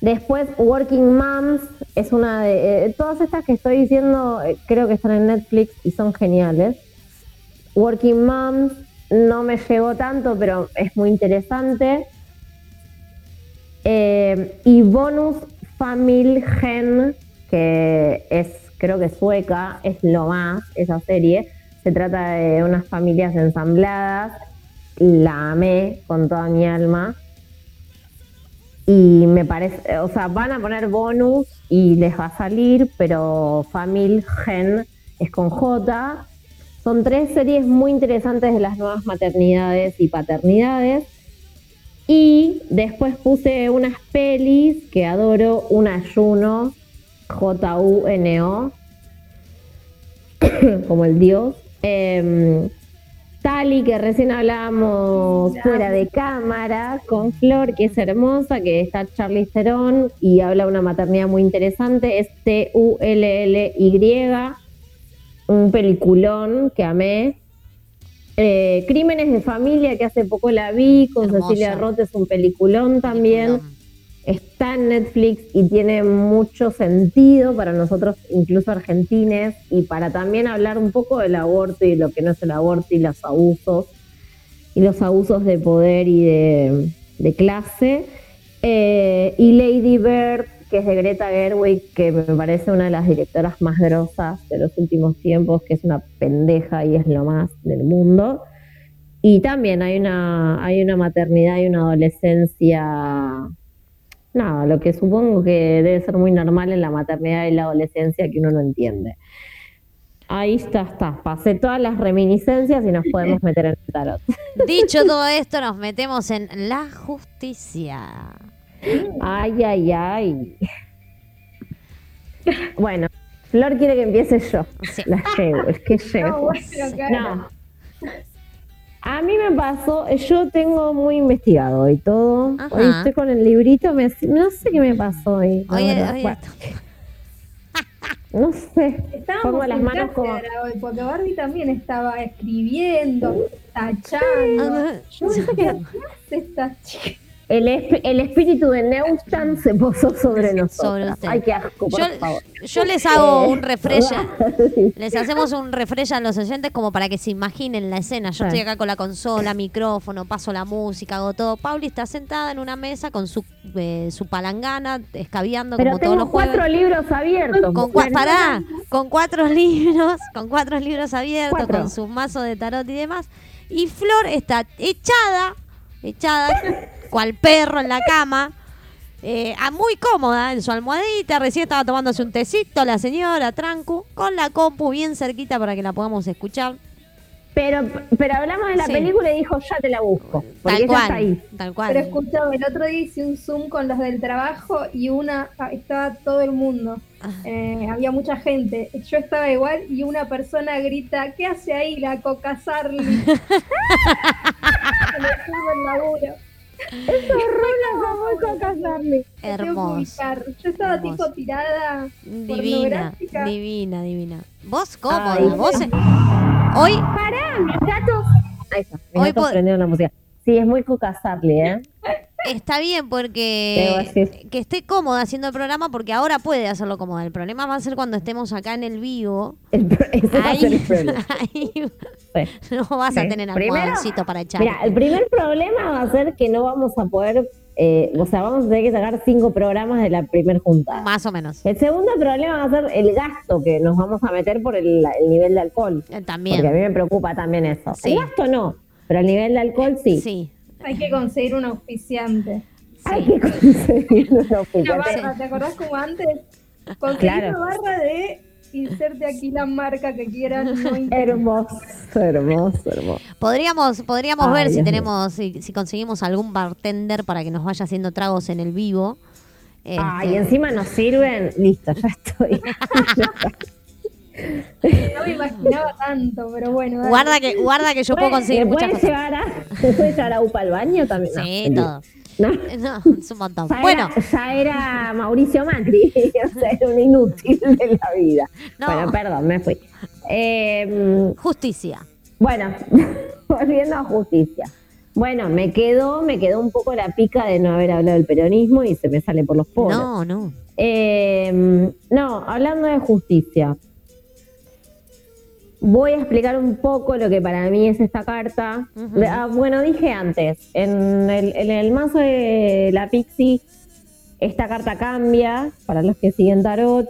Después, Working Moms es una de. eh, todas estas que estoy diciendo, eh, creo que están en Netflix y son geniales. Working Moms no me llegó tanto, pero es muy interesante. Eh, y Bonus Family Gen, que es, creo que sueca, es lo más, esa serie. Se trata de unas familias ensambladas. La amé con toda mi alma. Y me parece, o sea, van a poner bonus y les va a salir, pero Family Gen es con J. Son tres series muy interesantes de las nuevas maternidades y paternidades. Y después puse unas pelis que adoro, una Juno, J-U-N-O, [COUGHS] como el dios. Em, Tali, que recién hablábamos fuera de cámara, con Flor, que es hermosa, que está Charlie Theron y habla de una maternidad muy interesante, es T-U-L-L-Y, un peliculón que amé. Eh, Crímenes de familia, que hace poco la vi, con Hermosa. Cecilia Roth, es un peliculón también. Peliculón. Está en Netflix y tiene mucho sentido para nosotros, incluso argentines, y para también hablar un poco del aborto y lo que no es el aborto y los abusos, y los abusos de poder y de, de clase. Eh, y Lady Bird, que es de Greta Gerwig, que me parece una de las directoras más grosas de los últimos tiempos, que es una pendeja y es lo más del mundo. Y también hay una, hay una maternidad y una adolescencia Nada, lo que supongo que debe ser muy normal en la maternidad y la adolescencia que uno no entiende. Ahí está, está. Pasé todas las reminiscencias y nos podemos meter en el tarot. Dicho todo esto, nos metemos en la justicia. Ay, ay, ay. Bueno, Flor quiere que empiece yo. Sí. La llevo, es que [LAUGHS] No, llevo. bueno, claro. No. A mí me pasó, yo tengo muy investigado y todo. Ajá. Hoy estoy con el librito, me, no sé qué me pasó hoy. Oye, oye, Bueno, no sé. Estábamos Pongo las manos como. hoy, porque Barbie también estaba escribiendo, tachando. Ah, Yo no sé qué hace esta chica. El, esp- el espíritu de Neustadt se posó sobre nosotros. Ay, qué asco, por Yo, favor. yo les hago Eh, un refresh. [LAUGHS] Les hacemos un refresh a los oyentes como para que se imaginen la escena. Yo estoy acá con la consola, micrófono, paso la música, hago todo. Pauli está sentada en una mesa con su, eh, su palangana, escabeando Pero como todos los jueves. cuatro libros abiertos. Con, cua- pará, con cuatro libros, con cuatro libros abiertos, Cuatro. con sus mazos de tarot y demás. Y Flor está echada, echada, cual perro en la cama, eh, muy cómoda en su almohadita. Recién estaba tomándose un tecito la señora Trancu, con la compu bien cerquita para que la podamos escuchar. Pero, pero hablamos de la Sí. película y dijo, ya te la busco. Porque Tal está ahí. cual, tal cual. Pero escuchame, el otro día hice un Zoom con los del trabajo y una ah, estaba todo el mundo. Ah. Eh, había mucha gente. Yo estaba igual y una persona grita, ¿qué hace ahí la coca Sarli? [LAUGHS] subo el laburo. Me tengo que Hermoso. Yo estaba Hermoso. tipo tirada Divina, divina, divina. Vos cómoda, Ay, vos. Hoy Pará, mis gatos. Ahí está, mis Hoy gatos pod- prendieron la música. Sí, es muy Cuca Sarli, ¿eh? Está bien porque que esté cómoda haciendo el programa porque ahora puede hacerlo cómoda. El problema va a ser cuando estemos acá en el vivo. El [LAUGHS] ese va a ser el problema. [LAUGHS] ahí Sí. no vas a tener almohadoncito para echar. Mira, el primer problema va a ser que no vamos a poder, eh, o sea, vamos a tener que sacar cinco programas de la primer juntada. Más o menos. El segundo problema va a ser el gasto que nos vamos a meter por el, el nivel de alcohol. Eh, Porque a mí También. me preocupa también eso. Sí. El gasto no, pero el nivel de alcohol sí. Sí. Hay que conseguir un auspiciante. Hay que conseguir una Una oficina. barra, ¿te acordás como antes? Conseguir Claro. una barra de inserte aquí la marca que quieras. No. [LAUGHS] Hermoso, hermoso, hermoso. Podríamos, podríamos Ay, ver si tenemos, si, si conseguimos algún bartender para que nos vaya haciendo tragos en el vivo. Este, Ay, encima nos sirven. Listo, ya estoy. [LAUGHS] No me imaginaba tanto, pero bueno. dale. guarda que, guarda que yo puedo conseguir ¿Me muchas cosas. llevar a, ¿me puedes llevar a UPA al baño también? Sí, todo. No, No, es un montón. ya, Bueno, era, ya era Mauricio Macri, [LAUGHS] o sea, era un inútil de la vida. No. Bueno, perdón, me fui. Eh, justicia. Bueno, [LAUGHS] volviendo a justicia. Bueno, me quedó, me quedó un poco la pica de no haber hablado del peronismo y se me sale por los poros. No, no. Eh, no, hablando de justicia. Voy a explicar un poco lo que para mí es esta carta. Ah, bueno, dije antes, en el, en el mazo de la Pixie, esta carta cambia para los que siguen tarot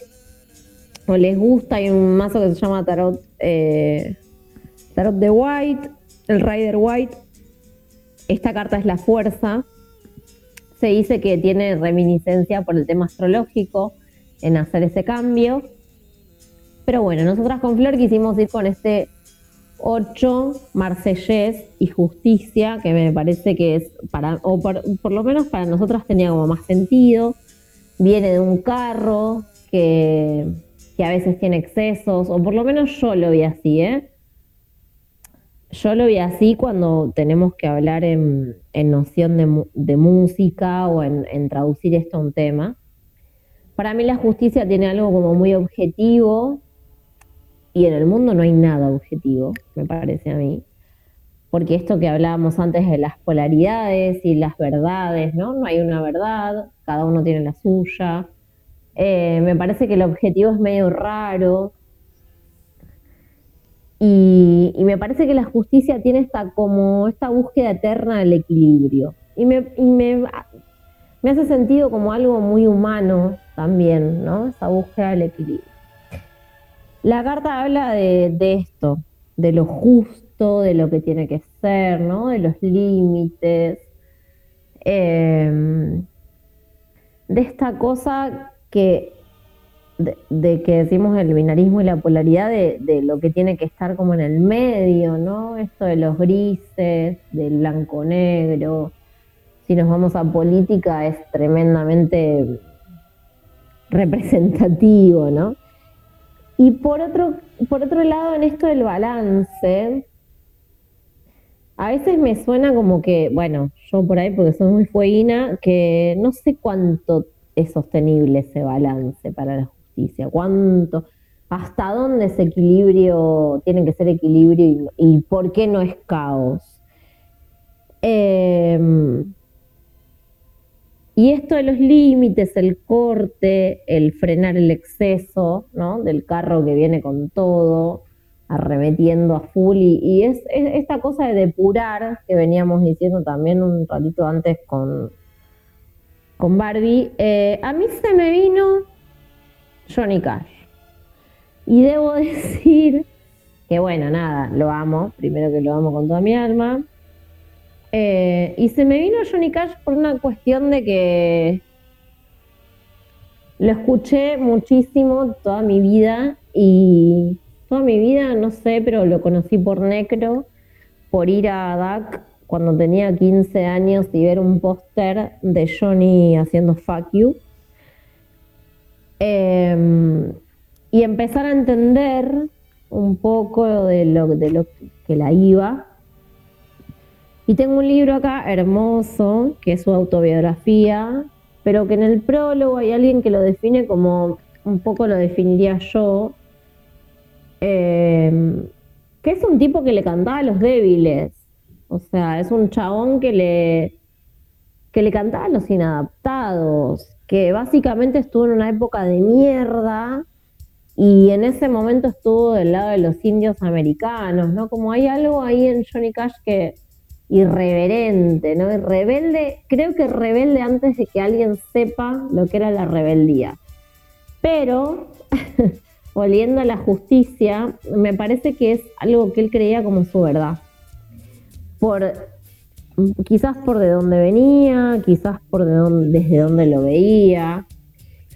o les gusta. Hay un mazo que se llama Tarot, eh, tarot de White, el Rider White. Esta carta es la fuerza. Se dice que tiene reminiscencia por el tema astrológico en hacer ese cambio. Pero bueno, nosotras con Flor quisimos ir con este 8, Marsellés y Justicia, que me parece que es para, o por, lo menos para nosotras tenía como más sentido. Viene de un carro que, que a veces tiene excesos, o por lo menos yo lo vi así, ¿eh? Yo lo vi así cuando tenemos que hablar en, en noción de, de música o en, en traducir esto a un tema. Para mí la justicia tiene algo como muy objetivo y en el mundo no hay nada objetivo, me parece a mí. Porque esto que hablábamos antes de las polaridades y las verdades, ¿no? No hay una verdad, cada uno tiene la suya. Eh, me parece que el objetivo es medio raro. Y, y me parece que la justicia tiene esta como esta búsqueda eterna del equilibrio. Y me, y me, me hace sentido como algo muy humano también, ¿no? Esa búsqueda del equilibrio. La carta habla de, esto, de lo justo, de lo que tiene que ser, ¿no? De los límites, eh, de esta cosa que, de, de que decimos el binarismo y la polaridad, de, de lo que tiene que estar como en el medio, ¿no? Esto de los grises, del blanco-negro. Si nos vamos a política es tremendamente representativo, ¿no? Y por otro, por otro lado, en esto del balance, a veces me suena como que, bueno, yo por ahí porque soy muy fueguina, que no sé cuánto es sostenible ese balance para la justicia, cuánto, hasta dónde ese equilibrio tiene que ser equilibrio y, y por qué no es caos. Em, y esto de los límites, el corte, el frenar el exceso, ¿no? Del carro que viene con todo, arremetiendo a full. Y, es, es esta cosa de depurar que veníamos diciendo también un ratito antes con, con Barbie. eh, a mí se me vino Johnny Cash. Y debo [LAUGHS] decir que, bueno, nada, lo amo. Primero que lo amo con toda mi alma. Eh, y se me vino Johnny Cash por una cuestión de que lo escuché muchísimo toda mi vida y toda mi vida, no sé, pero lo conocí por Necro, por ir a DAC cuando tenía 15 años y ver un póster de Johnny haciendo Fuck You. Eh, y empezar a entender un poco de lo, de lo que la iba. Y tengo un libro acá hermoso, que es su autobiografía, pero que en el prólogo hay alguien que lo define como un poco lo definiría yo, eh, que es un tipo que le cantaba a los débiles. O sea, es un chabón que le, que le cantaba a los inadaptados, que básicamente estuvo en una época de mierda y en ese momento estuvo del lado de los indios americanos, ¿no? Como hay algo ahí en Johnny Cash que irreverente, ¿no? Y rebelde, creo que rebelde antes de que alguien sepa lo que era la rebeldía. Pero, [LAUGHS] volviendo a la justicia, me parece que es algo que él creía como su verdad. Por, quizás por de dónde venía, quizás por de dónde, desde dónde lo veía.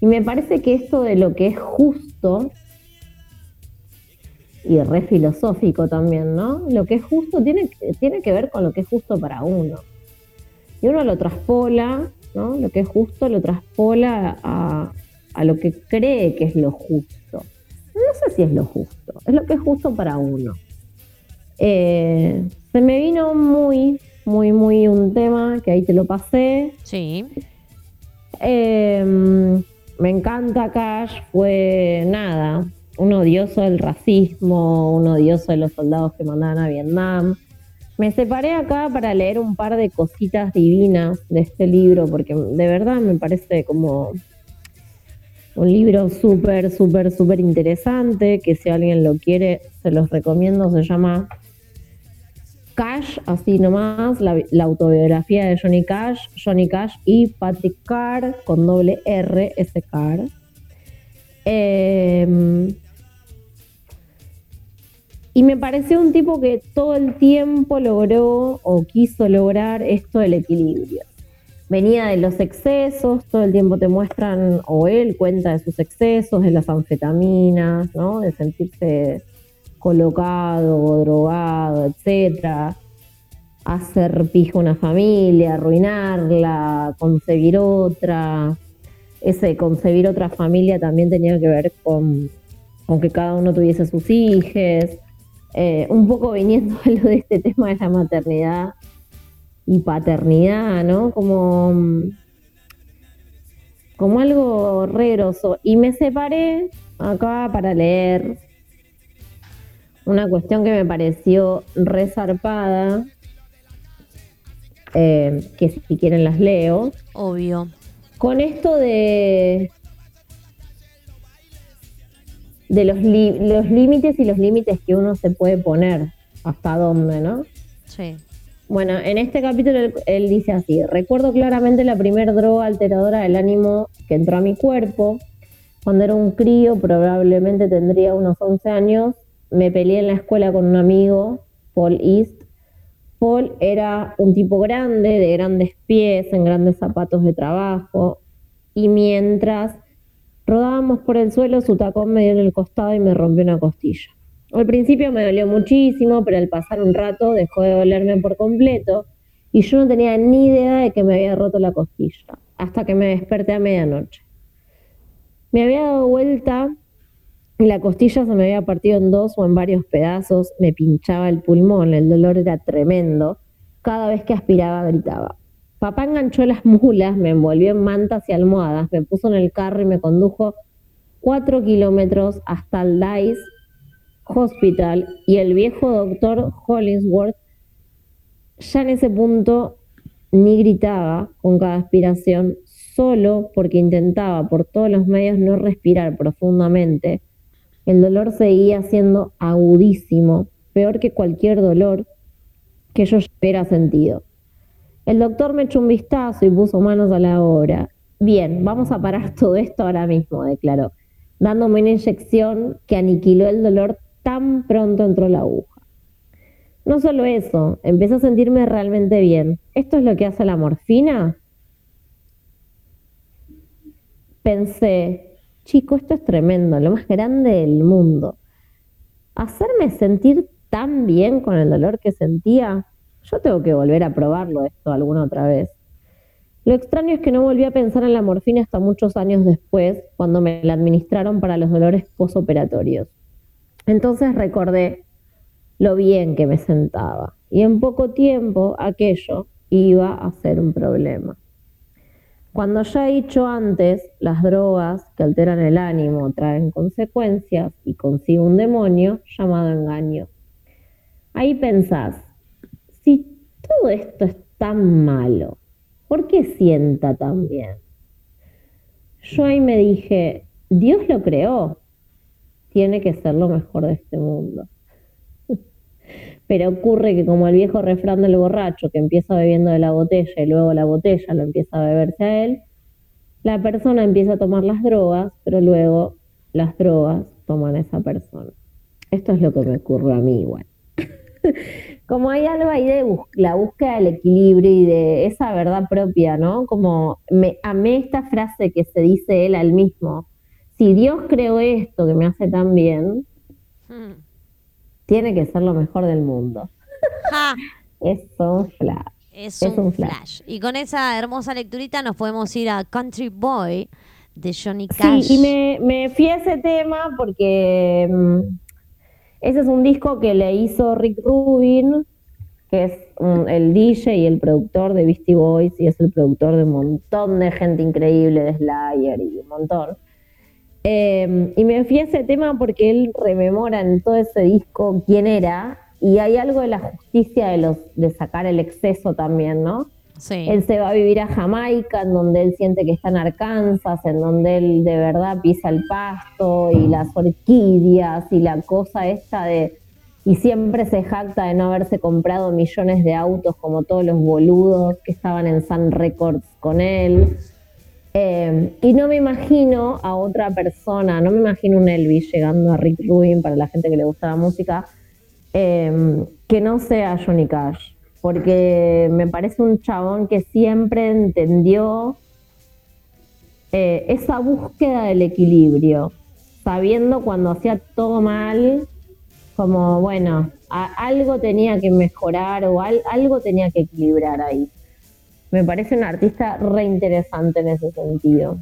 Y me parece que esto de lo que es justo, y re filosófico también, ¿no? Lo que es justo tiene, que- tiene que ver con lo que es justo para uno. Y uno lo traspola, ¿no? Lo que es justo lo traspola a, a lo que cree que es lo justo. No sé si es lo justo, es lo que es justo para uno. Eh, se me vino muy, muy, muy un tema que ahí te lo pasé. Sí. Eh, me encanta Cash, fue nada, un odioso del racismo, un odioso de los soldados que mandaban a Vietnam. Me separé acá para leer un par de cositas divinas de este libro, porque de verdad me parece como Un libro súper, súper, súper interesante, que si alguien lo quiere, se los recomiendo, se llama Cash, así nomás, la, autobiografía de Johnny Cash, Johnny Cash y Patrick Carr, con doble R, ese Carr. Y me pareció un tipo que todo el tiempo logró o quiso lograr esto del equilibrio. Venía de los excesos, todo el tiempo te muestran, o él cuenta de sus excesos, de las anfetaminas, ¿no? De sentirse colocado, drogado, etcétera. Hacer pija una familia, arruinarla, concebir otra. Ese concebir otra familia también tenía que ver con, con que cada uno tuviese sus hijos. Eh, un poco viniendo [LAUGHS] a lo de este tema de la maternidad y paternidad, ¿no? Como, como algo re groso. Y me separé acá para leer una cuestión que me pareció resarpada, eh, que si quieren las leo. Obvio. Con esto de de los, límites y los límites que uno se puede poner, hasta dónde, ¿no? Sí. Bueno, en este capítulo él, él dice así, recuerdo claramente la primer droga alteradora del ánimo que entró a mi cuerpo. Cuando era un crío, probablemente tendría unos 11 años, me peleé en la escuela con un amigo, Paul East. Paul era un tipo grande, de grandes pies, en grandes zapatos de trabajo, y mientras rodábamos por el suelo, su tacón me dio en el costado y me rompió una costilla. Al principio me dolió muchísimo, pero al pasar un rato dejó de dolerme por completo y yo no tenía ni idea de que me había roto la costilla, hasta que me desperté a medianoche. Me había dado vuelta y la costilla se me había partido en dos o en varios pedazos, me pinchaba el pulmón, el dolor era tremendo. Cada vez que aspiraba gritaba. Papá enganchó las mulas, me envolvió en mantas y almohadas, me puso en el carro y me condujo cuatro kilómetros hasta el Dice Hospital y el viejo doctor Hollingsworth ya en ese punto ni gritaba con cada aspiración, solo porque intentaba por todos los medios no respirar profundamente. El dolor seguía siendo agudísimo, peor que cualquier dolor que yo hubiera sentido. El doctor me echó un vistazo y puso manos a la obra. Bien, vamos a parar [LAUGHS] todo esto ahora mismo, declaró, dándome una inyección que aniquiló el dolor tan pronto entró la aguja. No solo eso, empecé a sentirme realmente bien. ¿Esto es lo que hace la morfina? Pensé, chico, esto es tremendo, lo más grande del mundo. Hacerme sentir tan bien con el dolor que sentía, yo tengo que volver a probarlo esto alguna otra vez. Lo extraño es que no volví a pensar en la morfina hasta muchos años después, cuando me la administraron para los dolores posoperatorios. Entonces recordé lo bien que me sentaba y en poco tiempo aquello iba a ser un problema. Cuando ya he dicho antes, las drogas que alteran el ánimo traen consecuencias y consigo un demonio llamado engaño. Ahí pensás, todo esto es tan malo, ¿por qué sienta tan bien? Yo ahí me dije, Dios lo creó, tiene que ser lo mejor de este mundo. [LAUGHS] Pero ocurre que como el viejo refrán del borracho que empieza bebiendo de la botella y luego la botella lo empieza a beberse a él, la persona empieza a tomar las drogas, pero luego las drogas toman a esa persona. Esto es lo que me ocurre a mí igual. [LAUGHS] como hay algo ahí de bus- la búsqueda del equilibrio y de esa verdad propia, ¿no? Como me amé esta frase que se dice él al mismo. Si Dios creó esto que me hace tan bien, Mm. tiene que ser lo mejor del mundo. Ja, [LAUGHS] Es un flash. es, Es un, un flash. flash. Y con esa hermosa lecturita nos podemos ir a Country Boy de Johnny Cash. Sí, y me, me fui a ese tema porque mm, ese es un disco que le hizo Rick Rubin, que es el DJ y el productor de Beastie Boys y es el productor de un montón de gente increíble, de Slayer y un montón. Eh, y me fui a ese tema porque él rememora en todo ese disco quién era y hay algo de la justicia de los de sacar el exceso también, ¿no? Él se va a vivir a Jamaica, en donde él siente que está en Arkansas, en donde él de verdad pisa el pasto y las orquídeas y la cosa esta de... Y siempre se jacta de no haberse comprado millones de autos como todos los boludos que estaban en Sun Records con él. Eh, y no me imagino a otra persona, no me imagino un Elvis llegando a Rick Rubin para la gente que le gusta la música, eh, que no sea Johnny Cash, porque me parece un chabón que siempre entendió eh, esa búsqueda del equilibrio, sabiendo cuando hacía todo mal, como bueno, algo tenía que mejorar o al- algo tenía que equilibrar ahí. Me parece un artista re interesante en ese sentido.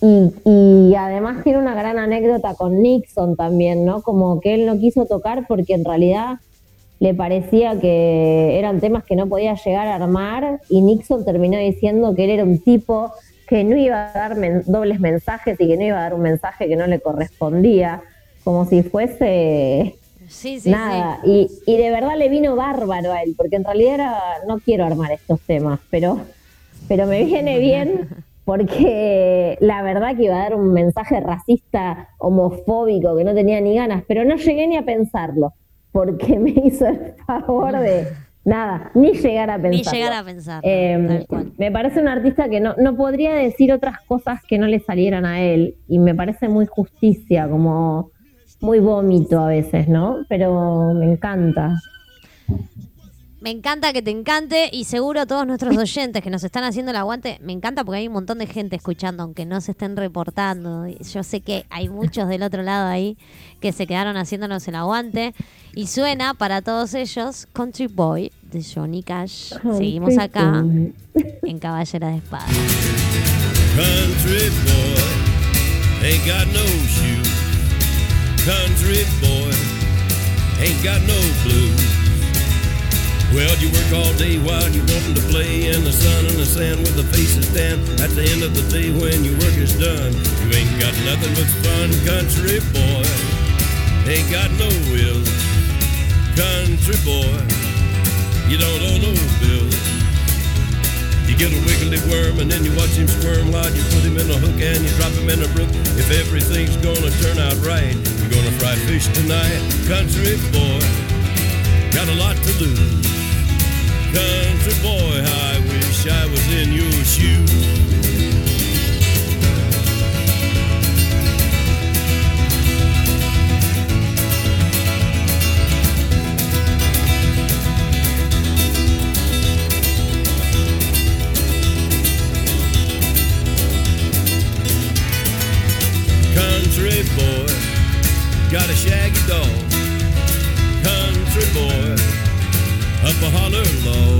Y además tiene una gran anécdota con Nixon también, ¿no? Como que él no quiso tocar porque en realidad le parecía que eran temas que no podía llegar a armar y Nixon terminó diciendo que él era un tipo que no iba a dar men- dobles mensajes y que no iba a dar un mensaje que no le correspondía, como si fuese Sí, sí, nada. Y, y de verdad le vino bárbaro a él, porque en realidad era, no quiero armar estos temas, pero, pero me viene [LAUGHS] bien porque la verdad que iba a dar un mensaje racista, homofóbico, que no tenía ni ganas, pero no llegué ni a pensarlo, porque me hizo el favor de nada, ni llegar a sí. Ni llegar a pensar. Eh, me parece un artista que no, no podría decir otras cosas que no le salieran a él y me parece muy justicia, como muy vómito a veces, ¿no? Pero me encanta. Me encanta que te encante y seguro a todos nuestros [LAUGHS] oyentes que nos están haciendo el aguante, me encanta porque hay un montón de gente escuchando, aunque no se estén reportando. Yo sé que hay muchos del otro lado ahí que se quedaron haciéndonos el aguante. Y suena para todos ellos Country Boy de Johnny Cash. Seguimos acá en Caballera de Espada. Country boy ain't got no shoes. Country boy ain't got no blues. Well, you work all day while you wanting to play in the sun and the sand with the faces tan. At the end of the day, when your work is done, you ain't got nothing but fun. Country boy ain't got no wills. Country boy, you don't owe no bills. You get a wiggly worm and then you watch him squirm while you put him in a hook and you drop him in a brook. If everything's gonna turn out right, you're gonna fry fish tonight. Country boy, got a lot to lose. Country boy, I wish I was in your shoes. Country boy, got a shaggy dog. Country boy, up a holler low.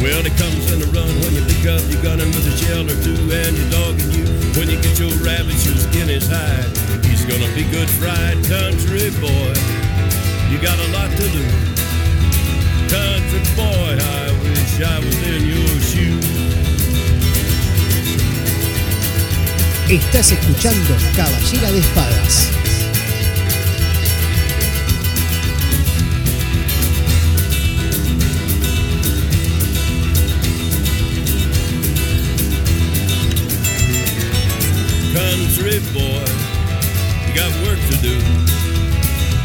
Well, he comes in a run when you pick up your gun and with a shell or two, and your dog and you. When you get your rabbit, your skin is hide. He's gonna be good fried, country boy. You got a lot to lose. Country boy, I wish I was in your shoes. Estás escuchando Caballera de Espadas. Country boy, you got work to do.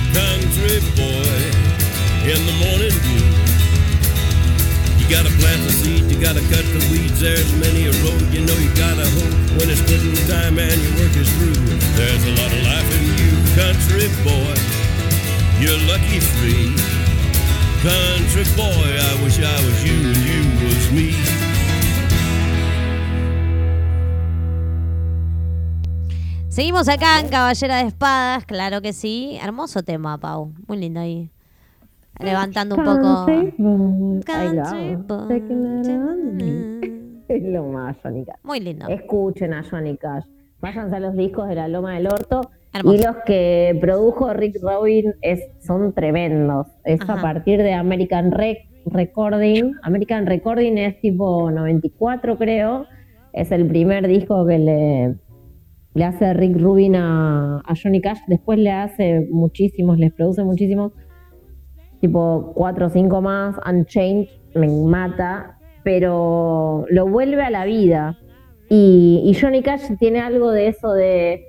Country boy, in the morning dew. You gotta plant the seed, you gotta cut the weeds. There's many a road, you know you gotta hope when it's quitting time and your work is through. There's a lot of life in you, country boy. You're lucky free. Country boy, I wish I was you and you was me. Seguimos acá en Caballera de Espadas, claro que sí. Hermoso tema, Pau. Muy lindo ahí. Levantando un poco. [LAUGHS] Es lo más, Johnny Cash. Muy lindo. Escuchen a Johnny Cash. Váyanse a los discos de la Loma del Orto. Hermoso. Y los que produjo Rick Rubin es, son tremendos. Es Ajá. a partir de American Rec- Recording. American Recording es tipo 94, creo. Es el primer disco que le, le hace Rick Rubin a, Johnny Cash. Después le hace muchísimos, les produce muchísimos. Tipo 4 o 5 más. Unchained me mata, pero lo vuelve a la vida. Y, y Johnny Cash tiene algo de eso de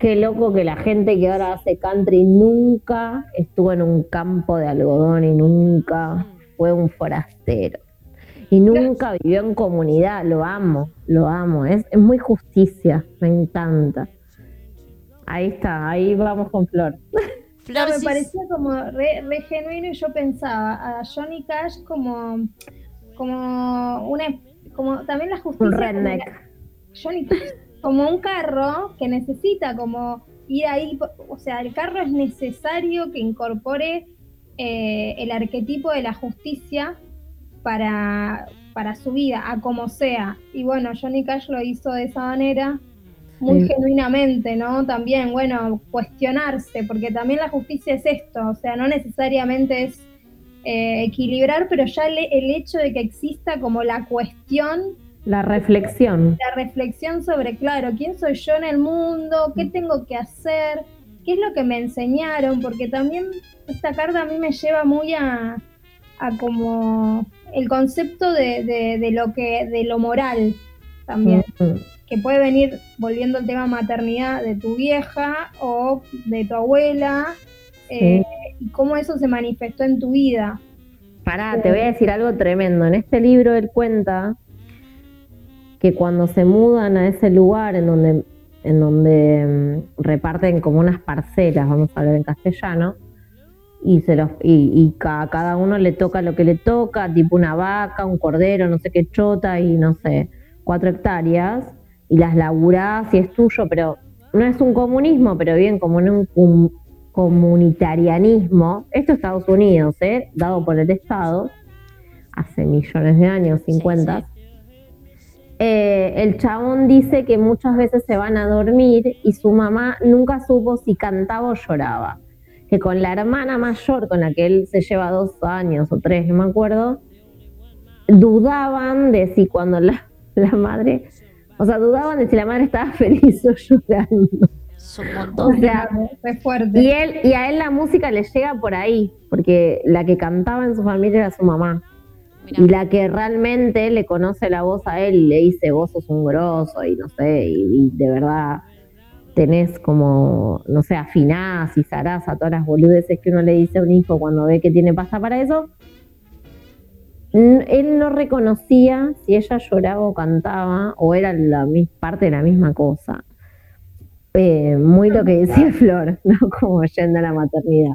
qué loco que la gente que ahora hace country nunca estuvo en un campo de algodón y nunca fue un forastero. Y nunca vivió en comunidad, lo amo, lo amo, es, es muy justicia, me encanta. Ahí está, ahí vamos con Flor. [LAUGHS] Flor, No, me parecía como re, re genuino y yo pensaba a Johnny Cash como, como una como también la justicia Un redneck. Johnny Cash como un carro que necesita como ir ahí, o sea, el carro es necesario que incorpore eh, el arquetipo de la justicia para, para su vida, a como sea. Y bueno, Johnny Cash lo hizo de esa manera, muy Sí. genuinamente, ¿no? También, bueno, cuestionarse, porque también la justicia es esto, o sea, no necesariamente es eh, equilibrar, pero ya el, el hecho de que exista como la cuestión La reflexión. la reflexión sobre, claro, quién soy yo en el mundo, qué tengo que hacer, qué es lo que me enseñaron, porque también esta carta a mí me lleva muy a, a como el concepto de, de- de lo que, de lo moral también, que puede venir volviendo al tema maternidad de tu vieja o de tu abuela, eh, y cómo eso se manifestó en tu vida. Pará, te voy a decir algo tremendo. En este libro él cuenta que cuando se mudan a ese lugar en donde, en donde mm, reparten como unas parcelas, vamos a hablar en castellano, y se los, y, y a cada uno le toca lo que le toca, tipo una vaca, un cordero, no sé qué chota, y no sé, cuatro hectáreas, y las laburás y es tuyo, pero no es un comunismo, pero bien como en un cum- comunitarianismo, esto es Estados Unidos, ¿eh? dado por el Estado, hace millones de años, 50. sí. Eh, el chabón dice que muchas veces se van a dormir y su mamá nunca supo si cantaba o lloraba. Que con la hermana mayor, con la que él se lleva dos años o tres, no me acuerdo, dudaban de si cuando la, la madre, o sea, dudaban de si la madre estaba feliz o llorando. O sea, Fue fuerte. y él, y a él la música le llega por ahí, porque la que cantaba en su familia era su mamá. Mirá. Y la que realmente le conoce la voz a él y le dice, vos sos un grosso y no sé, y, y de verdad tenés como, no sé, afinás y zarás a todas las boludeces que uno le dice a un hijo cuando ve que tiene pasta para eso. Él no reconocía si ella lloraba o cantaba o era la parte de la misma cosa. Eh, muy lo que decía [LAUGHS] Flor, ¿no? Como yendo a la maternidad.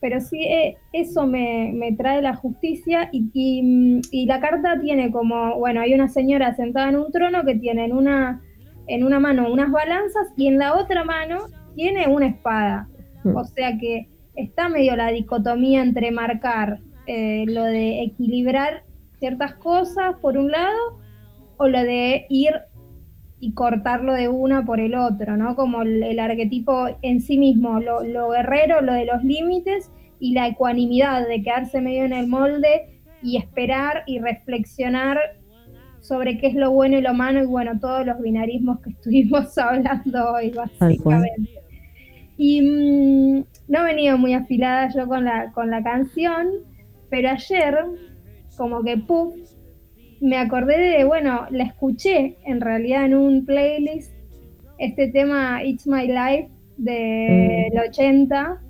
Pero sí, eh, eso me, trae la justicia y la carta tiene como, bueno, hay una señora sentada en un trono que tiene en una, en una mano unas balanzas y en la otra mano tiene una espada. Mm. O sea que está medio la dicotomía entre marcar eh, lo de equilibrar ciertas cosas por un lado o lo de ir y cortarlo de una por el otro, ¿no? Como el, el arquetipo en sí mismo, lo, lo guerrero, lo de los límites y la ecuanimidad de quedarse medio en el molde y esperar y reflexionar sobre qué es lo bueno y lo malo y bueno, todos los binarismos que [LAUGHS] estuvimos hablando hoy, básicamente. Y mm, no venía muy afilada yo con la, con la canción, pero ayer, como que puff, me acordé de, bueno, la escuché en realidad en un playlist, este tema It's My Life del 80,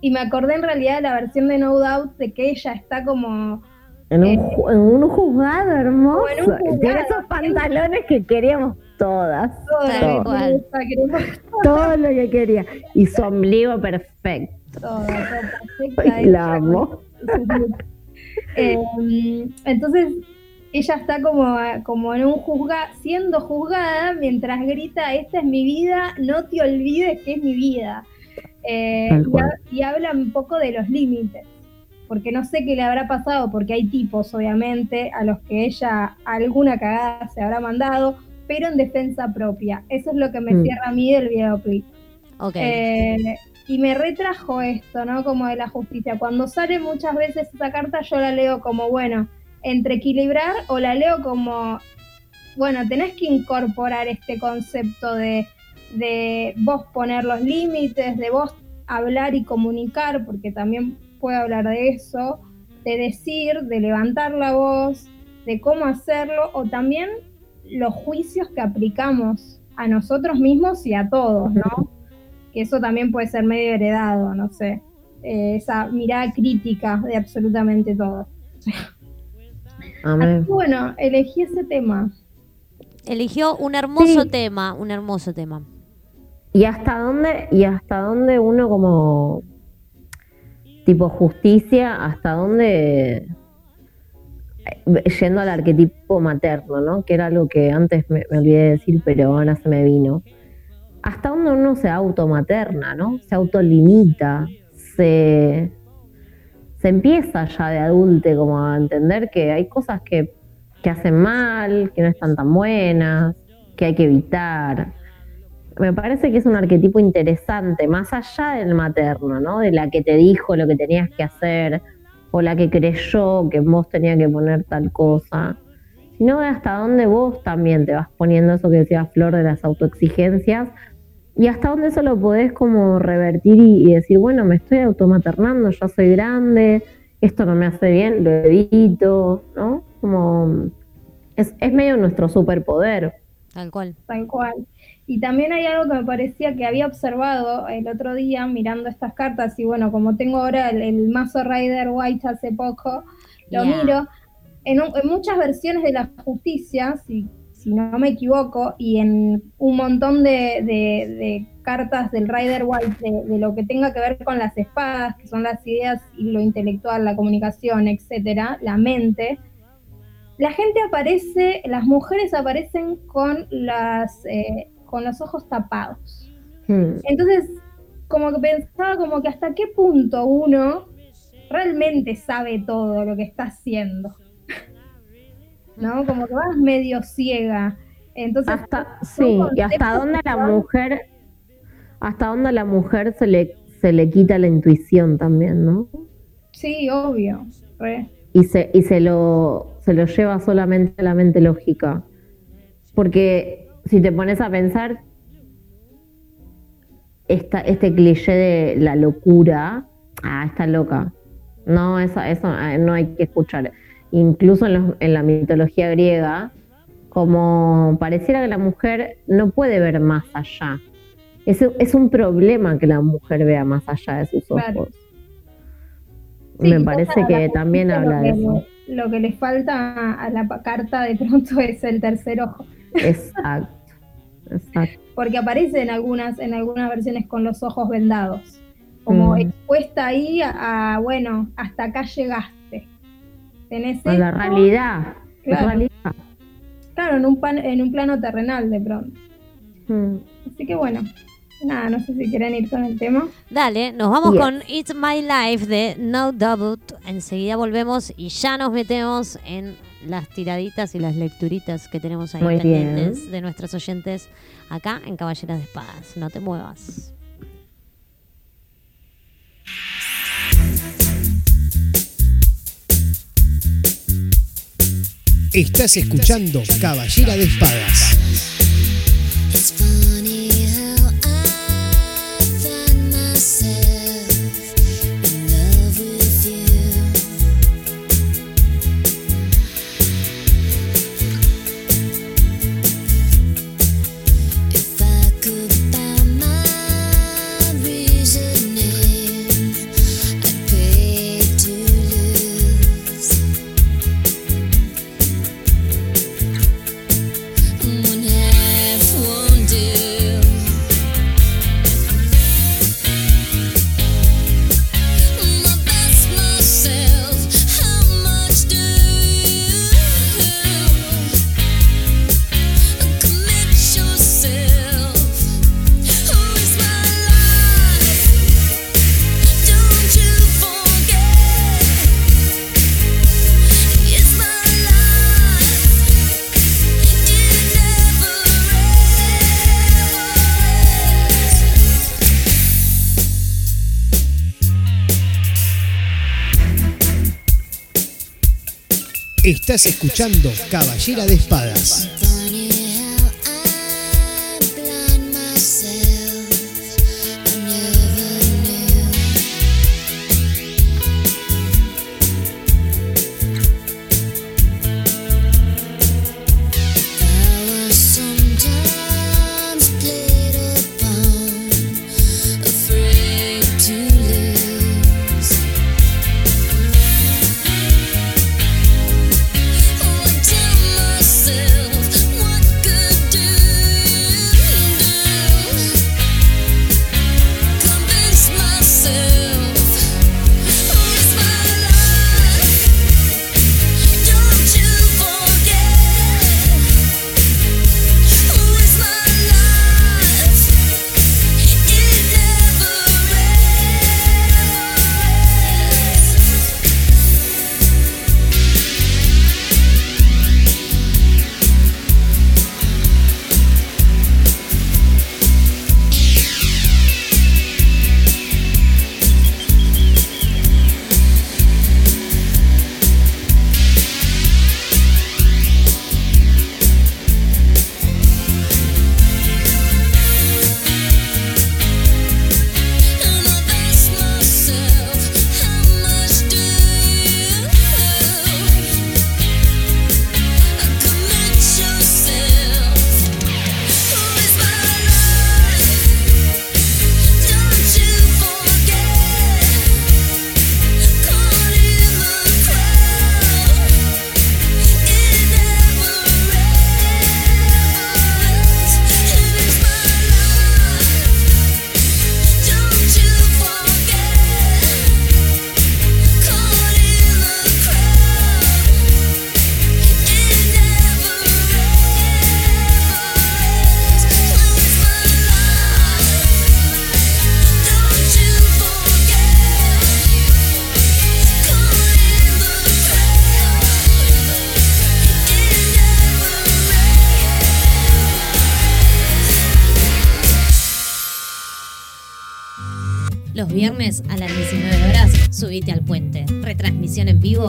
y me acordé en realidad de la versión de No Doubt de que ella está como En un, Eh, ju- en un juzgado hermoso. un juzgado. Tiene esos pantalones que queríamos todas. todo gusta, queremos Todo lo que quería. Y su ombligo perfecto. todo, todo la amo. [LAUGHS] Eh, entonces ella está como, como en un juzga, siendo juzgada mientras grita, esta es mi vida, no te olvides que es mi vida. Eh, ha- y habla un poco de los límites, porque no sé qué le habrá pasado, porque hay tipos, obviamente, a los que ella alguna cagada se habrá mandado, pero en defensa propia. Eso es lo que me Mm. cierra a mí del videoclip. Ok. Eh, y me retrajo esto, ¿no? Como de la justicia. Cuando sale muchas veces esa carta, yo la leo como, bueno, entre equilibrar o la leo como, bueno, tenés que incorporar este concepto de, de vos poner los límites, de vos hablar y comunicar, porque también puedo hablar de eso. de decir, de levantar la voz, de cómo hacerlo, o también los juicios que aplicamos a nosotros mismos y a todos, ¿no? Que eso también puede ser medio heredado, no sé. Eh, esa mirada crítica de absolutamente todo. Amén. bueno, elegí ese tema. Eligió un hermoso Sí. tema, un hermoso tema. ¿Y hasta dónde, y hasta dónde uno como tipo justicia, hasta dónde yendo al arquetipo materno, ¿no? Que era algo que antes me, me olvidé de decir, pero ahora se me vino. Hasta dónde uno se automaterna, ¿no? Se autolimita, se, se empieza ya de adulte como a entender que hay cosas que, que hacen mal, que no están tan buenas, que hay que evitar me parece que es un arquetipo interesante, más allá del materno, ¿no? De la que te dijo lo que tenías que hacer, o la que creyó que vos tenías que poner tal cosa, sino de hasta dónde vos también te vas poniendo eso que decía Flor de las autoexigencias, y hasta dónde eso lo podés como revertir y, y decir, bueno, me estoy automaternando, ya soy grande, esto no me hace bien, lo evito, ¿no? Como es, es medio nuestro superpoder. Tal cual. Tal cual. Y también hay algo que me parecía que había observado el otro día mirando estas cartas, y bueno, como tengo ahora el, el mazo Rider White hace poco, lo Yeah. miro, en, un- en muchas versiones de la justicia, si, si no me equivoco, y en un montón de, de- de cartas del Rider White, de, de lo que tenga que ver con las espadas, que son las ideas y lo intelectual, la comunicación, etcétera, la mente, la gente aparece, las mujeres aparecen con las eh, con los ojos tapados. Hmm. Entonces, como que pensaba como que hasta qué punto uno realmente sabe todo lo que está haciendo. [LAUGHS] ¿No? Como que vas medio ciega. Entonces, hasta sí y hasta dónde la mujer hasta dónde la mujer se le se le quita la intuición también no Sí, obvio. re. y se y se lo se lo lleva solamente a la mente lógica porque si te pones a pensar esta, este cliché de la locura ah está loca no eso eso ah, no hay que escuchar incluso en, los- en la mitología griega como pareciera que la mujer no puede ver más allá. Es, es un problema que la mujer vea más allá de sus ojos. Sí, Me parece que también habla de eso. Lo que le falta a la carta de pronto es el tercer ojo. Exacto. Exacto. porque aparece en algunas, en algunas versiones con los ojos vendados, como Mm. expuesta ahí a, a, bueno, hasta acá llegaste. Tenés A la esto, realidad. la Claro. realidad. claro, en un, pan- en un plano terrenal de pronto. Mm. Así que bueno, nada, no sé si quieren ir con el tema. Dale, nos vamos Yes. con It's My Life de No Doubt. Enseguida volvemos y ya nos metemos en las tiraditas y las lecturitas que tenemos ahí Muy bien. de nuestros oyentes acá en Caballeras de Espadas. No te muevas. Estás escuchando Caballera de Espadas. Estás escuchando Caballera de Espadas.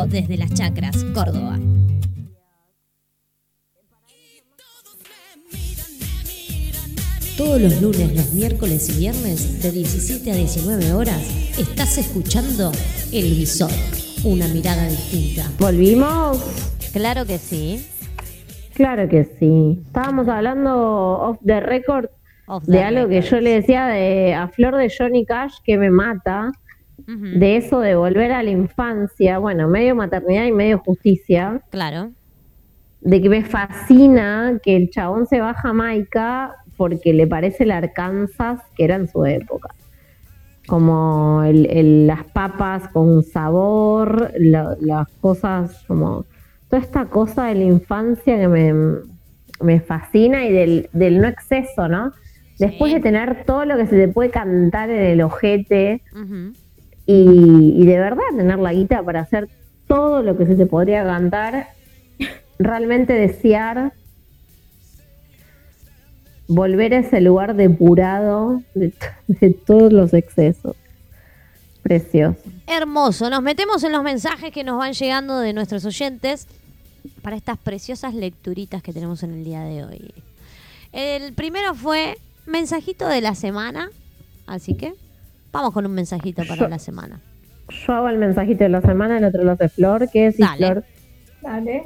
Desde Las Chacras, Córdoba. Todos los lunes, los miércoles y viernes, de 17 a 19 horas, estás escuchando El Visor, una mirada distinta. ¿Volvimos? Claro que sí. Claro que sí. Estábamos hablando off the record Off the de algo que yo le decía de, a Flor de Johnny Cash que me mata, De eso de volver a la infancia, bueno, medio maternidad y medio justicia, Claro. de que me fascina que el chabón se va a Jamaica porque le parece el Arkansas que era en su época. Como el- el- las papas con sabor, la- las cosas como... Toda esta cosa de la infancia que me, me fascina y del, del no exceso, ¿no? Después de tener todo lo que se te puede cantar en el ojete. Y, de verdad tener la guita para hacer todo lo que se te podría cantar, realmente desear volver a ese lugar depurado de todos los excesos. Precioso. Hermoso. Nos metemos en los mensajes que nos van llegando de nuestros oyentes para estas preciosas lecturitas que tenemos en el día de hoy. El primero fue mensajito de la semana, así que vamos con un mensajito para Yo- la semana. Yo hago el mensajito de la semana, el otro lo hace Flor. ¿Qué decís, Dale. Flor? Dale.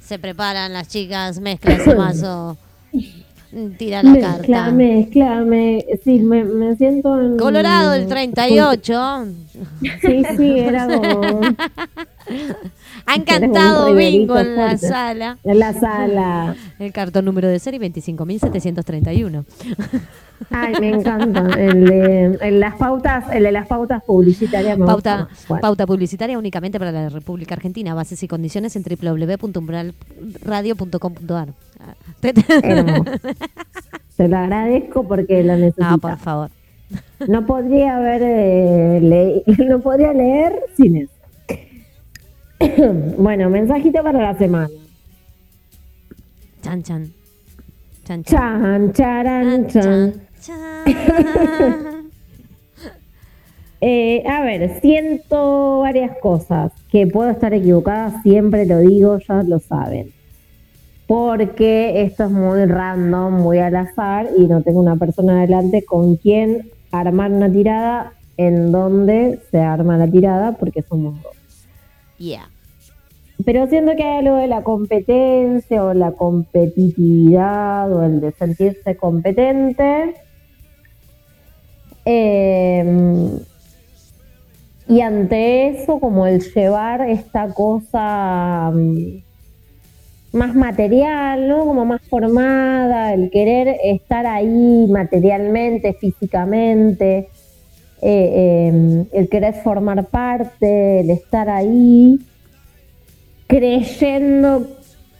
Se preparan las chicas, mezcla ese mazo, [COUGHS] tira la Mezcla, carta. mezcla, me- sí, me, me siento en... Colorado el 38. Sí, sí, era [LAUGHS] como... Han un cantado riverito bingo en la fuerte. sala. En la sala. El cartón número de serie 25.731. Ay, me encanta. El de, el las pautas, el de las pautas publicitarias Pauta. Bueno, pauta publicitaria únicamente para la República Argentina. Bases y condiciones en www.umbralradio.com.ar. Te lo agradezco porque lo [LAUGHS] necesito. Ah, por favor. No podría haber eh, [LAUGHS] no podría leer sin eso. [COUGHS] bueno, mensajito para la semana. Chan, chan. Chan, chan. Chan, charan, Chan, chan. [LAUGHS] chan. Eh, a ver, siento varias cosas. Que puedo estar equivocada, siempre lo digo, ya lo saben. Porque esto es muy random, muy al azar y no tengo una persona adelante con quien armar una tirada en donde se arma la tirada porque somos dos. Yeah. Pero siento que algo de la competencia o la competitividad o el de sentirse competente. Eh, y ante eso, como el llevar esta cosa mm, más material, ¿no? Como más formada, el querer estar ahí materialmente, físicamente, eh, eh, el querer formar parte, el estar ahí creyendo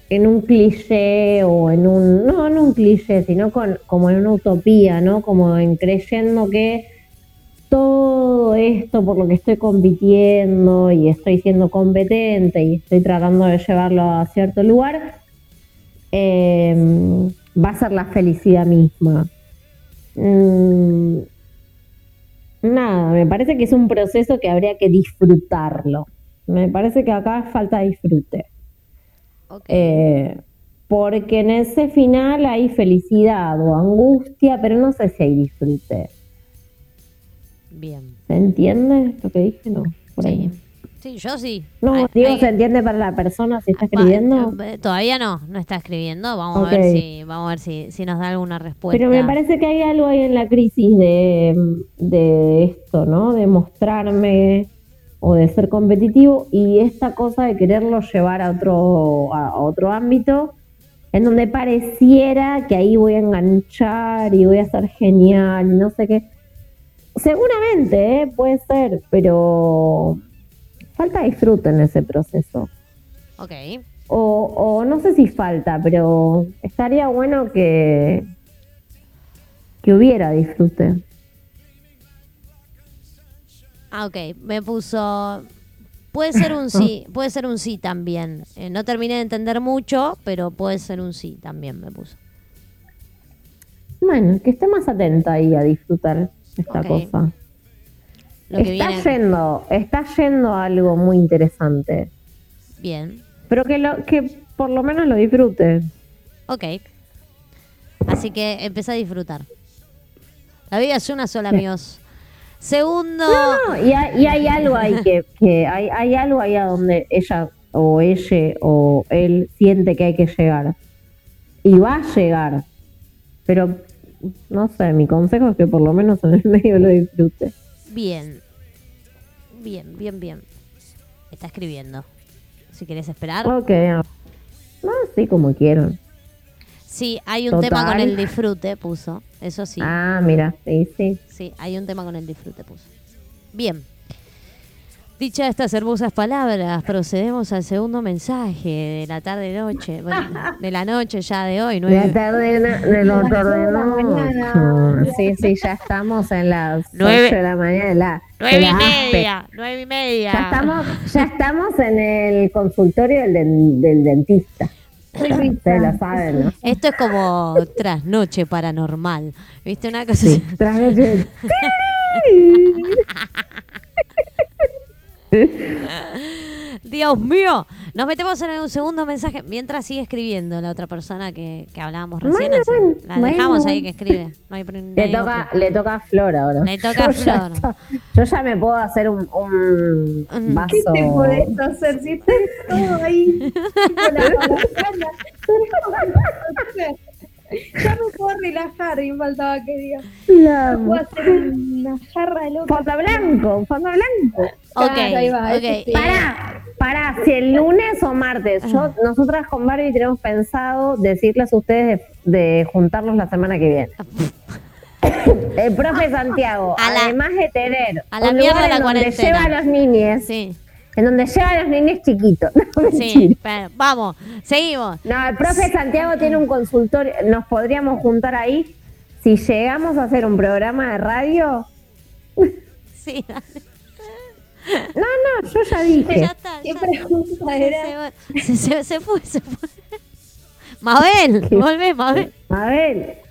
en un cliché o en un, no en un cliché, sino con, como en una utopía, ¿no? Como en creyendo que todo esto por lo que estoy compitiendo y estoy siendo competente y estoy tratando de llevarlo a cierto lugar, eh, va a ser la felicidad misma. Mm, nada, me parece que es un proceso que habría que disfrutarlo. Me parece que acá falta disfrute. Ok. Eh, porque en ese final hay felicidad o angustia, pero no sé si hay disfrute. Bien. ¿Se entiende lo que dije? No, por ahí. Sí. Sí, yo sí. No, Ay, digo, ay, ¿se entiende para la persona si está pa- escribiendo? eh, Todavía no, no está escribiendo. Vamos a ver si, vamos a ver si, si nos da alguna respuesta. Pero me parece que hay algo ahí en la crisis de, de esto, ¿no? De mostrarme o de ser competitivo y esta cosa de quererlo llevar a otro, a otro ámbito en donde pareciera que ahí voy a enganchar y voy a ser genial y no sé qué. Seguramente, ¿eh? puede ser, pero falta disfrute en ese proceso. Ok. O, o no sé si falta, pero estaría bueno que, que hubiera disfrute. Ah, ok. Me puso. Puede ser un sí, [COUGHS] puede ser un sí también. Eh, no terminé de entender mucho, pero puede ser un sí también, me puso. Bueno, que esté más atenta ahí a disfrutar esta cosa. Lo que está viene. yendo, está yendo a algo muy interesante. Bien. Pero que lo, que por lo menos lo disfrute. Ok. Así que empieza a disfrutar. La vida es una sola, amigos. Segundo. No, y hay, y hay algo ahí que, que hay, hay algo ahí a donde ella o ella o él siente que hay que llegar. Y va a llegar. Pero, no sé, mi consejo es que por lo menos en el medio lo disfrute. Bien. Bien, bien, bien. Está escribiendo. Si querés esperar. Ok. No, así como quieran. Sí, hay un tema con el disfrute, puso. Eso sí. Ah, mira, sí, sí. Sí, hay un tema con el disfrute, puso. Bien. Dichas estas hermosas palabras, procedemos al segundo mensaje de la tarde-noche. Bueno, [LAUGHS] de la noche ya de hoy. De nueve- la tarde, de la tarde. Sí, sí, ya estamos en las [LAUGHS] Nueve- 8 de la mañana. la- Nueve y ASPE. media, nueve y media. Ya estamos, ya estamos en el consultorio del, del dentista. Ustedes lo saben, ¿no? Esto es como trasnoche paranormal. ¿Viste una cosa Sí. así? Trasnoche- [LAUGHS] [LAUGHS] Dios mío. Nos metemos en un segundo mensaje mientras sigue escribiendo la otra persona que, que hablábamos recién. Bueno, así. bueno, la dejamos bueno. ahí que escribe. No hay, no Le hay toca, otro. le toca a Flor ahora. Le toca a [LAUGHS] Yo ya Flor. está- yo ya me puedo hacer un, un vaso. ¿Qué te podés hacer si estás todo ahí? [LAUGHS] Ya me puedo relajar y faltaba que diga. La- Puedo hacer una jarra loca. Fondo blanco, fondo blanco. Ok, Claro, ahí va, ok. ese sí. Pará, pará, si el lunes o martes, yo, nosotras con Barbie tenemos pensado decirles a ustedes de, de juntarnos la semana que viene. [COUGHS] El profe Santiago, A la- además de tener a la un mierda lugar la en donde cuarentena. lleva a los niños, Sí, en donde lleva a los niños chiquitos. [LAUGHS] No, sí. pero vamos, seguimos. No, el profe Santiago tiene un consultorio, nos podríamos juntar ahí. Si llegamos a hacer un programa de radio, Sí, no, no, yo ya dije. ya está. ¿Qué ya- pregunta se, era? se- se- se fue, se fue. Mabel, volvé, Mabel. Ver,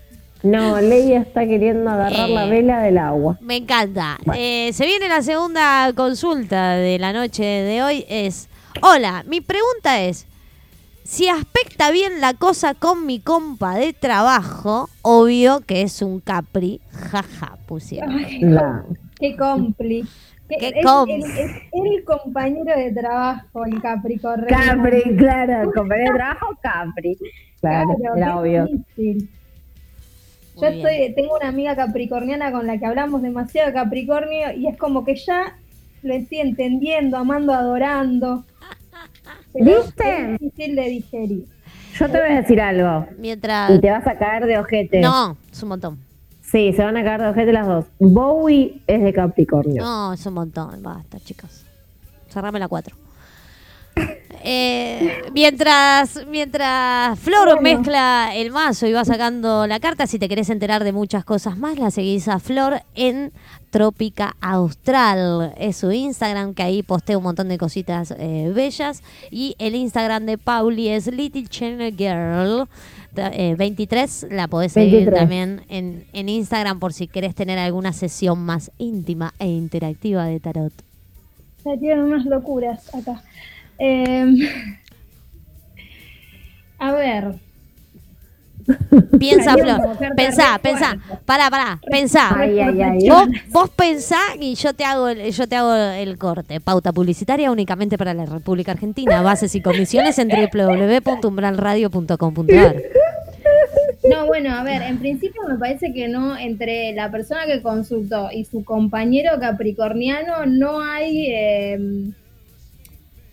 no, Leia está queriendo agarrar Eh. la vela del agua. Me encanta. Eh, se viene la segunda consulta de la noche de hoy. Es, hola, mi pregunta es, si aspecta bien la cosa con mi compa de trabajo, obvio que es un capri, jaja, pusieron. La, Qué compli. Qué es, com- el, es el compañero de trabajo, el Capricornio. Capri, claro, compañero de trabajo, Capri. Claro, Claro, era obvio. difícil. Yo estoy, tengo una amiga capricorniana con la que hablamos demasiado de Capricornio y es como que ya lo estoy entendiendo, amando, adorando. Pero ¿Viste? Es difícil de digerir. Yo te voy a decir algo. Mientras... Y te vas a caer de ojete. No, es un montón. Sí, se van a caer de ojete las dos. Bowie es de Capricornio. No, es un montón. Basta, chicos. Cerrame la 4. [LAUGHS] Eh, mientras mientras Flor mezcla el mazo y va sacando la carta, si te querés enterar de muchas cosas más, la seguís a Flor en Trópica Austral. Es su Instagram, que ahí postea un montón de cositas eh, bellas. Y el Instagram de Pauli es Little Channel Girl. Eh, 23, la podés seguir 23. también en, en Instagram por si querés tener alguna sesión más íntima e interactiva de tarot. Se tienen unas locuras acá. Eh, [LAUGHS] a ver, Piensa, Flor. Pensá, pensá. Pará, pará. Pensá. Ay, ay, ay. Vos, vos pensá y yo te hago el, yo te hago el corte. Pauta publicitaria únicamente para la República Argentina. Bases y comisiones en [LAUGHS] www.umbralradio.com.ar. no, bueno, a ver, en principio me parece que no, entre la persona que consultó y su compañero capricorniano no hay, eh,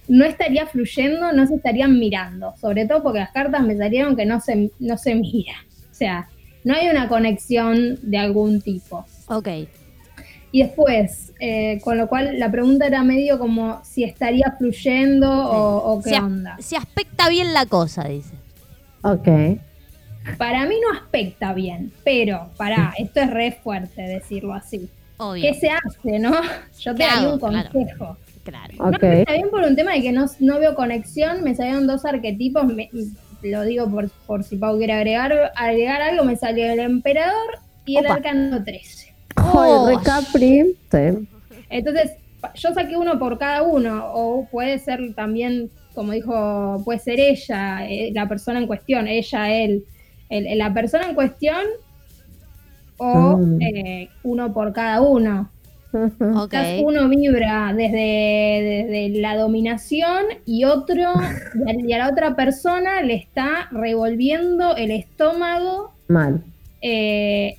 no estaría fluyendo, no se estarían mirando, sobre todo porque las cartas me salieron que no se, no se mira, o sea, no hay una conexión de algún tipo. Ok. Y después, eh, con lo cual la pregunta era medio como si estaría fluyendo o, o qué as- onda. si aspecta bien la cosa, dice. Ok. Para mí no aspecta bien, pero para esto es re fuerte decirlo así. Obvio. ¿Qué se hace, no? [LAUGHS] Yo te ¿Qué daría hago? un Claro. consejo. Claro. No Ok. aspecta bien por un tema de que no, no veo conexión, me salieron dos arquetipos, me- lo digo por, por si Pau quiere agregar, agregar algo, me salió el emperador y el arcano 13. Oh, Capri. Sí. Entonces, yo saqué uno por cada uno, o puede ser también, como dijo, puede ser ella, eh, la persona en cuestión, ella, él, el- la persona en cuestión, o Mm. eh, uno por cada uno. Ujú. Ok. Quizás uno vibra desde, desde la dominación y otro, y a, y a la otra persona le está revolviendo el estómago Mal. eh,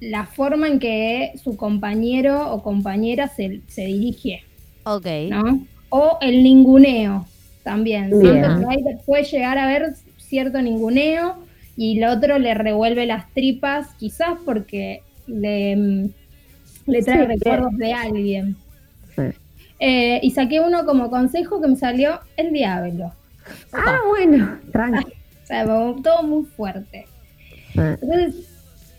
la forma en que su compañero o compañera se, se dirige, Ok. ¿no? O el ninguneo también. Siento que puede llegar a haber cierto ninguneo y el otro le revuelve las tripas, quizás porque le, mm, le trae Sí, recuerdos de alguien. Sí. Eh, y saqué uno como consejo que me salió el diablo. Ah, bueno. Tranqui. [LAUGHS] O sea, todo muy fuerte. Sí. Entonces,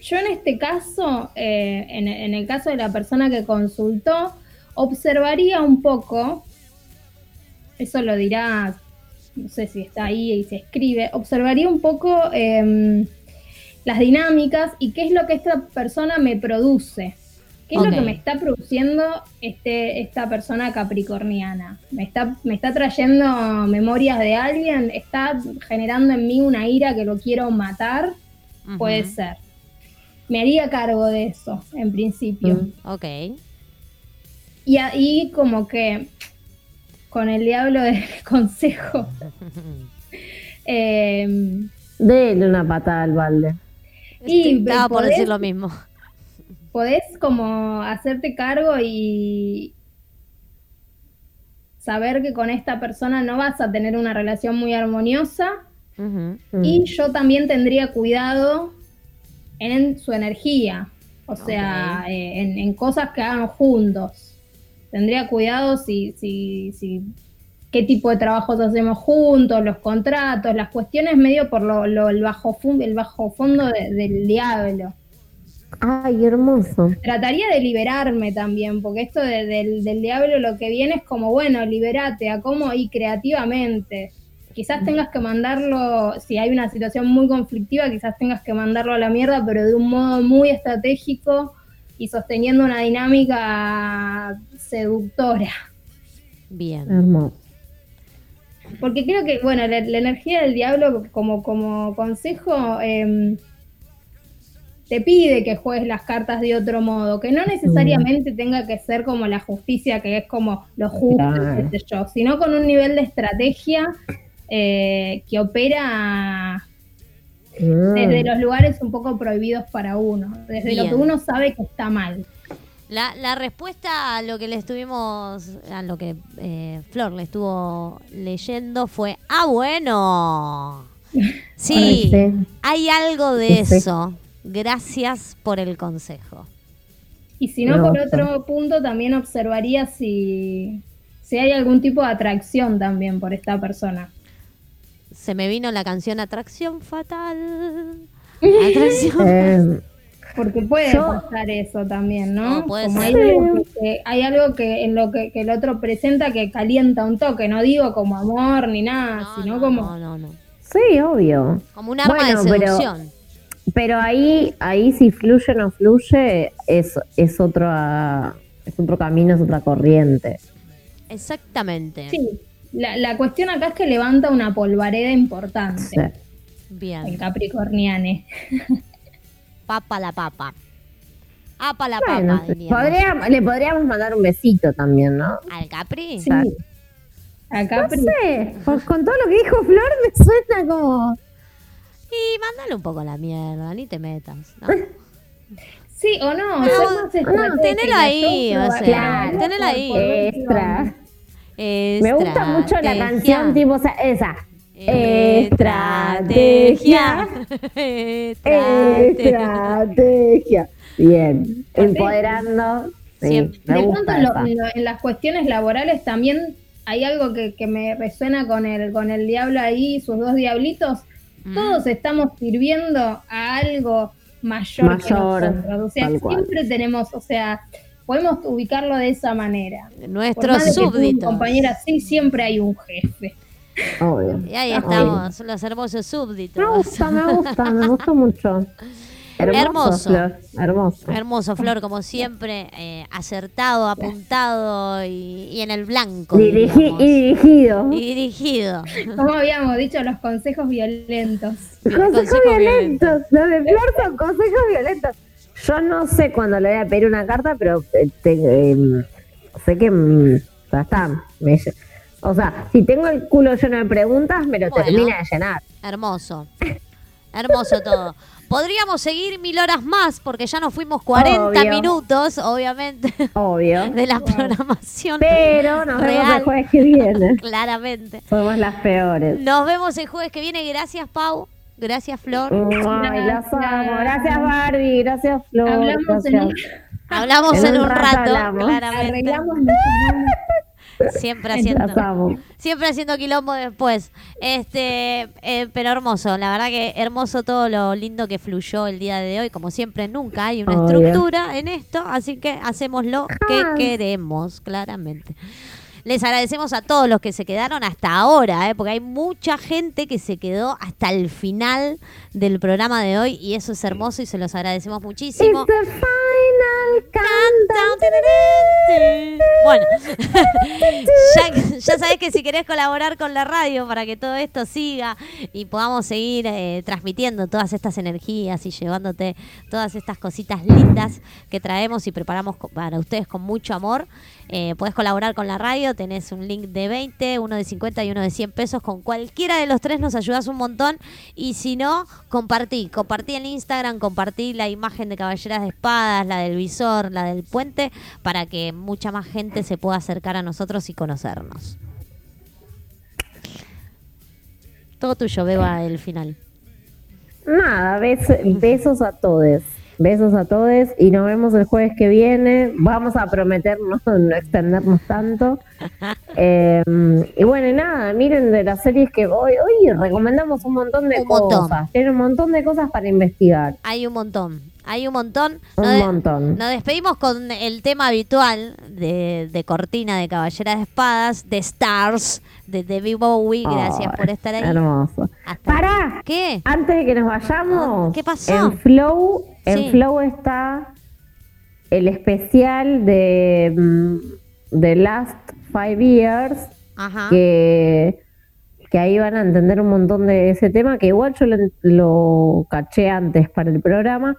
yo en este caso, eh, en, en el caso de la persona que consultó, observaría un poco, eso lo dirá, no sé si está ahí y se escribe, observaría un poco em, las dinámicas y qué es lo que esta persona me produce. ¿Qué es lo que me está produciendo este, esta persona capricorniana? ¿Me está, ¿Me está trayendo memorias de alguien? ¿Está generando en mí una ira que lo quiero matar? Puede ser. Me haría cargo de eso, en principio. Ok. Y ahí como que con el diablo del [LAUGHS] consejo. eh, Dele una patada al balde. y Estaba por podés- decir lo mismo. podés como hacerte cargo y saber que con esta persona no vas a tener una relación muy armoniosa Ujú. Mm. y yo también tendría cuidado en su energía, o sea, eh, en, en cosas que hagan juntos. Tendría cuidado si, si, si qué tipo de trabajos hacemos juntos, los contratos, las cuestiones medio por lo, lo- el, bajo el bajo fondo de- del diablo. Ay, hermoso. Trataría de liberarme también, porque esto de- del, del diablo lo que viene es como, bueno, liberate, a cómo y creativamente. Quizás tengas que mandarlo, si hay una situación muy conflictiva, quizás tengas que mandarlo a la mierda, pero de un modo muy estratégico y sosteniendo una dinámica seductora. Bien. Hermoso. Porque creo que, bueno, la, la energía del diablo como, como consejo em, te pide que juegues las cartas de otro modo, que no necesariamente tenga que ser como la justicia, que es como lo justo, Claro. qué sé yo, sino con un nivel de estrategia eh, que opera desde los lugares un poco prohibidos para uno, desde lo que uno sabe que está mal. La, la respuesta a lo que le estuvimos, a lo que eh, Flor le estuvo leyendo fue, ah, bueno. [LAUGHS] Sí, Ay, hay algo de eso. Gracias por el consejo. Y si no, por otro punto, también observaría si, si hay algún tipo de atracción también por esta persona. Se me vino la canción Atracción Fatal. [LAUGHS] Atracción. Eh, Porque puede Yo- pasar eso también, ¿no? No, puede Como ser. hay algo, que, hay algo que en lo que, que el otro presenta que calienta un toque, no digo como amor ni nada, No, sino no, como no, no, no. sí, obvio. Como un arma Bueno, de pero- seducción. Pero ahí, ahí si fluye o no fluye, es, es otro ah, es otro camino, es otra corriente. Exactamente. sí. La, la cuestión acá es que levanta una polvareda importante, Sí. el Bien. Capricorniane. Papa la papa. Apa la Bueno, papa, le podríamos mandar un besito también, ¿no? ¿Al Capri? Sí. A Capri. No sé, con, con todo lo que dijo Flor me suena como... Y mándale un poco a la mierda, ni te metas. ¿no? [LAUGHS] Sí o no, No, no, tenelo ahí, o sea, algo tenelo ahí. Extra. Me gusta mucho la canción, tipo o sea, esa. Estrategia. Estrategia. Bien. Empoderando. Sí, Siempre. me de gusta pronto en, lo- lo- en las cuestiones laborales también hay algo que, que me resuena con el, con el diablo ahí, sus dos diablitos. Mm. Todos estamos sirviendo a algo mayor, que nosotros. O sea, cual. siempre tenemos, o sea, podemos ubicarlo de esa manera. Nuestros súbditos. compañera, sí, siempre hay un jefe. Obvio. Y ahí Obvio. estamos, los hermosos súbditos. Me gusta, me gusta, me gusta mucho. Hermoso. Hermoso. Flor, hermoso. Hermoso, Flor, como siempre, eh, acertado, apuntado y, y en el blanco. Dirigi- digamos. y dirigido. Y dirigido. Como habíamos dicho, los consejos violentos. Consejos Consejo violentos. Los de Flor son consejos violentos. Yo no sé cuándo le voy a pedir una carta, pero eh, te- eh, sé que mm, ya está. me o sea, si tengo el culo lleno de preguntas, me lo Bueno. termina de llenar. Hermoso. Hermoso todo. Podríamos seguir mil horas más porque ya nos fuimos 40 Obvio. minutos, obviamente, Obvio. [LAUGHS] de la programación. Pero nos vemos el jueves que viene. [LAUGHS] Claramente. Somos las peores. Nos vemos el jueves que viene. Gracias, Pau. Gracias, Flor. Ay, las amo. Gracias, Barbie. Gracias, Flor. Hablamos en Gracias. Hablamos en, En un un rato, rato hablamos. claramente. Siempre [LAUGHS] haciendo, siempre haciendo quilombo después. Este, eh, pero hermoso, la verdad que hermoso todo lo lindo que fluyó el día de hoy. Como siempre, nunca hay una estructura en esto, así que hacemos lo que Jamás. queremos, claramente. Les agradecemos a todos los que se quedaron hasta ahora, ¿eh? porque hay mucha gente que se quedó hasta el final del programa de hoy y eso es hermoso y se los agradecemos muchísimo. Bueno, [LAUGHS] ya, ya sabes que si querés colaborar con la radio para que todo esto siga y podamos seguir eh, transmitiendo todas estas energías y llevándote todas estas cositas lindas que traemos y preparamos para ustedes con mucho amor, eh, podés colaborar con la radio. Tenés un link de 20, uno de 50 y uno de 100 pesos. Con cualquiera de los tres nos ayudas un montón. Y si no, compartí. Compartí en Instagram, compartí la imagen de Caballeras de Espadas, la del visor, la del puente, para que mucha más gente se pueda acercar a nosotros y conocernos. Todo tuyo, Beba, el final. Nada, bes- besos a todos. Besos a todos y nos vemos el jueves que viene. Vamos a prometernos [LAUGHS] no extendernos tanto. [LAUGHS] Eh, y bueno, nada, miren de las series que hoy, hoy recomendamos un montón de Un montón. cosas. Tiene un montón de cosas para investigar. Hay un montón, hay un montón. Un Nos montón. Nos despedimos con el tema habitual de, de cortina de Caballeras de Espadas, de Stars, de David Bowie. Gracias por estar ahí. Hermoso. Hasta- ¡Pará! ¿Qué? Antes de que nos vayamos, ¿Qué pasó? en Flow, en Sí. Flow está el especial de mm, The Last Five Years, Ajá. que, que ahí van a entender un montón de ese tema, que igual yo lo, lo caché antes para el programa,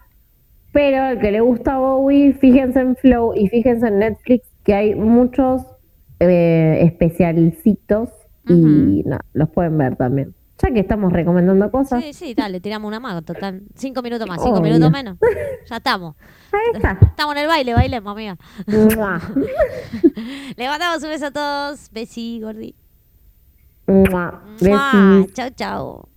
pero al que le gusta Bowie, fíjense en Flow y fíjense en Netflix que hay muchos eh, especialcitos y nada, los pueden ver también. Ya que estamos recomendando cosas, Sí, sí, dale, tiramos una mago, total. Cinco minutos más, cinco Obvio. minutos menos. [LAUGHS] Ya estamos. ahí está. Estamos en el baile, bailemos, amiga. [LAUGHS] Le mandamos un beso a todos. Besi, gordi. Mua. Mua. Chau, chau.